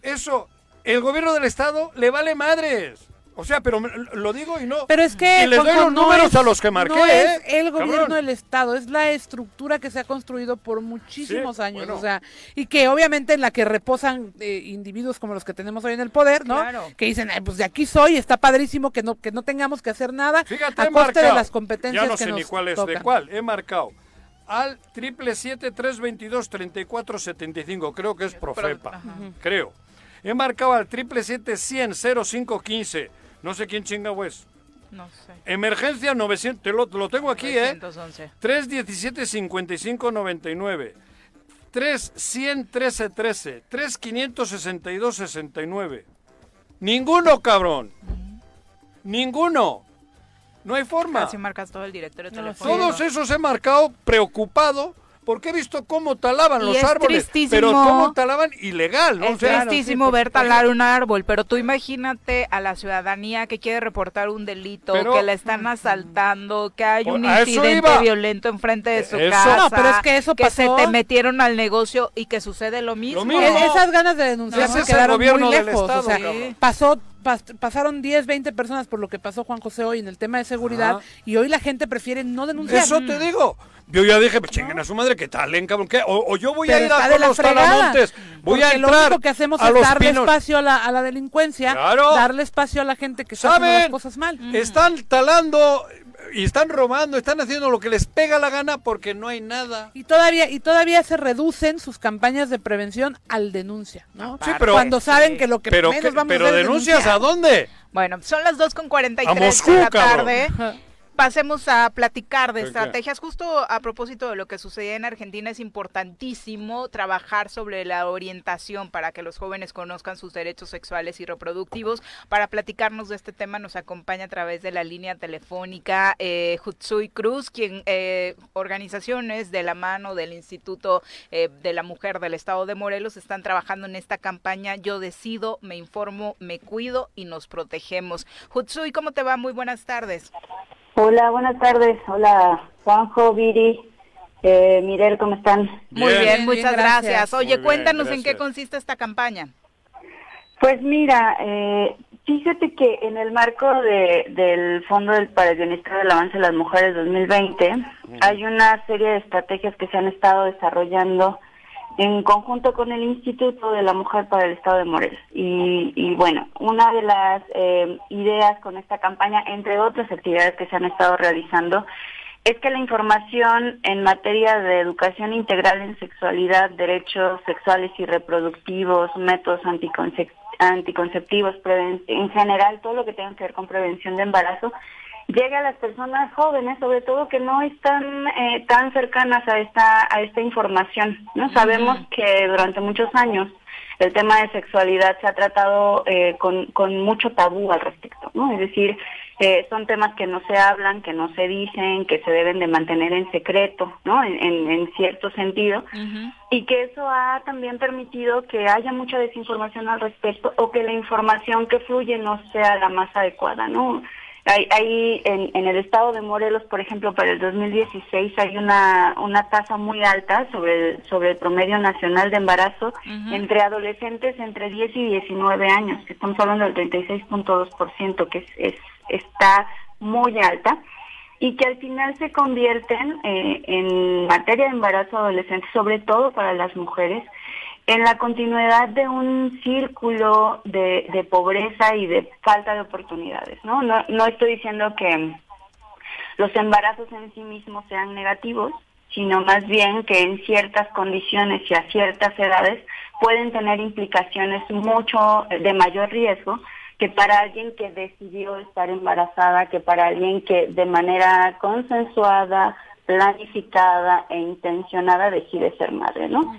eso, el gobierno del estado le vale madres. O sea, pero me- lo digo y no. Pero es que y les doy los no números es- a los que marqué, no ¿eh? es el gobierno Cabrón. del estado, es la estructura que se ha construido por muchísimos Sí, años, bueno. o sea, y que obviamente en la que reposan eh, individuos como los que tenemos hoy en el poder, ¿no? Claro. Que dicen, "Ay, pues de aquí soy, está padrísimo que no que no tengamos que hacer nada Fíjate, a he coste de las competencias Ya no que sé nos ni cuál es de tocan. cuál. He marcado al triple siete tres veintidós treinta y cuatro setenta y cinco. Creo que es Profepa. Creo. He marcado al triple siete cien cero cinco quince. No sé quién chinga es. No sé. Emergencia 900. Te lo, lo tengo aquí, ¿eh? 911. 317 55 99. 3100 13 13. 3562 69. Ninguno, cabrón. Ninguno. No hay forma. Casi marcas todo el directorio telefónico. Todos esos he marcado preocupado porque he visto cómo talaban Y los es árboles. tristísimo. Pero cómo talaban ilegal, ¿no? Es O sea, tristísimo ver talar un árbol, pero tú imagínate a la ciudadanía que quiere reportar un delito, Pero- que la están asaltando, que hay un incidente violento enfrente de su Eso. casa, No, pero es que eso se pasó- te metieron al negocio y que sucede lo mismo. mismo. Esas ganas de denunciar Ese se es el quedaron gobierno muy del lejos. Estado, o sea, cabrón. pasó, pas- pasaron 10, 20 personas por lo que pasó Juan José hoy en el tema de seguridad Ajá. y hoy la gente prefiere no denunciar. Eso te digo. Yo ya dije, pues chinguen a su madre, que talen, cabrón. ¿qué? O, o yo voy Pero a ir a los talamontes. Voy a porque lo entrar único que hacemos a es darle pinos. espacio a la, a la delincuencia, Claro. darle espacio a la gente que está haciendo las cosas mal. Están talando y están robando, están haciendo lo que les pega la gana porque no hay nada. Y todavía, y todavía se reducen sus campañas de prevención al denuncia, ¿no? Sí, pero- Cuando saben que lo que pero menos que- vamos pero a hacer denuncias denunciar. a dónde? Bueno, son las 2 con 43 A Moscú, de la cabrón. Pasemos a platicar de estrategias. Justo a propósito de lo que sucedía en Argentina, es importantísimo trabajar sobre la orientación para que los jóvenes conozcan sus derechos sexuales y reproductivos. Para platicarnos de este tema nos acompaña a través de la línea telefónica eh, Hutsui Cruz, quien eh, organizaciones de la mano del Instituto eh, de la Mujer del Estado de Morelos están trabajando en esta campaña Yo decido, me informo, me cuido y nos protegemos. Hutsui, ¿cómo te va? Muy buenas tardes. Hola, buenas tardes. Hola, Juanjo, Viri, eh, Mirel, ¿cómo están? Muy bien, Bien, muchas bien, gracias. gracias. Oye, bien, cuéntanos en qué consiste esta campaña. Pues mira, eh, fíjate que en el marco de, del Fondo del, para el Bienestar del Avance de las Mujeres 2020 hay una serie de estrategias que se han estado desarrollando en conjunto con el Instituto de la Mujer para el Estado de Morelos. Y, y bueno, una de las eh, ideas con esta campaña, entre otras actividades que se han estado realizando, es que la información en materia de educación integral en sexualidad, derechos sexuales y reproductivos, métodos anticoncep- anticonceptivos, en general todo lo que tenga que ver con prevención de embarazo, llegue a las personas jóvenes, sobre todo que no están eh, tan cercanas a esta a esta información. No sabemos que durante muchos años el tema de sexualidad se ha tratado eh, con, con mucho tabú al respecto, ¿no? Es decir, eh, son temas que no se hablan, que no se dicen, que se deben de mantener en secreto, ¿no? En, en, cierto sentido. Y que eso ha también permitido que haya mucha desinformación al respecto o que la información que fluye no sea la más adecuada, ¿no? Hay, en, en, el estado de Morelos, por ejemplo, para el 2016 hay una, una tasa muy alta sobre el, sobre el promedio nacional de embarazo entre adolescentes entre 10 y 19 años, que estamos hablando del 36.2%, que es, es, está muy alta, y que al final se convierten eh, en materia de embarazo adolescente, sobre todo para las mujeres, en la continuidad de un círculo de, de, pobreza y de falta de oportunidades, ¿no? ¿no? No estoy diciendo que los embarazos en sí mismos sean negativos, sino más bien que en ciertas condiciones y a ciertas edades pueden tener implicaciones mucho de mayor riesgo que para alguien que decidió estar embarazada, que para alguien que de manera consensuada, planificada e intencionada decide ser madre, ¿no?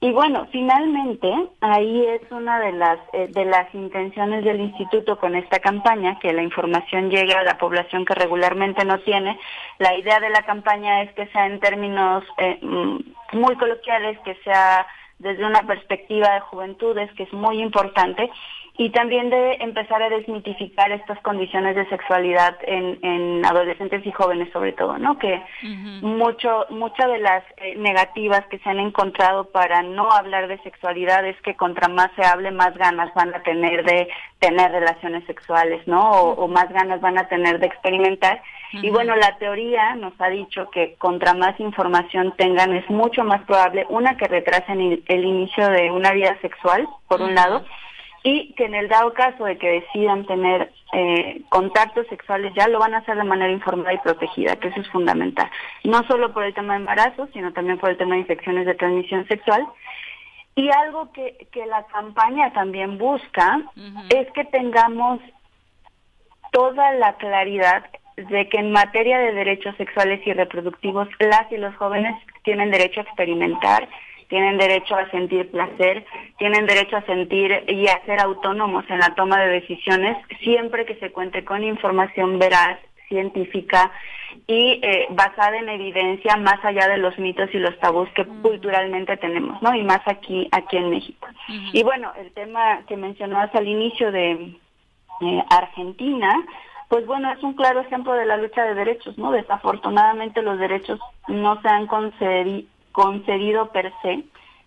Y bueno, finalmente ahí es una de las eh, de las intenciones del instituto con esta campaña que la información llegue a la población que regularmente no tiene. La idea de la campaña es que sea en términos eh, mm, muy coloquiales, que sea desde una perspectiva de juventudes, que es muy importante y también de empezar a desmitificar estas condiciones de sexualidad en, en adolescentes y jóvenes sobre todo, ¿no? Que mucho muchas de las eh, negativas que se han encontrado para no hablar de sexualidad es que contra más se hable más ganas van a tener de tener relaciones sexuales, ¿no? O, más ganas van a tener de experimentar. Y bueno, la teoría nos ha dicho que contra más información tengan es mucho más probable, una, que retrasen el, el inicio de una vida sexual, por un lado, y que en el dado caso de que decidan tener eh, contactos sexuales ya lo van a hacer de manera informada y protegida, que eso es fundamental. No solo por el tema de embarazo, sino también por el tema de infecciones de transmisión sexual. Y algo que, que la campaña también busca es que tengamos toda la claridad de que en materia de derechos sexuales y reproductivos las y los jóvenes tienen derecho a experimentar, tienen derecho a sentir placer, tienen derecho a sentir y a ser autónomos en la toma de decisiones, siempre que se cuente con información veraz, científica y eh, basada en evidencia más allá de los mitos y los tabús que culturalmente tenemos, ¿no? Y más aquí aquí en México. Y bueno, el tema que mencionabas al inicio de eh, Argentina, pues bueno, es un claro ejemplo de la lucha de derechos, ¿no? Desafortunadamente los derechos no se han concedido concedido per se.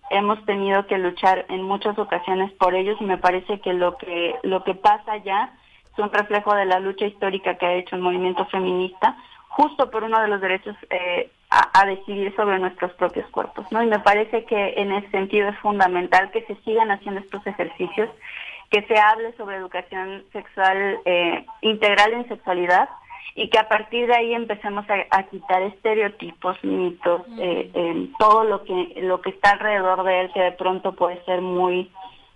Hemos tenido que luchar en muchas ocasiones por ellos y me parece que lo que lo que pasa ya es un reflejo de la lucha histórica que ha hecho el movimiento feminista justo por uno de los derechos eh, a, decidir sobre nuestros propios cuerpos, ¿no? Y me parece que en ese sentido es fundamental que se sigan haciendo estos ejercicios, que se hable sobre educación sexual eh, integral en sexualidad, y que a partir de ahí empecemos a, quitar estereotipos, mitos, eh, todo lo que lo que está alrededor de él que de pronto puede ser muy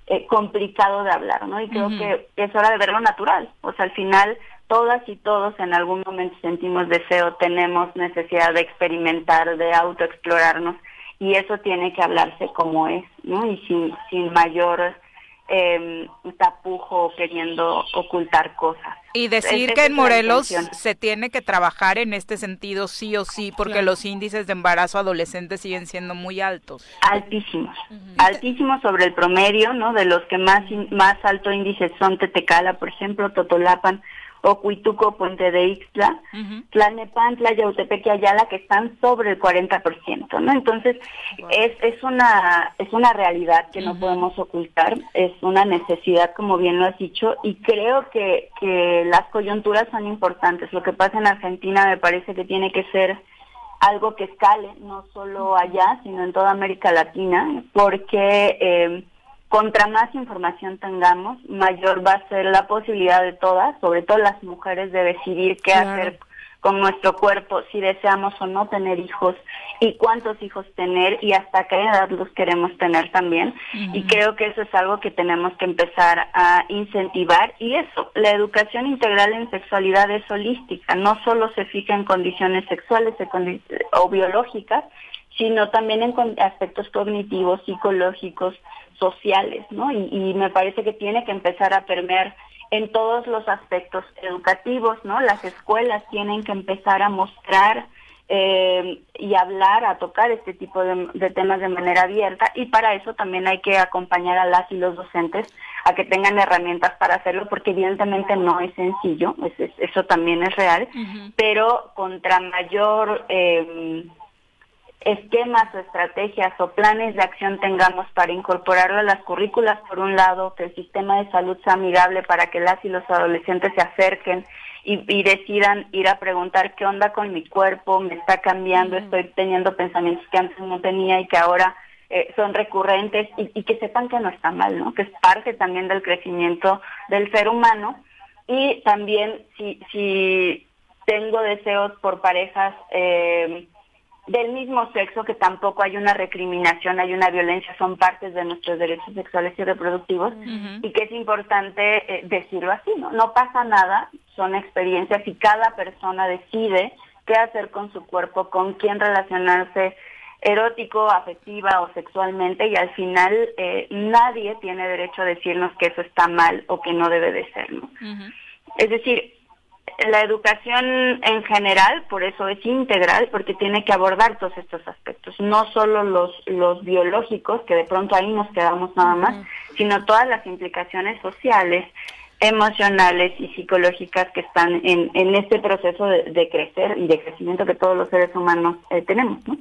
eh, complicado de hablar, ¿no? Y creo que es hora de verlo natural, o sea, al final todas y todos en algún momento sentimos deseo, tenemos necesidad de experimentar, de autoexplorarnos y eso tiene que hablarse como es, ¿no? Y sin sin mayor eh, tapujo queriendo ocultar cosas. Y decir que en Morelos se tiene que trabajar en este sentido sí o sí, porque los índices de embarazo adolescente siguen siendo muy altos. Altísimos, altísimos sobre el promedio, ¿no? De los que más, más alto índice son Tetecala, por ejemplo, Totolapan, Ocuituco, Puente de Ixtla, Tlalnepantla, Yautepec y Ayala, que están sobre el 40%, ¿no? Entonces, es, es, una, es una realidad que no podemos ocultar, es una necesidad, como bien lo has dicho, y creo que, que las coyunturas son importantes. Lo que pasa en Argentina me parece que tiene que ser algo que escale, no solo allá, sino en toda América Latina, porque... Eh, contra más información tengamos, mayor va a ser la posibilidad de todas, sobre todo las mujeres, de decidir qué hacer con nuestro cuerpo, si deseamos o no tener hijos y cuántos hijos tener y hasta qué edad los queremos tener también. Y creo que eso es algo que tenemos que empezar a incentivar. Y eso, la educación integral en sexualidad es holística, no solo se fija en condiciones sexuales o biológicas, sino también en aspectos cognitivos, psicológicos, sociales, ¿no? Y, me parece que tiene que empezar a permear en todos los aspectos educativos, ¿no? Las escuelas tienen que empezar a mostrar eh, y hablar, a tocar este tipo de, temas de manera abierta y para eso también hay que acompañar a las y los docentes a que tengan herramientas para hacerlo porque evidentemente no es sencillo, eso también es real, pero contra mayor eh, esquemas o estrategias o planes de acción tengamos para incorporarlo a las currículas, por un lado, que el sistema de salud sea amigable para que las y los adolescentes se acerquen y, decidan ir a preguntar qué onda con mi cuerpo, me está cambiando, estoy teniendo pensamientos que antes no tenía y que ahora eh, son recurrentes y, y, que sepan que no está mal, ¿no? Que es parte también del crecimiento del ser humano. Y también si, si tengo deseos por parejas eh, del mismo sexo, que tampoco hay una recriminación, hay una violencia, son partes de nuestros derechos sexuales y reproductivos, y que es importante eh, decirlo así, ¿no? No pasa nada, son experiencias y cada persona decide qué hacer con su cuerpo, con quién relacionarse erótico, afectiva o sexualmente, y al final eh, nadie tiene derecho a decirnos que eso está mal o que no debe de ser, ¿no? Es decir, la educación en general, por eso es integral, porque tiene que abordar todos estos aspectos, no solo los, los biológicos, que de pronto ahí nos quedamos nada más, sino todas las implicaciones sociales, emocionales y psicológicas que están en, en este proceso de, crecer y de crecimiento que todos los seres humanos eh, tenemos. ¿no?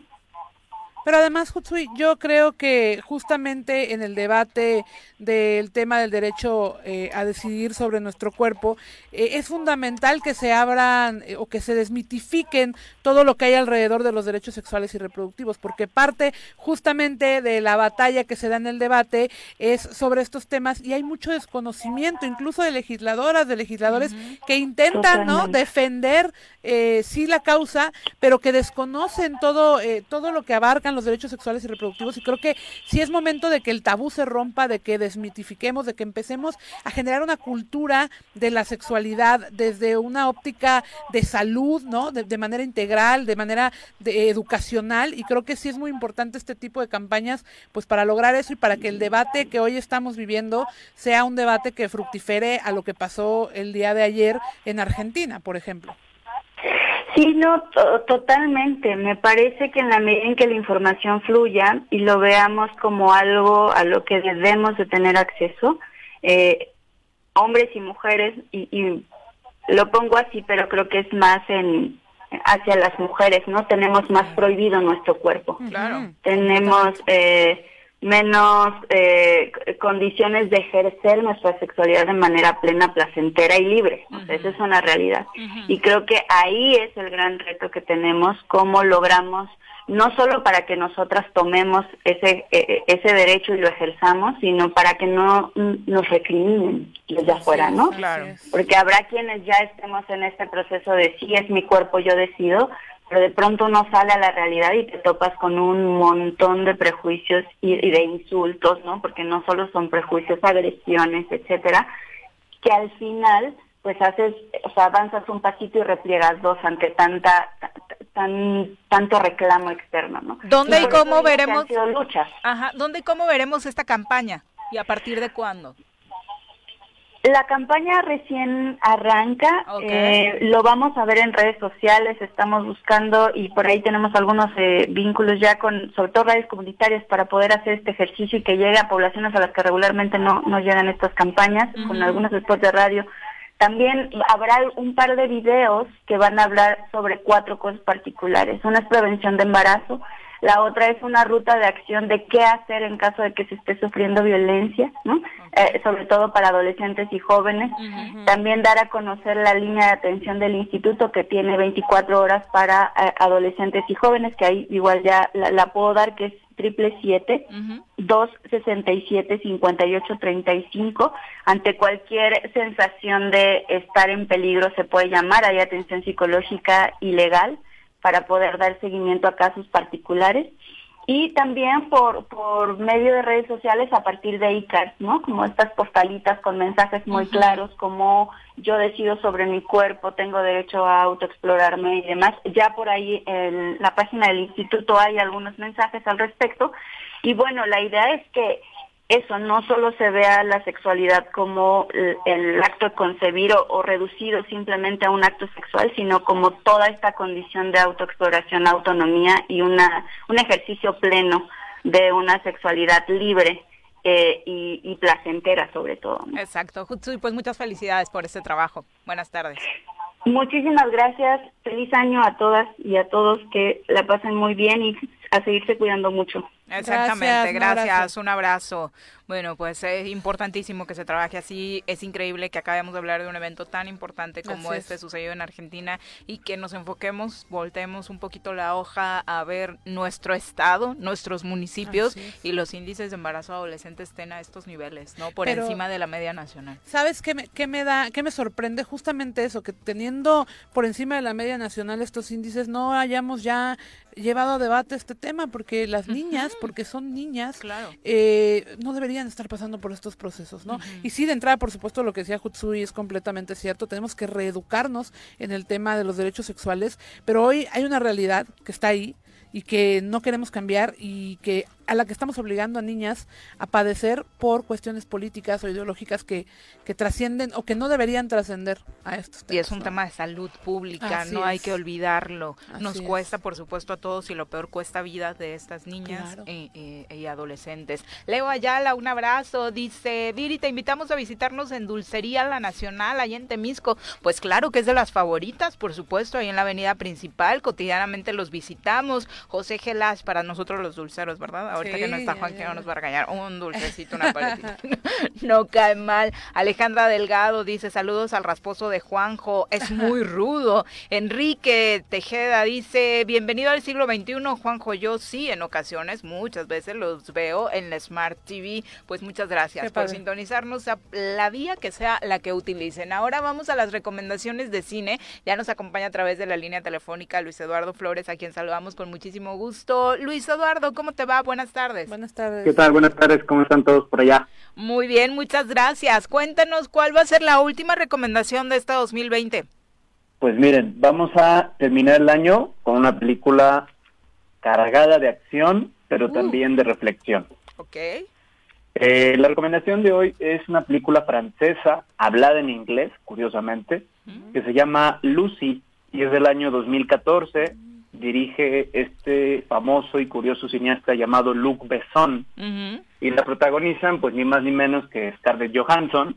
Pero además, Hutsui, yo creo que justamente en el debate del tema del derecho eh, a decidir sobre nuestro cuerpo, eh, es fundamental que se abran eh, o que se desmitifiquen todo lo que hay alrededor de los derechos sexuales y reproductivos, porque parte justamente de la batalla que se da en el debate es sobre estos temas y hay mucho desconocimiento, incluso de legisladoras, de legisladores que intentan ¿no? defender sí la causa, pero que desconocen todo, todo lo que los derechos sexuales y reproductivos y creo que sí es momento de que el tabú se rompa, de que desmitifiquemos, de que empecemos a generar una cultura de la sexualidad desde una óptica de salud, ¿no? De, manera integral, de manera educacional y creo que sí es muy importante este tipo de campañas pues para lograr eso y para que el debate que hoy estamos viviendo sea un debate que fructifere a lo que pasó el día de ayer en Argentina, por ejemplo. Sí, no, totalmente. Me parece que en la medida en que la información fluya y lo veamos como algo a lo que debemos de tener acceso, eh, hombres y mujeres, y, lo pongo así, pero creo que es más en hacia las mujeres, ¿no? Tenemos más prohibido nuestro cuerpo. Claro. Tenemos eh, menos eh, condiciones de ejercer nuestra sexualidad de manera plena, placentera y libre. esa es una realidad. Y creo que ahí es el gran reto que tenemos, cómo logramos, no solo para que nosotras tomemos ese, e, e, ese derecho y lo ejerzamos, sino para que no nos recriminen desde afuera, ¿no? Claro. Porque habrá quienes ya estemos en este proceso de si es mi cuerpo, yo decido, pero de pronto uno sale a la realidad y te topas con un montón de prejuicios y, de insultos, ¿no? Porque no solo son prejuicios, agresiones, etcétera, que al final pues haces, o sea, avanzas un pasito y repliegas dos ante tanta tan tanto reclamo externo, ¿no? ¿Dónde y, cómo veremos luchas. Ajá, ¿dónde y cómo veremos esta campaña y a partir de cuándo? La campaña recién arranca, eh, lo vamos a ver en redes sociales, estamos buscando y por ahí tenemos algunos eh, vínculos ya con, sobre todo redes comunitarias, para poder hacer este ejercicio y que llegue a poblaciones a las que regularmente no, no llegan estas campañas, con algunos spots de radio. También habrá un par de videos que van a hablar sobre cuatro cosas particulares. Una es prevención de embarazo, la otra es una ruta de acción de qué hacer en caso de que se esté sufriendo violencia, ¿no? Eh, sobre todo para adolescentes y jóvenes. También dar a conocer la línea de atención del instituto que tiene 24 horas para eh, adolescentes y jóvenes, que ahí igual ya la, puedo dar, que es triple siete dos sesenta y siete cincuenta y ocho treinta y cinco. Ante cualquier sensación de estar en peligro se puede llamar. Hay atención psicológica y legal para poder dar seguimiento a casos particulares y también por, por medio de redes sociales a partir de ICAR, ¿no? Como estas postalitas con mensajes muy claros, como yo decido sobre mi cuerpo, tengo derecho a autoexplorarme y demás. Ya por ahí en la página del instituto hay algunos mensajes al respecto. Y bueno, la idea es que eso, no solo se vea la sexualidad como el, acto de concebir o, reducido simplemente a un acto sexual, sino como toda esta condición de autoexploración, autonomía y una, un ejercicio pleno de una sexualidad libre eh, y, y, placentera sobre todo. Exacto, Jutsui, pues muchas felicidades por este trabajo. Buenas tardes. Muchísimas gracias, feliz año a todas y a todos, que la pasen muy bien y a seguirse cuidando mucho. Exactamente, gracias, un abrazo. Bueno, pues es importantísimo que se trabaje así. Es increíble que acabemos de hablar de un evento tan importante como este sucedió en Argentina y que nos enfoquemos, volteemos un poquito la hoja a ver nuestro estado, nuestros municipios y los índices de embarazo adolescente estén a estos niveles, ¿no? Por encima de la media nacional. ¿Sabes qué me, qué me da, qué me sorprende? Justamente eso, que teniendo por encima de la media nacional estos índices no hayamos ya llevado a debate este tema porque las niñas, porque son niñas, eh, no deberían estar pasando por estos procesos, ¿no? Y sí, de entrada, por supuesto, lo que decía Hutsui es completamente cierto, tenemos que reeducarnos en el tema de los derechos sexuales, pero hoy hay una realidad que está ahí y que no queremos cambiar y que a la que estamos obligando a niñas a padecer por cuestiones políticas o ideológicas que, que trascienden o que no deberían trascender a estos temas. Y es un tema de salud pública, no hay que olvidarlo. Nos cuesta, por supuesto, a todos y lo peor cuesta vida de estas niñas y, adolescentes. Leo Ayala, un abrazo. Dice, Viri, te invitamos a visitarnos en Dulcería La Nacional, ahí en Temisco. Pues claro que es de las favoritas, por supuesto, ahí en la avenida principal. Cotidianamente los visitamos. José Gelas, para nosotros los dulceros, ¿verdad? Ahorita que no está Juan, que no nos va a regañar. Un dulcecito, una paletita. no cae mal. Alejandra Delgado dice, saludos al rasposo de Juanjo, es muy rudo. Enrique Tejeda dice, bienvenido al siglo XXI, Juanjo. Yo sí, en ocasiones, muchas veces los veo en la Smart TV. Pues muchas gracias por sintonizarnos a la vía que sea la que utilicen. Ahora vamos a las recomendaciones de cine. Ya nos acompaña a través de la línea telefónica Luis Eduardo Flores, a quien saludamos con muchísimo gusto. Luis Eduardo, ¿cómo te va? Buenas tardes. Buenas tardes. ¿Qué tal? Buenas tardes. ¿Cómo están todos por allá? Muy bien, muchas gracias. Cuéntanos cuál va a ser la última recomendación de este 2020. Pues miren, vamos a terminar el año con una película cargada de acción, pero uh. también de reflexión. Ok. Eh, la recomendación de hoy es una película francesa, hablada en inglés, curiosamente, mm. que se llama Lucy y es del año 2014 dirige este famoso y curioso cineasta llamado Luc Besson y la protagonizan pues ni más ni menos que Scarlett Johansson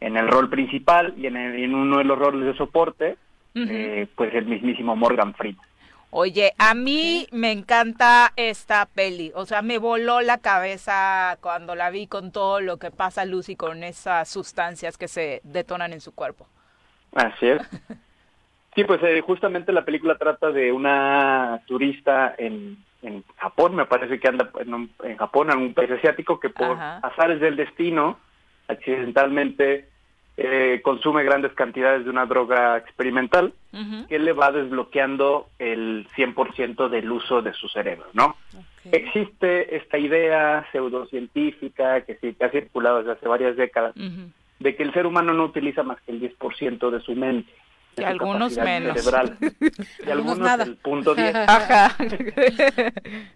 en el rol principal y en, uno de los roles de soporte eh, pues el mismísimo Morgan Freeman. Oye, a mí me encanta esta peli, o sea, me voló la cabeza cuando la vi con todo lo que pasa Lucy con esas sustancias que se detonan en su cuerpo. Así es. Sí, pues eh, justamente la película trata de una turista en, en Japón, me parece que anda en, en Japón, en un país asiático, que por azares del destino, accidentalmente eh, consume grandes cantidades de una droga experimental que le va desbloqueando el 100% del uso de su cerebro, ¿no? Existe esta idea pseudocientífica que sí que ha circulado desde hace varias décadas de que el ser humano no utiliza más que el 10% de su mente. Y algunos menos. y algunos el punto 10.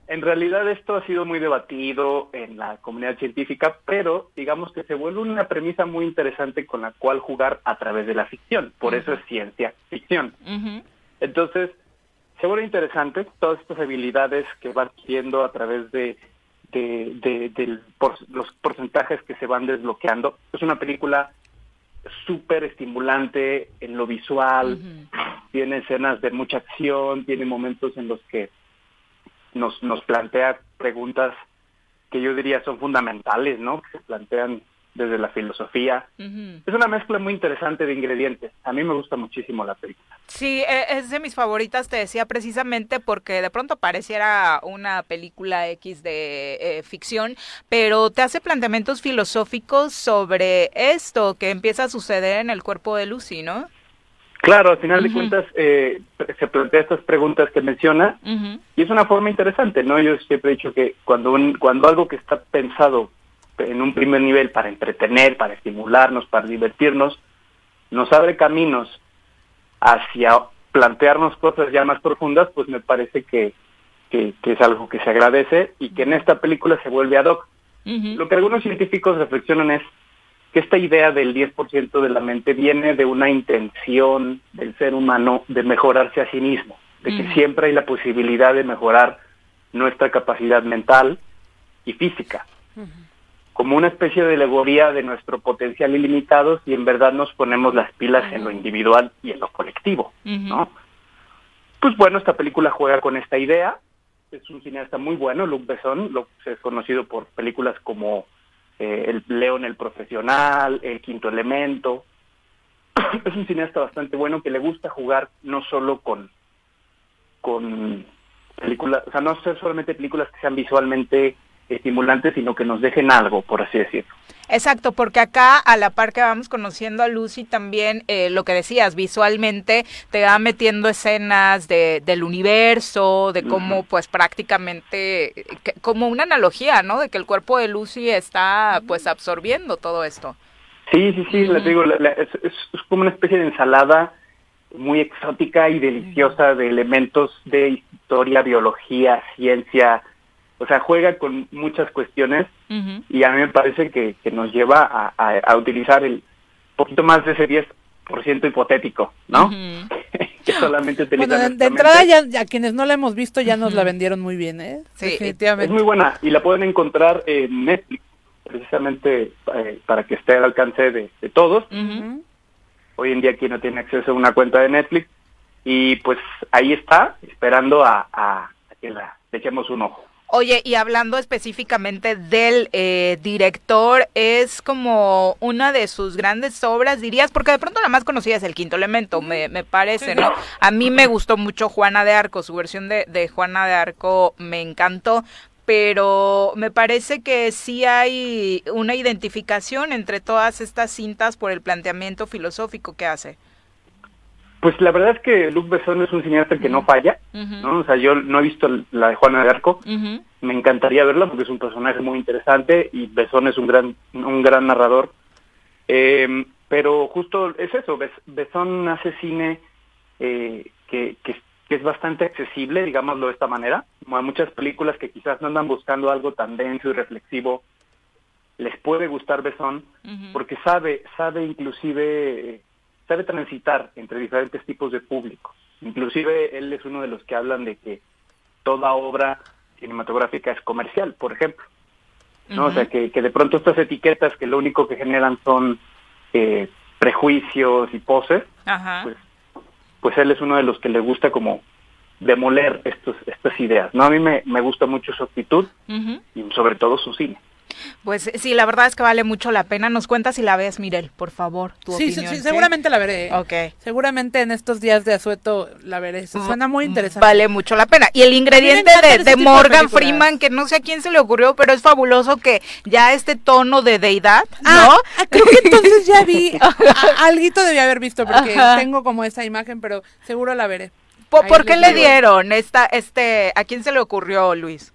en realidad esto ha sido muy debatido en la comunidad científica, pero digamos que se vuelve una premisa muy interesante con la cual jugar a través de la ficción. Por eso es ciencia ficción. Entonces, se vuelve interesante todas estas habilidades que va adquiriendo a través de, de, los porcentajes que se van desbloqueando. Es una película súper estimulante en lo visual, tiene escenas de mucha acción, tiene momentos en los que nos, nos plantea preguntas que yo diría son fundamentales, ¿no? Que se plantean desde la filosofía. Es una mezcla muy interesante de ingredientes. A mí me gusta muchísimo la película. Sí, e, es de mis favoritas, te decía precisamente porque de pronto pareciera una película X de eh, ficción, pero te hace planteamientos filosóficos sobre esto que empieza a suceder en el cuerpo de Lucy, ¿no? Claro, al final de cuentas eh, se plantea estas preguntas que menciona y es una forma interesante, ¿no? Yo siempre he dicho que cuando, cuando algo que está pensado en un primer nivel para entretener, para estimularnos, para divertirnos, nos abre caminos hacia plantearnos cosas ya más profundas, pues me parece que, que, es algo que se agradece y que en esta película se vuelve ad hoc. Lo que algunos científicos reflexionan es que esta idea del 10% de la mente viene de una intención del ser humano de mejorarse a sí mismo, de que siempre hay la posibilidad de mejorar nuestra capacidad mental y física, como una especie de alegoría de nuestro potencial ilimitado si en verdad nos ponemos las pilas en lo individual y en lo colectivo, ¿no? Pues bueno, esta película juega con esta idea, es un cineasta muy bueno, Luc Besson, es conocido por películas como eh, El León el Profesional, El Quinto Elemento. es un cineasta bastante bueno que le gusta jugar no solo con, con películas, o sea, no ser solamente películas que sean visualmente estimulantes, sino que nos dejen algo, por así decirlo. Exacto, porque acá a la par que vamos conociendo a Lucy también eh, lo que decías, visualmente te va metiendo escenas de, del universo, de cómo pues prácticamente, como una analogía, ¿no? De que el cuerpo de Lucy está pues absorbiendo todo esto. Sí, sí, sí, les digo, es, es, como una especie de ensalada muy exótica y deliciosa de elementos de historia, biología, ciencia, o sea, juega con muchas cuestiones y a mí me parece que, nos lleva a, utilizar el poquito más de ese 10% hipotético, ¿no? que solamente bueno, de, entrada ya, a quienes no la hemos visto ya nos la vendieron muy bien, ¿eh? Sí, definitivamente. Es muy buena y la pueden encontrar en Netflix, precisamente eh, para que esté al alcance de, todos. Hoy en día quien no tiene acceso a una cuenta de Netflix y pues ahí está, esperando a, a que la, le echemos un ojo. Oye, y hablando específicamente del eh, director, es como una de sus grandes obras, dirías, porque de pronto la más conocida es El Quinto Elemento, me, me parece, ¿no? A mí me gustó mucho Juana de Arco, su versión de, de Juana de Arco me encantó, pero me parece que sí hay una identificación entre todas estas cintas por el planteamiento filosófico que hace. Pues la verdad es que Luc Besson es un cineasta que no falla, ¿no? O sea, yo no he visto la de Juana de Arco, me encantaría verla porque es un personaje muy interesante y Besson es un gran, un gran narrador. Eh, pero justo es eso, Besson hace cine eh, que, que, es bastante accesible, digámoslo de esta manera, como a muchas películas que quizás no andan buscando algo tan denso y reflexivo, les puede gustar Besson porque sabe, sabe inclusive sabe transitar entre diferentes tipos de públicos. Inclusive él es uno de los que hablan de que toda obra cinematográfica es comercial, por ejemplo. ¿no? O sea, que, que, de pronto estas etiquetas que lo único que generan son eh, prejuicios y poses, Pues, pues él es uno de los que le gusta como demoler estos, estas ideas. ¿no? A mí me, me gusta mucho su actitud y sobre todo su cine. Pues sí, la verdad es que vale mucho la pena. Nos cuentas si la ves, Mirel, por favor, tu sí, opinión. Sí, seguramente la veré. Ok. Seguramente en estos días de asueto la veré. Se suena muy interesante. Vale mucho la pena. Y el ingrediente de, de Morgan Freeman, que no sé a quién se le ocurrió, pero es fabuloso que ya este tono de deidad, ah, ¿no? Ah, creo que entonces ya vi. Alguito debía haber visto, porque tengo como esa imagen, pero seguro la veré. ¿Por, qué le dieron esta, este, a quién se le ocurrió, Luis?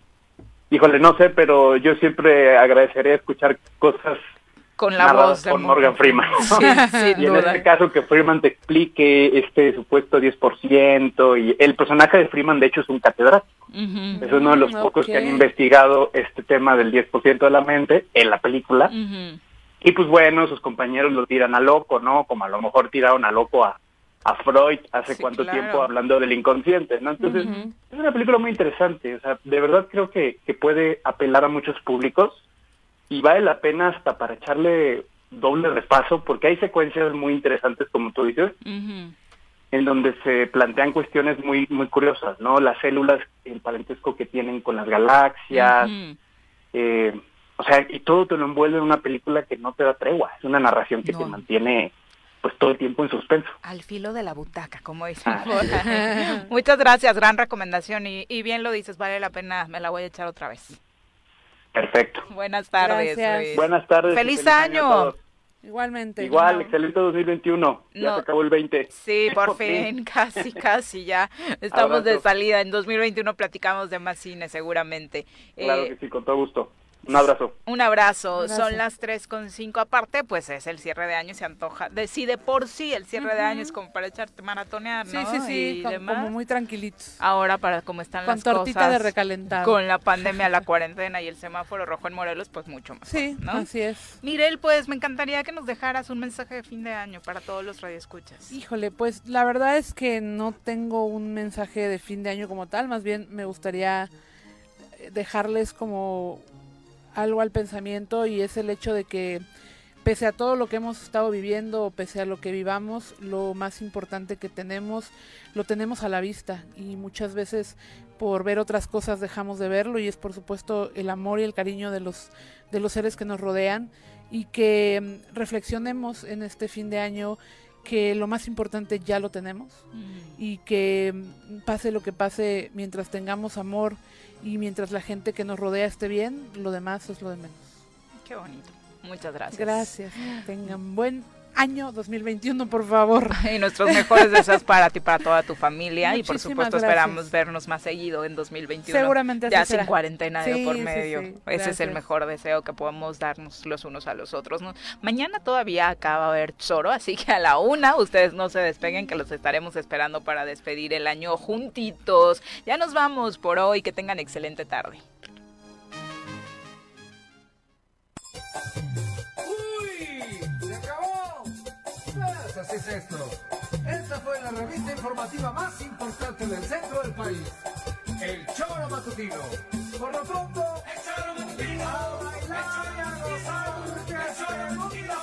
Híjole, no sé, pero yo siempre agradecería escuchar cosas con la voz de Morgan, Freeman. y en este caso que Freeman te explique este supuesto 10% y el personaje de Freeman de hecho es un catedrático. Es uno de los pocos que han investigado este tema del 10% de la mente en la película. Y pues bueno, sus compañeros lo tiran a loco, ¿no? Como a lo mejor tiraron a loco a, a Freud hace cuánto tiempo hablando del inconsciente, ¿no? Entonces, es una película muy interesante, o sea, de verdad creo que, que puede apelar a muchos públicos y vale la pena hasta para echarle doble repaso, porque hay secuencias muy interesantes, como tú dices, en donde se plantean cuestiones muy muy curiosas, ¿no? Las células, el parentesco que tienen con las galaxias, eh, o sea, y todo te lo envuelve en una película que no te da tregua, es una narración que te mantiene pues todo el tiempo en suspenso. Al filo de la butaca, como dicen. Ah. Muchas gracias, gran recomendación y, bien lo dices, vale la pena, me la voy a echar otra vez. Perfecto. Buenas tardes. Buenas tardes. Feliz, año. Igualmente. Igual, excelente 2021. Ya se acabó el 20. Sí, por, fin, casi, casi ya. Estamos de salida. En 2021 platicamos de más cine, seguramente. Claro eh, que sí, con todo gusto. Un abrazo. Un abrazo. Son las 3 con 5 aparte, pues es el cierre de año y se antoja. De, sí, de por sí el cierre de año es como para echarte maratonear, ¿no? Sí, sí, sí, como muy tranquilitos. Ahora para cómo están con las tortita de recalentado. Con la pandemia, la cuarentena y el semáforo rojo en Morelos, pues mucho más. Sí, ¿no? así es. Mirel, pues me encantaría que nos dejaras un mensaje de fin de año para todos los radioescuchas. Híjole, pues la verdad es que no tengo un mensaje de fin de año como tal, más bien me gustaría dejarles como algo al pensamiento y es el hecho de que pese a todo lo que hemos estado viviendo, pese a lo que vivamos, lo más importante que tenemos lo tenemos a la vista y muchas veces por ver otras cosas dejamos de verlo y es por supuesto el amor y el cariño de los de los seres que nos rodean y que mm, reflexionemos en este fin de año que lo más importante ya lo tenemos mm. y que mm, pase lo que pase mientras tengamos amor y mientras la gente que nos rodea esté bien, lo demás es lo de menos. Qué bonito. Muchas gracias. Gracias. Tengan buen año 2021, por favor. Y nuestros mejores deseos para ti, para toda tu familia. y por supuesto esperamos vernos más seguido en 2021. Seguramente Ya sin cuarentena por medio. Ese es el mejor deseo que podemos darnos los unos a los otros. Mañana todavía acaba de haber choro, así que a la una ustedes no se despeguen, que los estaremos esperando para despedir el año juntitos. Ya nos vamos por hoy. Que tengan excelente tarde. Esto. Esta fue la revista informativa más importante del centro del país. El Choro Matutino. Por lo pronto, el Choro Matutino. A bailar y a gozar, porque el Choro Matutino